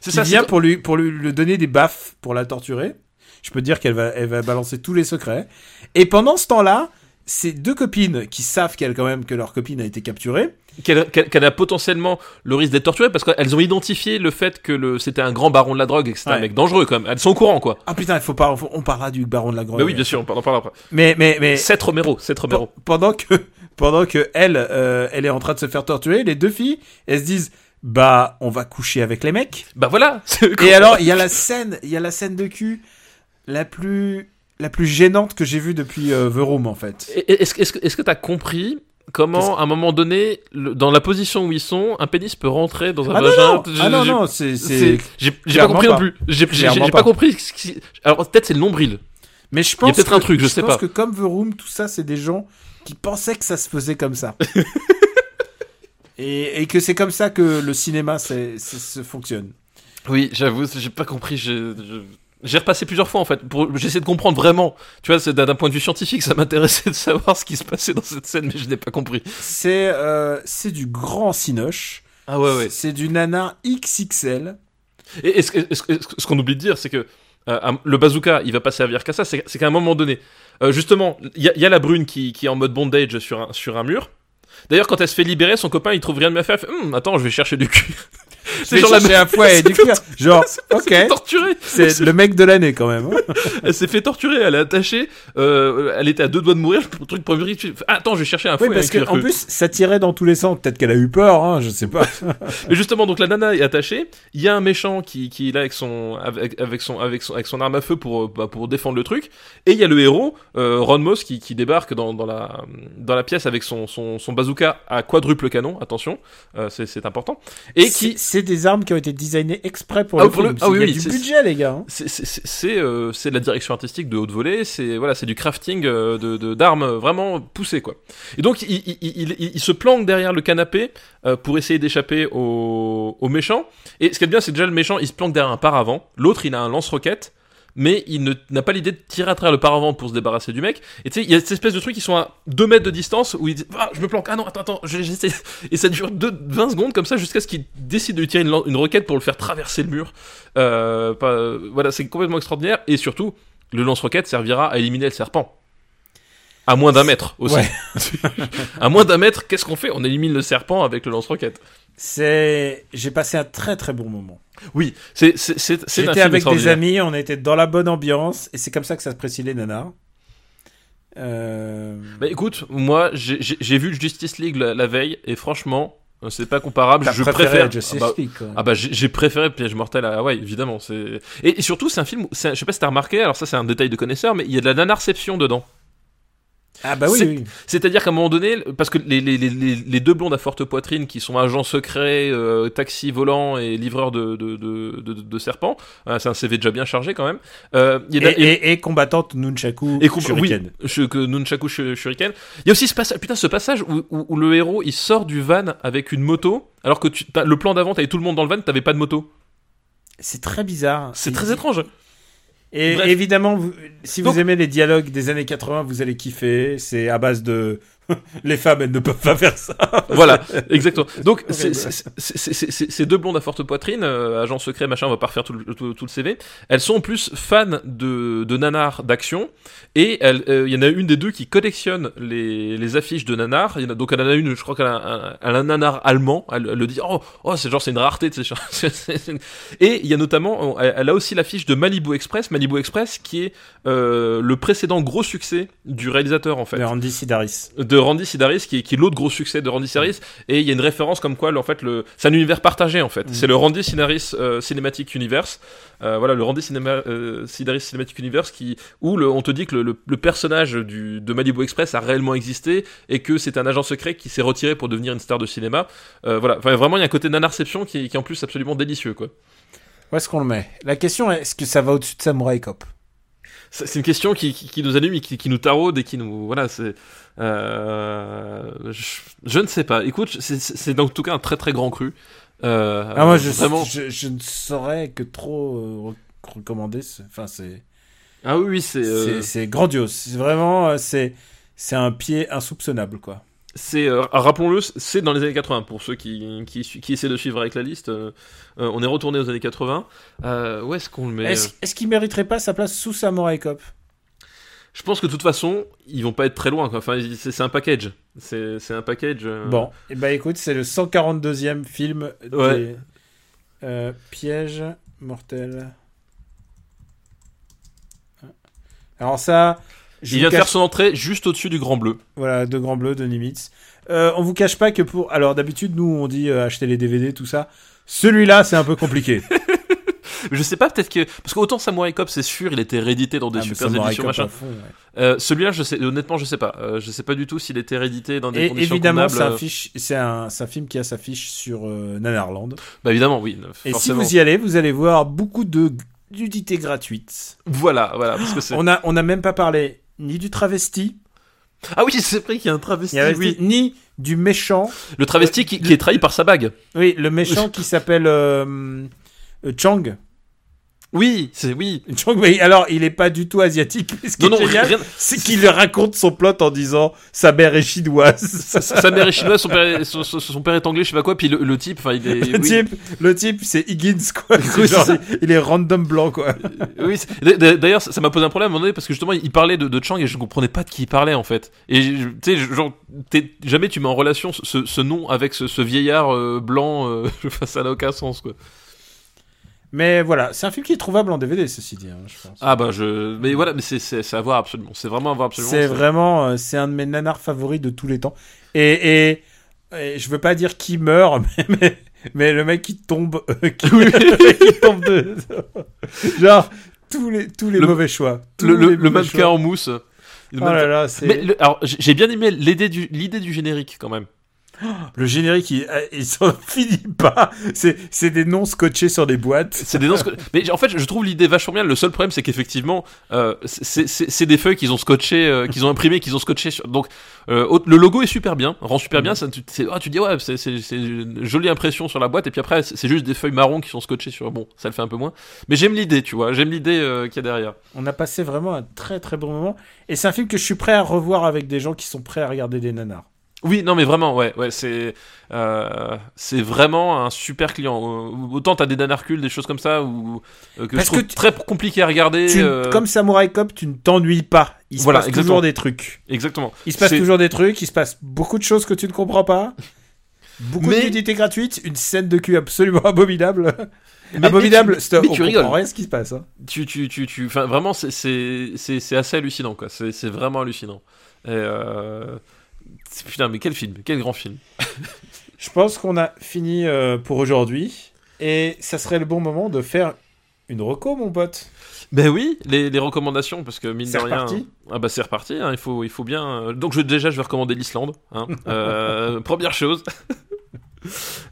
C'est ça. vient pour lui pour lui, lui donner des baffes pour la torturer. Je peux te dire qu'elle va elle va balancer tous les secrets. Et pendant ce temps-là, ces deux copines qui savent qu'elle quand même que leur copine a été capturée. qu'elle a potentiellement le risque d'être torturée parce qu'elles ont identifié le fait que c'était un grand baron de la drogue et que c'était un mec dangereux quand même. Elles sont au courant quoi. Ah putain, il faut pas on parlera du baron de la Grotte. Bah oui, bien sûr, on en parlera après. Mais mais mais Seth Romero, Seth Romero. pe- pendant que pendant que elle euh, elle est en train de se faire torturer, les deux filles, elles se disent bah on va coucher avec les mecs. Bah voilà. Et alors il y a la scène, il y a la scène de cul la plus la plus gênante que j'ai vue depuis euh, The Room en fait. Est-ce que est-ce que t'as compris comment à un moment donné, le- dans la position où ils sont, un pénis peut rentrer dans un Ah non vagin non, J'ai- ah non j'ai- non, c'est J'ai pas compris pas. non plus. J'ai pas pas. compris. ce qui- Alors peut-être c'est le nombril. Mais je pense peut-être que- un truc, je sais pense pas. que comme The Room, tout ça, c'est des gens qui pensaient que ça se faisait comme ça. et, et que c'est comme ça que le cinéma se fonctionne. Oui, j'avoue, j'ai pas compris. Je- j'ai repassé plusieurs fois en fait. Pour j'essaie de comprendre vraiment. Tu vois, c'est d'un point de vue scientifique, ça m'intéressait de savoir ce qui se passait dans cette scène, mais je n'ai pas compris. C'est, euh, c'est du grand cinoche. Ah ouais, ouais. C'est du nana XXL. Et, et ce, qu'on oublie de dire, c'est que euh, le bazooka, il va pas servir qu'à ça. C'est qu'à un moment donné, euh, justement, il y, a- il y a la brune qui, qui est en mode bondage sur un, sur un mur. D'ailleurs, quand elle se fait libérer, son copain, il trouve rien de mieux à faire. Il fait, Hum, attends, je vais chercher du cul. Je vais chercher un fouet et du. Genre, ok. Torturer. C'est le mec de l'année quand même. hein. Elle s'est fait torturer. Elle est attachée. euh, elle était à deux doigts de mourir. Le truc premier, fais, attends, je vais chercher un Oui, fouet. parce un que en que- plus, ça tirait dans tous les sens. Peut-être qu'elle a eu peur, hein, je sais pas. Mais justement, donc la nana est attachée. Il y a un méchant qui, qui est là avec son, avec, avec son, avec son, avec son arme à feu pour, euh, bah, pour défendre le truc. Et il y a le héros, euh, Ron Moss, qui, qui débarque dans, dans la, dans la pièce avec son, son, son bazooka à quadruple canon. Attention, euh, c'est, c'est important. Et C'est- qui, c'est des armes qui ont été designées exprès pour Ah, le pour le- ah oui, Il y a oui, du budget, les gars. hein. c'est, euh, de la direction artistique de haute volée. C'est, voilà, c'est du crafting euh, de, d'armes vraiment poussé, quoi. Et donc, il, il, il, se planque derrière le canapé euh, pour essayer d'échapper au, au méchant. Et ce qui est bien, c'est déjà le méchant, il se planque derrière un paravent. L'autre, il a un lance-roquette. Mais il ne- n'a pas l'idée de tirer à travers le paravent pour se débarrasser du mec. Et tu sais, il y a cette espèce de trucs qui sont à 2 mètres de distance où il dit Ah, je me planque, ah non, attends, attends, j'ai- j'essaie. Et ça dure deux- 20 secondes comme ça jusqu'à ce qu'il décide de lui tirer une, roquette pour le faire traverser le mur. Euh, pas- euh, voilà, c'est complètement extraordinaire. Et surtout, le lance-roquette servira à éliminer le serpent. À moins d'un mètre aussi. Ouais. à moins d'un mètre, qu'est-ce qu'on fait? On élimine le serpent avec le lance-roquette. C'est, j'ai passé un très très bon moment. Oui, c'est J'étais avec des amis, on était dans la bonne ambiance, et c'est comme ça que ça se précise les nanars. Euh... Bah écoute, moi j'ai vu le Justice League la, la veille et franchement, euh, c'est pas comparable. Je préfère. Justice ah bah, League, ah bah, j'ai préféré Piège mortel à Hawaï, évidemment. C'est et, et surtout c'est un film. un- Je sais pas si t'as remarqué. Alors ça c'est un détail de connaisseur, mais il y a de la nanarception dedans. Ah bah oui, C'est- oui. C'est-à-dire qu'à un moment donné, parce que les, les, les, les deux blondes à forte poitrine qui sont agents secrets, euh, taxi volant et livreurs de, de, de, de, de serpents, euh, c'est un CV déjà bien chargé quand même. Euh, il y a- Et, et- et combattante nunchaku et shuriken. oui, que Nunchaku Shu- Shuriken. Il y a aussi ce passage, putain, ce passage où, où, où le héros il sort du van avec une moto, alors que tu, t'as- le plan d'avant, t'avais tout le monde dans le van, t'avais pas de moto. C'est très bizarre. C'est très étrange. Et Bref. évidemment, vous- si vous aimez les dialogues des années 80, vous allez kiffer. C'est à base de les femmes, elles ne peuvent pas faire ça. voilà, exactement. Donc, ces deux blondes à forte poitrine, euh, agents secrets, machin, on va pas refaire tout le, tout, tout le CV. Elles sont en plus fans de, de nanars d'action. Et elles- euh, il y en a une des deux qui collectionne les, les affiches de nanars. Il y en a, donc, elle en a une, je crois qu'elle a un, elle a un nanar allemand. Elle, elle le dit, oh, oh c'est genre, c'est une rareté. tu sais, Et il y a notamment, elle, elle a aussi l'affiche de Malibu Express. Malibu Express qui est euh, le précédent gros succès du réalisateur, en fait De Randy Sidaris. de Randy Sidaris qui est, qui est l'autre gros succès de Randy Sidaris. Et il y a une référence comme quoi en fait le c'est un univers partagé en fait. Mm. c'est le Randy Sidaris euh, Cinematic Universe. Euh, voilà le Randy euh, Sidaris Cinematic Universe qui où le- on te dit que le, le- le personnage du, de Malibu Express a réellement existé et que c'est un agent secret qui s'est retiré pour devenir une star de cinéma. Voilà. Enfin, vraiment il y a un côté nanarception qui, est- qui est en plus absolument délicieux quoi. Où est-ce qu'on le met? La question est est-ce que ça va au-dessus de Samurai Cop? C'est une question qui, qui, qui nous allume et qui, qui nous taraude et qui nous. Voilà, c'est. euh, je, je ne sais pas. Écoute, c'est- en tout cas un très très grand cru. Euh, ah, Moi, je, vraiment. je, je ne saurais que trop euh, rec- recommander. Enfin, c'est Ah oui, oui, c'est. euh, c'est c'est grandiose. C'est vraiment euh, c'est c'est un pied insoupçonnable quoi. C'est euh, rappelons-le, c'est dans les années 80 pour ceux qui, qui, su- qui essaient de suivre avec la liste. euh, euh, on est retourné aux années 80. Euh, où est-ce qu'on le met Est-ce est-ce qu'il mériterait pas sa place sous Samurai Cop? Je pense que de toute façon, ils vont pas être très loin. quoi. Enfin, c'est un package. C'est un package. Bon, et bah écoute, c'est le 142e film des Ouais. euh, pièges mortels. Alors ça, je Il vient de cache- faire son entrée juste au-dessus du Grand Bleu. voilà, de Grand Bleu, de Nimitz. Euh, on vous cache pas que pour, alors d'habitude nous on dit euh, acheter les DVD tout ça. Celui-là c'est un peu compliqué. Je sais pas, peut-être que. Parce qu'autant Samurai Cop, c'est sûr, il était réédité dans des Ah, super éditions, machin. à fond, ouais. Euh, Celui-là, je sais, honnêtement, je sais pas. Euh, je sais pas du tout s'il était réédité dans des Et conditions évidemment, c'est convenables. un, fiche- c'est un, c'est un film qui a sa fiche sur euh, Nanarland. Bah évidemment, oui. Et forcément. si vous y allez, vous allez voir beaucoup de nudité gratuite. Voilà, voilà, parce que c'est. On a, on a même pas parlé ni du travesti, Ah oui, c'est vrai qu'il y a un travesti. Oui. ni du méchant. Le travesti qui, qui est trahi par sa bague. Oui, le méchant qui s'appelle euh, euh, Chang. Oui, c'est oui. Chang, mais alors il est pas du tout asiatique. Ce qui Non, est non, génial, rien- c'est qu'il raconte son plot en disant sa mère est chinoise. Sa, mère est chinoise, son père est, son, père est anglais, je sais pas quoi. Puis le, le type, enfin, il est. Le oui. type, le type, c'est Higgins quoi. Oui, genre, il, est random blanc quoi. Oui, d- d- d'ailleurs, ça m'a posé un problème à un moment donné parce que justement, il parlait de, de Chang et je comprenais pas de qui il parlait en fait. Et tu sais, genre, jamais tu mets en relation ce, ce nom avec ce, ce vieillard euh, blanc, euh, ça n'a aucun sens quoi. Mais voilà, c'est un film qui est trouvable en DVD, ceci dit, hein, je pense. Ah bah je. Mais voilà, mais c'est- à voir absolument. C'est vraiment à voir absolument. c'est vraiment, euh, c'est un de mes nanars favoris de tous les temps. Et, et, et je veux pas dire qui meurt, mais, mais, mais le mec qui tombe, euh, qui, tombe de, genre tous les tous les Le- mauvais choix. Le, le, le mannequin en mousse. Oh là là, Mais le- alors j'ai j'ai bien aimé l'idée du l'idée du générique quand même. Le générique, il, il s'en finit pas. C'est c'est des noms scotchés sur des boîtes. C'est des noms Mais en fait, je trouve l'idée vachement bien. Le seul problème, c'est qu'effectivement, euh, c'est- des feuilles qu'ils ont scotché, euh, qu'ils ont imprimées, qu'ils ont scotché. Sur... Donc, euh, le logo est super bien, rend super bien. Ça, tu, ah, tu dis ouais, c'est une jolie impression sur la boîte. Et puis après, c'est c'est juste des feuilles marron qui sont scotchées sur. Bon, ça le fait un peu moins. Mais j'aime l'idée, tu vois. J'aime l'idée euh, qu'il y a derrière. On a passé vraiment un très très bon moment. Et c'est un film que je suis prêt à revoir avec des gens qui sont prêts à regarder des nanars. Oui, non, mais vraiment, ouais, ouais, c'est euh, c'est vraiment un super client. Autant t'as des nanarcules, des choses comme ça, ou euh, que Parce je trouve que tu- très compliqué à regarder. Tu- euh, Comme Samurai Cop, tu ne t'ennuies pas. Il se Voilà, passe exactement. toujours des trucs. Exactement. Il se passe toujours des trucs, il se passe beaucoup de choses que tu ne comprends pas. Beaucoup Mais- de nudité gratuite, une scène de cul absolument abominable. Mais- abominable, mais tu- mais on tu comprend rigoles. rien ce qui se passe. hein. tu tu tu tu vraiment c'est assez hallucinant quoi c'est vraiment hallucinant et putain mais quel film quel grand film Je pense qu'on a fini euh, pour aujourd'hui. Et ça serait le bon moment de faire Une reco, mon pote. Ben oui, les, les recommandations, parce que mine de C'est rien. reparti Ah bah c'est reparti, hein, il, faut, il faut bien. Donc je, déjà, je vais recommander l'Islande. hein. Euh, première chose.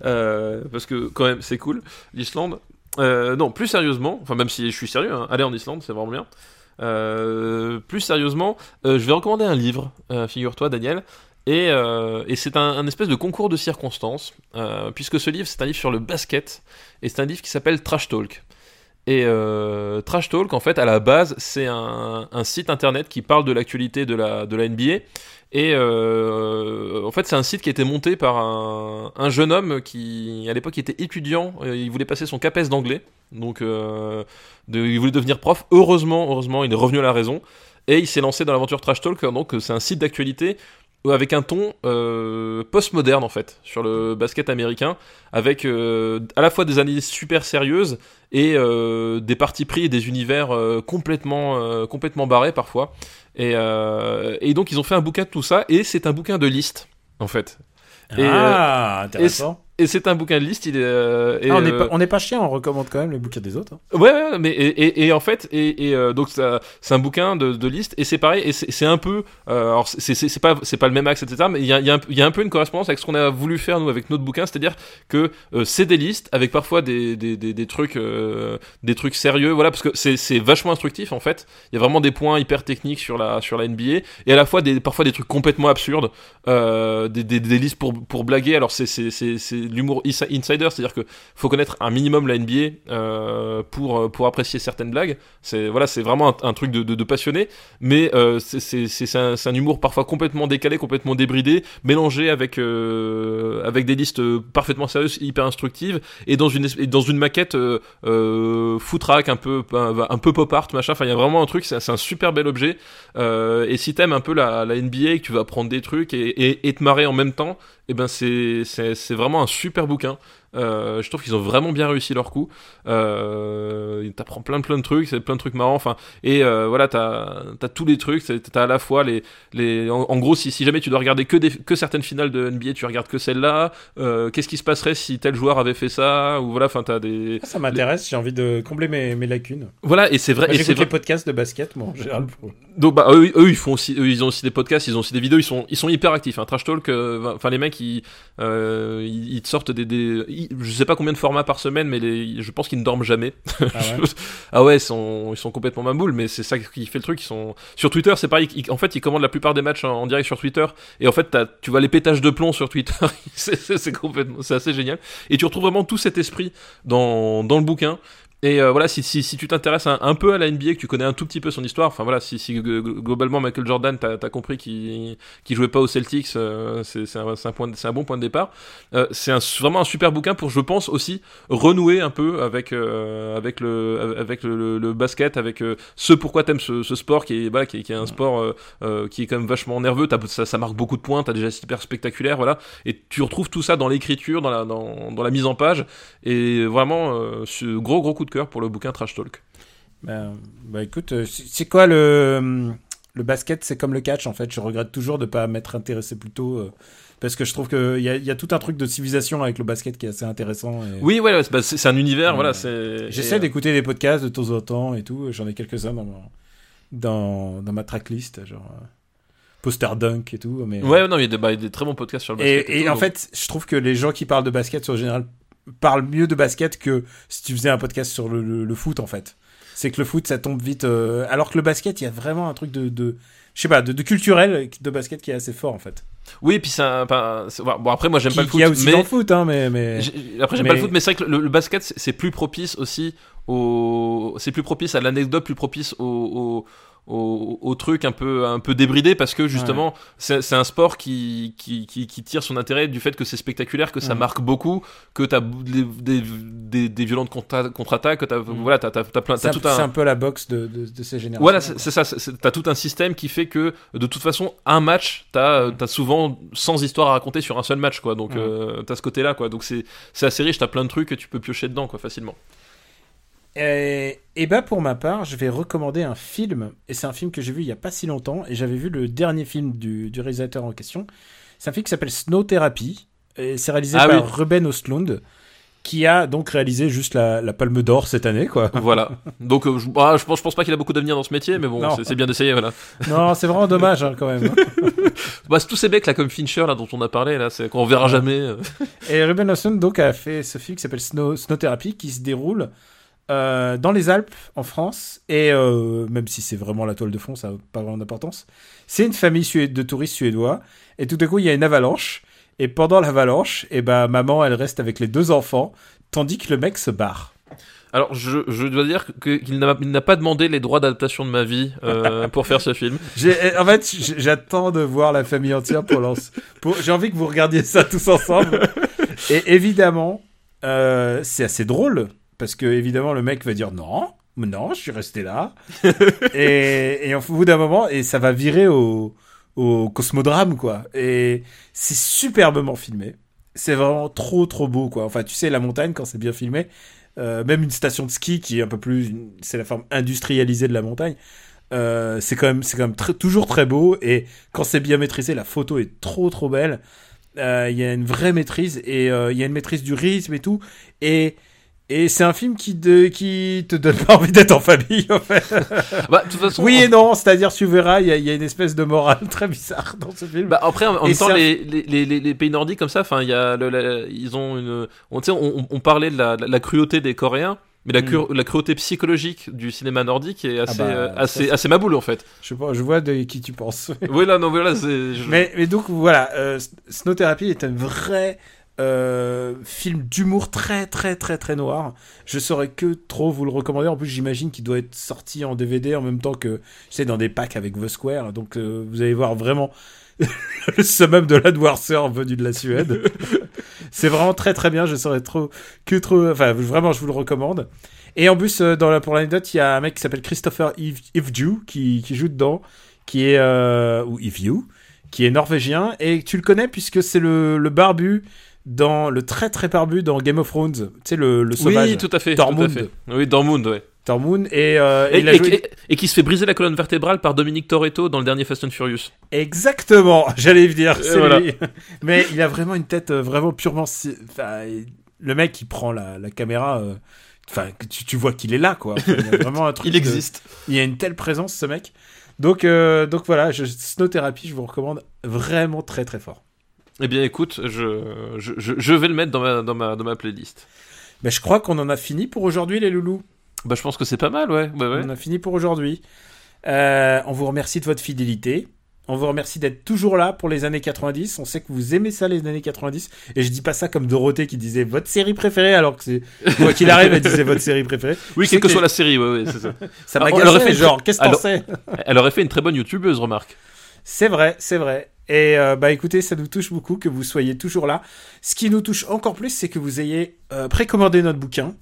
Euh, parce que quand même, c'est cool, l'Islande. Euh, non, plus sérieusement, enfin même si je suis sérieux, hein, aller en Islande, c'est vraiment bien. Euh, plus sérieusement, euh, je vais recommander un livre, euh, figure-toi Daniel. Et, euh, et c'est un, espèce de concours de circonstances, euh, puisque ce livre, c'est un livre sur le basket, et c'est un livre qui s'appelle Trash Talk. Et euh, Trash Talk, en fait, à la base, c'est un, site internet qui parle de l'actualité de la, de la NBA. Et en fait, c'est un site qui a été monté par un, un jeune homme qui, à l'époque, était étudiant. Il voulait passer son CAPES d'anglais. Donc, il voulait devenir prof. Heureusement, heureusement, il est revenu à la raison. Et il s'est lancé dans l'aventure Trash Talk. Donc, c'est un site d'actualité avec un ton euh, postmoderne en fait sur le basket américain avec euh, à la fois des analyses super sérieuses et euh, des partis pris et des univers complètement complètement barrés parfois et, et donc ils ont fait un bouquin de tout ça et c'est un bouquin de liste en fait Et, ah, intéressant. Et c'est un bouquin de liste il est euh, et, Ah, on n'est euh, pas, pas chien, on recommande quand même les bouquins des autres. hein. Ouais, ouais, mais et, et, et en fait, et, et euh, donc c'est un bouquin de, de liste et c'est pareil et c'est un peu, euh, alors c'est pas c'est pas le même axe etc. Mais il y a, y, a y a un peu une correspondance avec ce qu'on a voulu faire nous avec notre bouquin, c'est-à-dire que euh, c'est des listes avec parfois des des, des, des trucs euh, des trucs sérieux, voilà, parce que c'est c'est vachement instructif en fait. Il y a vraiment des points hyper techniques sur la sur la NBA et à la fois des parfois des trucs complètement absurdes, euh, des, des, listes pour pour blaguer. Alors c'est c'est l'humour insider, c'est-à-dire que faut connaître un minimum la NBA euh, pour euh, pour apprécier certaines blagues. C'est voilà, c'est vraiment un, truc de, passionné, mais euh, c'est un, humour parfois complètement décalé, complètement débridé, mélangé avec avec des listes parfaitement sérieuses, hyper instructives, et dans une dans une maquette footrack un peu un, un peu pop art machin. Enfin, il y a vraiment un truc, c'est un super bel objet. Et si t'aimes un peu la, la NBA, que tu vas apprendre des trucs et, et, et te marrer en même temps, et ben c'est vraiment un super bouquin. Euh, je trouve qu'ils ont vraiment bien réussi leur coup. Euh, T'apprends plein plein de trucs, c'est plein de trucs marrants. Enfin, et euh, voilà, t'as as tous les trucs. T'as à la fois les les. En, en gros, si, si jamais tu dois regarder que des que certaines finales de NBA, tu regardes que celle-là. Euh, Qu'est-ce qui se passerait si tel joueur avait fait ça ou voilà. Enfin, t'as des. Ah, Ça m'intéresse, j'ai envie de combler mes, mes lacunes. Voilà, et c'est vrai. J'écoute vrai- les podcasts de basket, moi, en général. pour- Donc bah eux, eux, ils font aussi eux, ils ont aussi des podcasts, ils ont aussi des vidéos, ils sont ils sont hyper actifs. Hein. Trash Talk, enfin les mecs ils, ils ils te sortent des, des ils- je sais pas combien de formats par semaine, mais les, je pense qu'ils ne dorment jamais. Ah ouais ah ouais, ils sont ils sont complètement mamoules, mais c'est ça qui fait le truc. Ils sont sur Twitter, c'est pareil. ils- en fait, ils commandent la plupart des matchs en, en direct sur Twitter, et en fait tu vois les pétages de plomb sur Twitter. c'est c'est- c'est complètement c'est assez génial. Et tu retrouves vraiment tout cet esprit dans dans le bouquin. Et euh, voilà, si, si, si tu t'intéresses un, un peu à la NBA, que tu connais un tout petit peu son histoire, enfin voilà, si, globalement Michael Jordan, t'as as compris qu'il qu'il jouait pas aux Celtics, euh, c'est un, un, un bon point de départ. Euh, c'est vraiment un super bouquin pour, je pense aussi, renouer un peu avec euh, avec le avec le, le- le basket, avec ce pourquoi t'aimes ce, ce sport qui est voilà, qui est, qui est un sport qui est quand même vachement nerveux. T'as- ça, ça marque beaucoup de points, t'as déjà hyper spectaculaire, voilà. Et tu retrouves tout ça dans l'écriture, dans la dans, dans la mise en page, et vraiment ce gros gros coup de cœur pour le bouquin Trash Talk. Ben, bah écoute, euh, c'est quoi le le basket? C'est comme le catch en fait. Je regrette toujours de pas m'être intéressé plus tôt euh, parce que je trouve que il y a, y a tout un truc de civilisation avec le basket qui est assez intéressant. et- Oui, ouais, bah, c'est- un univers, Ouais. voilà. J'essaie et, euh, d'écouter des podcasts de temps en temps et tout. J'en ai quelques-uns dans, mon- dans dans ma tracklist, genre Poster Dunk et tout. Mais Ouais, non, il y a des, bah, il y a des très bons podcasts sur le basket. Et, et tout, en donc- fait, je trouve que les gens qui parlent de basket, sur le général, parlent mieux de basket que si tu faisais un podcast sur le, le- le foot, en fait. C'est que le foot, ça tombe vite. euh, alors que le basket, il y a vraiment un truc de, de je sais pas, de, de culturel de basket qui est assez fort, en fait. Oui, et puis pas, c'est- bon, après, moi, j'aime pas le foot, y a aussi mais dans le foot, hein, mais. mais... après, j'aime mais- pas le foot, mais c'est vrai que le, le basket, c'est plus propice aussi au, c'est plus propice à l'anecdote, plus propice au, au, au, au truc un peu, un peu débridé parce que justement, c'est c'est un sport qui, qui, qui, qui tire son intérêt du fait que c'est spectaculaire, que ça Ouais. marque beaucoup, que t'as des, des, des, des violentes contra- contre-attaques, que t'as, voilà, t'as, t'as, t'as plein, C'est t'as un, tout un, c'est un peu la boxe de, de, de ces générations. Voilà, c'est c'est ça. c'est- c'est- T'as tout un système qui fait que, de toute façon, un match, t'as euh, t'as souvent 100 histoires à raconter sur un seul match, quoi. Donc, euh, t'as ce côté-là, quoi. Donc, c'est c'est assez riche. T'as plein de trucs que tu peux piocher dedans, quoi, facilement. Et, et bah pour ma part, je vais recommander un film, et c'est un film que j'ai vu il y a pas si longtemps, et j'avais vu le dernier film du, du réalisateur en question. C'est un film qui s'appelle Snow Therapy, et c'est réalisé Ah par oui. Ruben Östlund, qui a donc réalisé juste la, la Palme d'Or cette année, quoi. Voilà. Donc euh, je, bah, je pense, je pense pas qu'il a beaucoup d'avenir dans ce métier, mais bon, c'est- bien d'essayer, voilà. non, c'est vraiment dommage hein, quand même. Bah, c'est tous ces mecs là comme Fincher là dont on a parlé là, c'est qu'on verra jamais. Et Ruben Östlund donc a fait ce film qui s'appelle Snow, Snow Therapy qui se déroule euh, dans les Alpes en France et euh, même si c'est vraiment la toile de fond, ça n'a pas vraiment d'importance. C'est une famille de touristes suédois et tout à coup il y a une avalanche et pendant l'avalanche, et ben maman elle reste avec les deux enfants tandis que le mec se barre. Alors je, je dois dire qu'il n'a pas demandé les droits d'adaptation de ma vie euh, pour faire ce film. J'ai- En fait, j'attends de voir la famille entière pour lancer. J'ai envie que vous regardiez ça tous ensemble. Et évidemment, euh, c'est assez drôle parce que évidemment le mec va dire non, non, je suis resté là. et, et au bout d'un moment, et ça va virer au, au cosmodrame quoi. Et c'est superbement filmé. C'est vraiment trop trop beau quoi. Enfin, tu sais la montagne quand c'est bien filmé. euh, même une station de ski qui est un peu plus, c'est la forme industrialisée de la montagne. Euh, c'est quand même, c'est quand même très- toujours très beau et quand c'est bien maîtrisé, la photo est trop trop belle. Euh, Il y a une vraie maîtrise et il y a une maîtrise du rythme et tout. Et et c'est un film qui de, qui te donne pas envie d'être en famille en fait. Bah de toute façon. Oui et non, c'est-à-dire tu verras, il y, a- il y a une espèce de morale très bizarre dans ce film. Bah après en Et même temps un- les, les, les, les- les pays nordiques comme ça enfin il y a le- la- ils ont une on, parlait de la, la cruauté des coréens mais la, cru- la cruauté psychologique du cinéma nordique est assez Mm. bah, euh, ça, assez c'est- assez maboule en fait je vois de qui tu penses. oui là non voilà je- Mais, mais donc voilà, euh, Snow Therapy est un vrai euh, film d'humour très très très très noir. Je saurais que trop vous le recommander. En plus, j'imagine qu'il doit être sorti en DVD en même temps que, sais, dans des packs avec The Square. Donc euh, vous allez voir vraiment le summum de la noirceur venu de la Suède. C'est vraiment très très bien. Je saurais trop que trop. Enfin, vraiment, je vous le recommande. Et en plus, euh, dans la, pour l'anecdote, il y a un mec qui s'appelle Christopher Evju qui, qui joue dedans, qui est euh, ou Evju, qui est norvégien et tu le connais puisque c'est le, le barbu dans le très très barbu dans Game of Thrones. Tu sais le, le sauvage. oui tout à fait Tormund. tout à fait. oui Dortmund ouais Tormund et, euh, et et, il a et- joué- et- et qui se fait briser la colonne vertébrale par Dominique Toretto dans le dernier Fast and Furious Exactement, j'allais y venir. C'est voilà. lui. Mais il a vraiment une tête euh, vraiment purement. si- Enfin, le mec qui prend la, la caméra. euh, Enfin, tu, tu vois qu'il est là, quoi. Enfin, il y a vraiment un truc. il de- existe Il y a une telle présence, ce mec. Donc, euh, donc voilà, je, Snow Therapy, je vous recommande vraiment très très fort. Eh bien écoute je, je, je, vais le mettre dans ma, dans ma, dans ma playlist Mais je crois qu'on en a fini pour aujourd'hui, les loulous. bah je pense que c'est pas mal ouais ouais. On a fini pour aujourd'hui. Euh, on vous remercie de votre fidélité. On vous remercie d'être toujours là pour les années 90. On sait que vous aimez ça, les années 90. Et je dis pas ça comme Dorothée qui disait votre série préférée, alors que c'est. Quoi qu'il arrive, elle disait votre série préférée. oui quelle que que soit la série ouais, ouais c'est ça Ça m'a fait genre, qu'est-ce Alors- sais? elle aurait fait une très bonne youtubeuse remarque C'est vrai, c'est vrai. Et euh, bah écoutez, ça nous touche beaucoup que vous soyez toujours là. Ce qui nous touche encore plus, c'est que vous ayez euh, précommandé notre bouquin.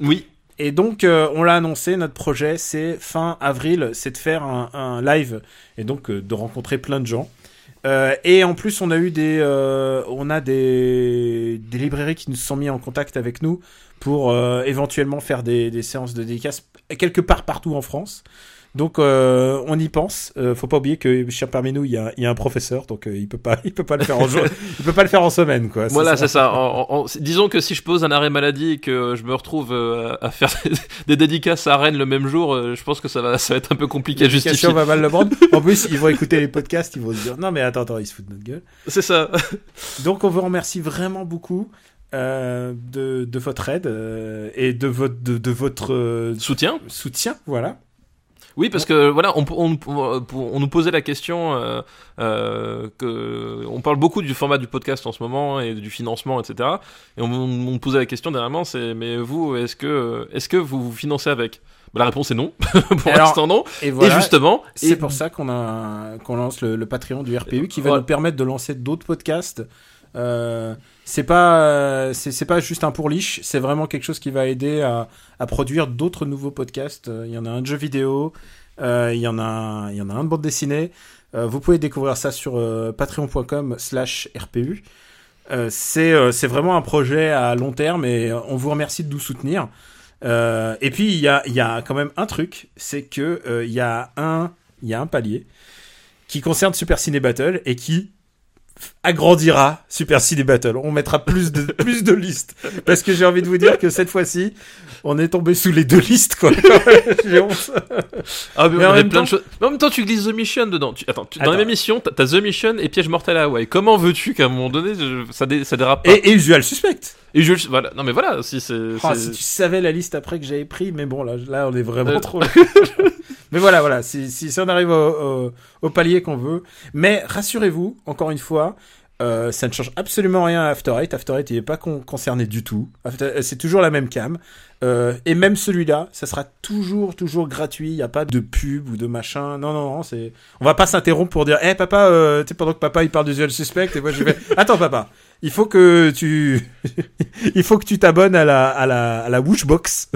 oui Et donc, euh, on l'a annoncé, notre projet, c'est fin avril, c'est de faire un, un live et donc de rencontrer plein de gens. Et en plus, on a eu des, on a des, des librairies qui nous sont mis en contact avec nous pour éventuellement faire des, des séances de dédicaces quelque part partout en France. Donc, euh, on y pense. Euh, faut pas oublier que cher parmi nous, il y a, il y a un professeur, donc euh, il peut pas, il peut pas le faire en jour, il peut pas le faire en semaine, quoi. Voilà, c'est ça. En- en- en- disons que si je pose un arrêt maladie et que je me retrouve euh, à faire des dédicaces à Rennes le même jour, je pense que ça va, ça va être un peu compliqué à justifier. Va mal le prendre. En plus, ils vont écouter les podcasts, ils vont se dire non mais attends, attends, ils se foutent de notre gueule. C'est ça. Donc on vous remercie vraiment beaucoup euh, de, de votre aide euh, et de votre de, de votre euh, Soutien. soutien, voilà. Oui, parce que voilà, on, on, on- on nous posait la question euh, euh, que on parle beaucoup du format du podcast en ce moment et du financement, etc. Et on, nous posait la question dernièrement, c'est mais vous, est-ce que est-ce que vous vous financez avec? Bah, La réponse est non. pour l'instant non. Et voilà. et justement, c'est et- pour ça qu'on a qu'on lance le, le Patreon du RPU qui va Voilà. nous permettre de lancer d'autres podcasts. Euh, c'est pas euh, c'est pas juste un pourliche, c'est vraiment quelque chose qui va aider à, produire d'autres nouveaux podcasts. Euh, Il y en a un de jeux vidéo, il y en a un- il y en a un de bande dessinée. Vous pouvez découvrir ça sur patreon.com/slash RPU. Euh, c'est vraiment un projet à long terme et on vous remercie de nous soutenir. Et puis il y a, y a quand même un truc, c'est que il y a un il y a un palier qui concerne Super Ciné Battle et qui agrandira Super Ciné Battle. On mettra plus de plus de listes parce que j'ai envie de vous dire que cette fois-ci, on est tombé sous les deux listes quoi. j'ai honte. Ah, mais, Mais on en avait plein temps- de choses. Mais en même temps, tu glisses The Mission dedans. Tu- Attends, tu- dans Attends. la même mission, t'as The Mission et Piège mortel à Hawaï. Comment veux-tu qu'à un moment donné, ça, dé- ça dérape pas Et, et Usual Suspect. Et voilà. Non, mais voilà, si c'est. C'est- si tu savais la liste après que j'avais pris, mais bon là, là on est vraiment Euh. trop. mais voilà, voilà, si, si, si on arrive au, au, au palier qu'on veut. Mais rassurez-vous, encore une fois, euh, ça ne change absolument rien à After Eight. After Eight, il n'est pas con- concerné du tout. After- C'est toujours la même cam. Euh, et même celui-là, ça sera toujours, toujours gratuit. Il n'y a pas de pub ou de machin. Non, non, non. C'est. On va pas s'interrompre pour dire, hé papa, euh, tu sais pendant que papa il parle d'Usual Suspect et moi je vais, attends papa, il faut que tu, il faut que tu t'abonnes à la, à la, à la Wishbox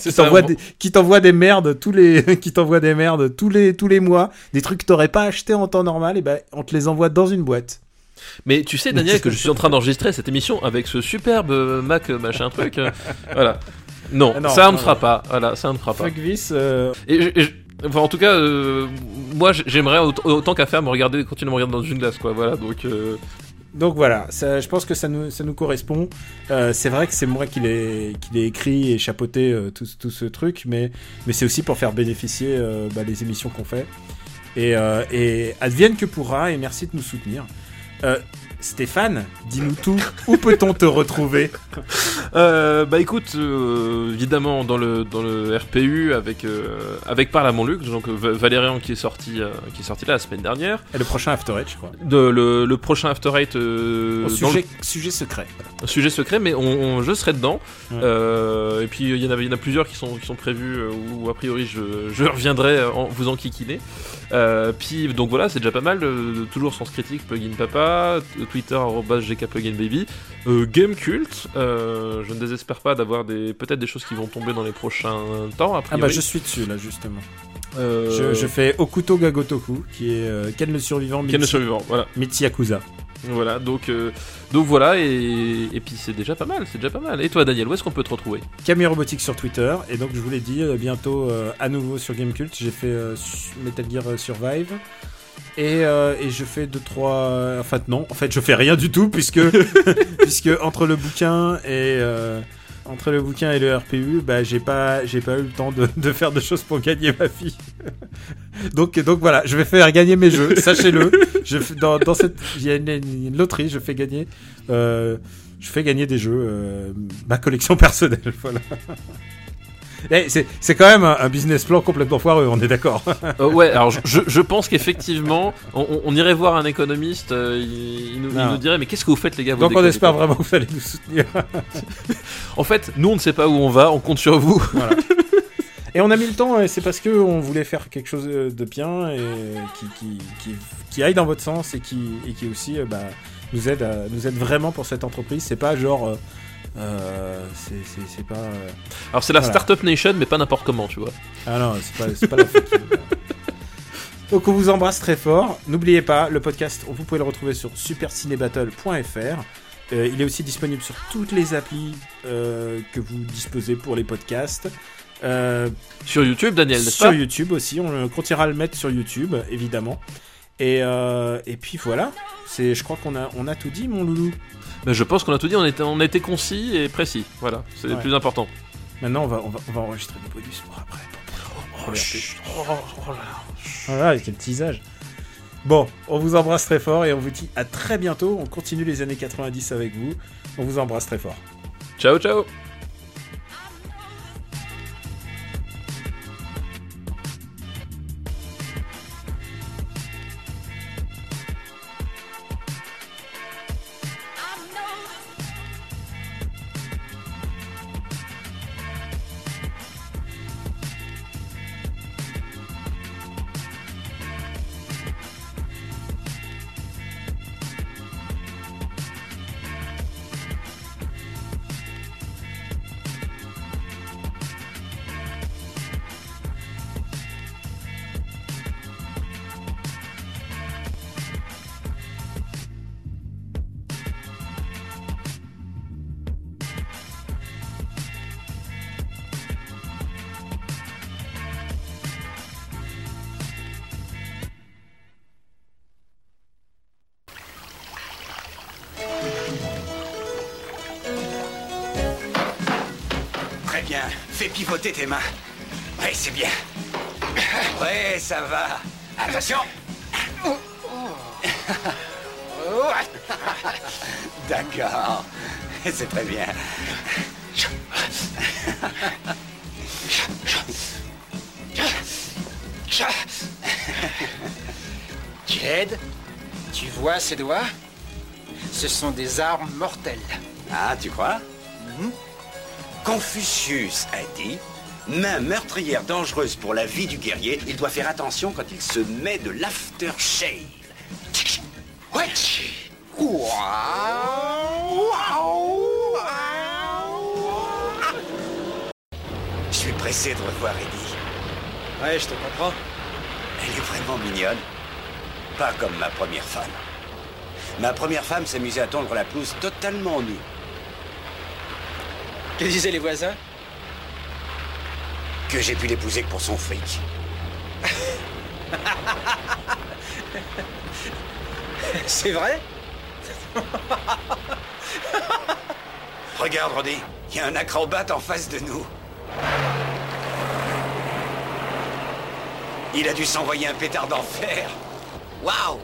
qui t'envoie des, qui t'envoie des merdes tous les, qui t'envoie des merdes tous les, tous les mois, des trucs que t'aurais pas acheté en temps normal, et ben, on te les envoie dans une boîte. Mais tu sais, Daniel, que je suis en train d'enregistrer cette émission avec ce superbe Mac euh, machin truc. euh, voilà. Non, Ah non, ça ne fera non. pas. Voilà, ça ne fera pas. Euh, Et, je- et je- enfin, en tout cas, euh, moi, j'aimerais autant, autant qu'à faire me regarder, continuer à me regarder dans une glace, quoi. Voilà, donc. euh, Donc voilà, je pense que ça nous, correspond. Euh, c'est vrai que c'est moi qui l'ai, qui écrit et chapeauté euh, tout, ce truc, mais, c'est aussi pour faire bénéficier euh, bah, les émissions qu'on fait. Et advienne que pourra, et merci de nous soutenir. Stéphane, dis-nous tout. Où peut-on te retrouver Euh, bah écoute, euh, évidemment dans le dans le RPU avec euh, avec Parle à mon Luc, donc euh, Va- Valérian qui est sorti qui est sorti là la semaine dernière. Et le prochain After Eight, je crois. De, le, le prochain After Eight Au sujet, sujet secret. sujet secret, mais on, on- je serai dedans. Ouais. Et puis il y en a il y en a plusieurs qui sont qui sont prévus où a priori je, je reviendrai en, vous enquiquiner. Puis donc voilà, c'est déjà pas mal. toujours Sens Critique, Plugin Papa, Twitter arobase GK Plugin Baby, euh, Game Cult. euh, je ne désespère pas d'avoir des peut-être des choses qui vont tomber dans les prochains temps. A Ah bah je suis dessus là justement. Euh, Je, je fais Okuto Gagotoku, qui est euh, Ken le survivant, Ken le survivant, voilà. Yakuza. Voilà, donc, euh, donc voilà, et, et puis c'est déjà pas mal, c'est déjà pas mal. Et toi, Daniel, où est-ce qu'on peut te retrouver? Camille Robotique sur Twitter, et donc je vous l'ai dit, bientôt à nouveau sur Gamecult, j'ai fait Metal Gear Survive. Et, euh, et je fais deux trois enfin non en fait je fais rien du tout puisque puisque entre le bouquin et euh, entre le bouquin et le RPU bah j'ai pas j'ai pas eu le temps de, de faire de choses pour gagner ma fille donc donc voilà je vais faire gagner mes jeux sachez-le. Je dans, dans cette il y a une, une loterie je fais gagner euh, je fais gagner des jeux euh, ma collection personnelle voilà c'est c'est quand même un, business plan complètement foireux on est d'accord Euh, Ouais, alors je, je- pense qu'effectivement, on, irait voir un économiste, euh, il, il nous, il Non. nous dirait, mais qu'est-ce que vous faites, les gars vous donc on espère vraiment que vous allez nous soutenir En fait, nous, on ne sait pas où on va, on compte sur vous. Voilà. Et on a mis le temps, et c'est parce que on voulait faire quelque chose de bien et qui, qui, qui, qui aille dans votre sens et qui, et qui aussi euh, bah, nous, aide à- nous aide vraiment pour cette entreprise. C'est pas genre. Euh, c'est- c'est c'est pas. euh, Alors c'est la Voilà. Startup Nation, mais pas n'importe comment, tu vois. Ah non, c'est pas, pas la. Donc on vous embrasse très fort. N'oubliez pas, le podcast, vous pouvez le retrouver sur supercinébattle.fr. Euh, il est aussi disponible sur toutes les applis euh, que vous disposez pour les podcasts. Euh, Sur YouTube, Daniel, sur pas YouTube aussi, on continuera à le mettre sur YouTube, évidemment. Et, et puis voilà, c'est, je crois qu'on a, on a tout dit, mon loulou. Ben, Je pense qu'on a tout dit, on, était, on été concis et précis. Voilà, c'est le plus important. Maintenant, on va, on va, on va enregistrer des bonus pour après. pour- pour- pour- Voilà, avec le teasage. Bon, on vous embrasse très fort et on vous dit à très bientôt. On continue les années 90 avec vous. On vous embrasse très fort. Ciao, ciao ces doigts Ce sont des armes mortelles. Ah, tu crois? Confucius a dit Main meurtrière dangereuse pour la vie du guerrier, il doit faire attention quand il se met de l'aftershave. Ouais. Je suis pressé de revoir Eddie. Ouais, je te comprends. Elle est vraiment mignonne. Pas comme ma première femme. Ma première femme s'amusait à tondre la pelouse totalement nue. Que disaient les voisins? Que j'ai pu l'épouser que pour son fric. C'est vrai? Regarde, Roddy, il y a un acrobate en face de nous. Il a dû s'envoyer un pétard d'enfer. Waouh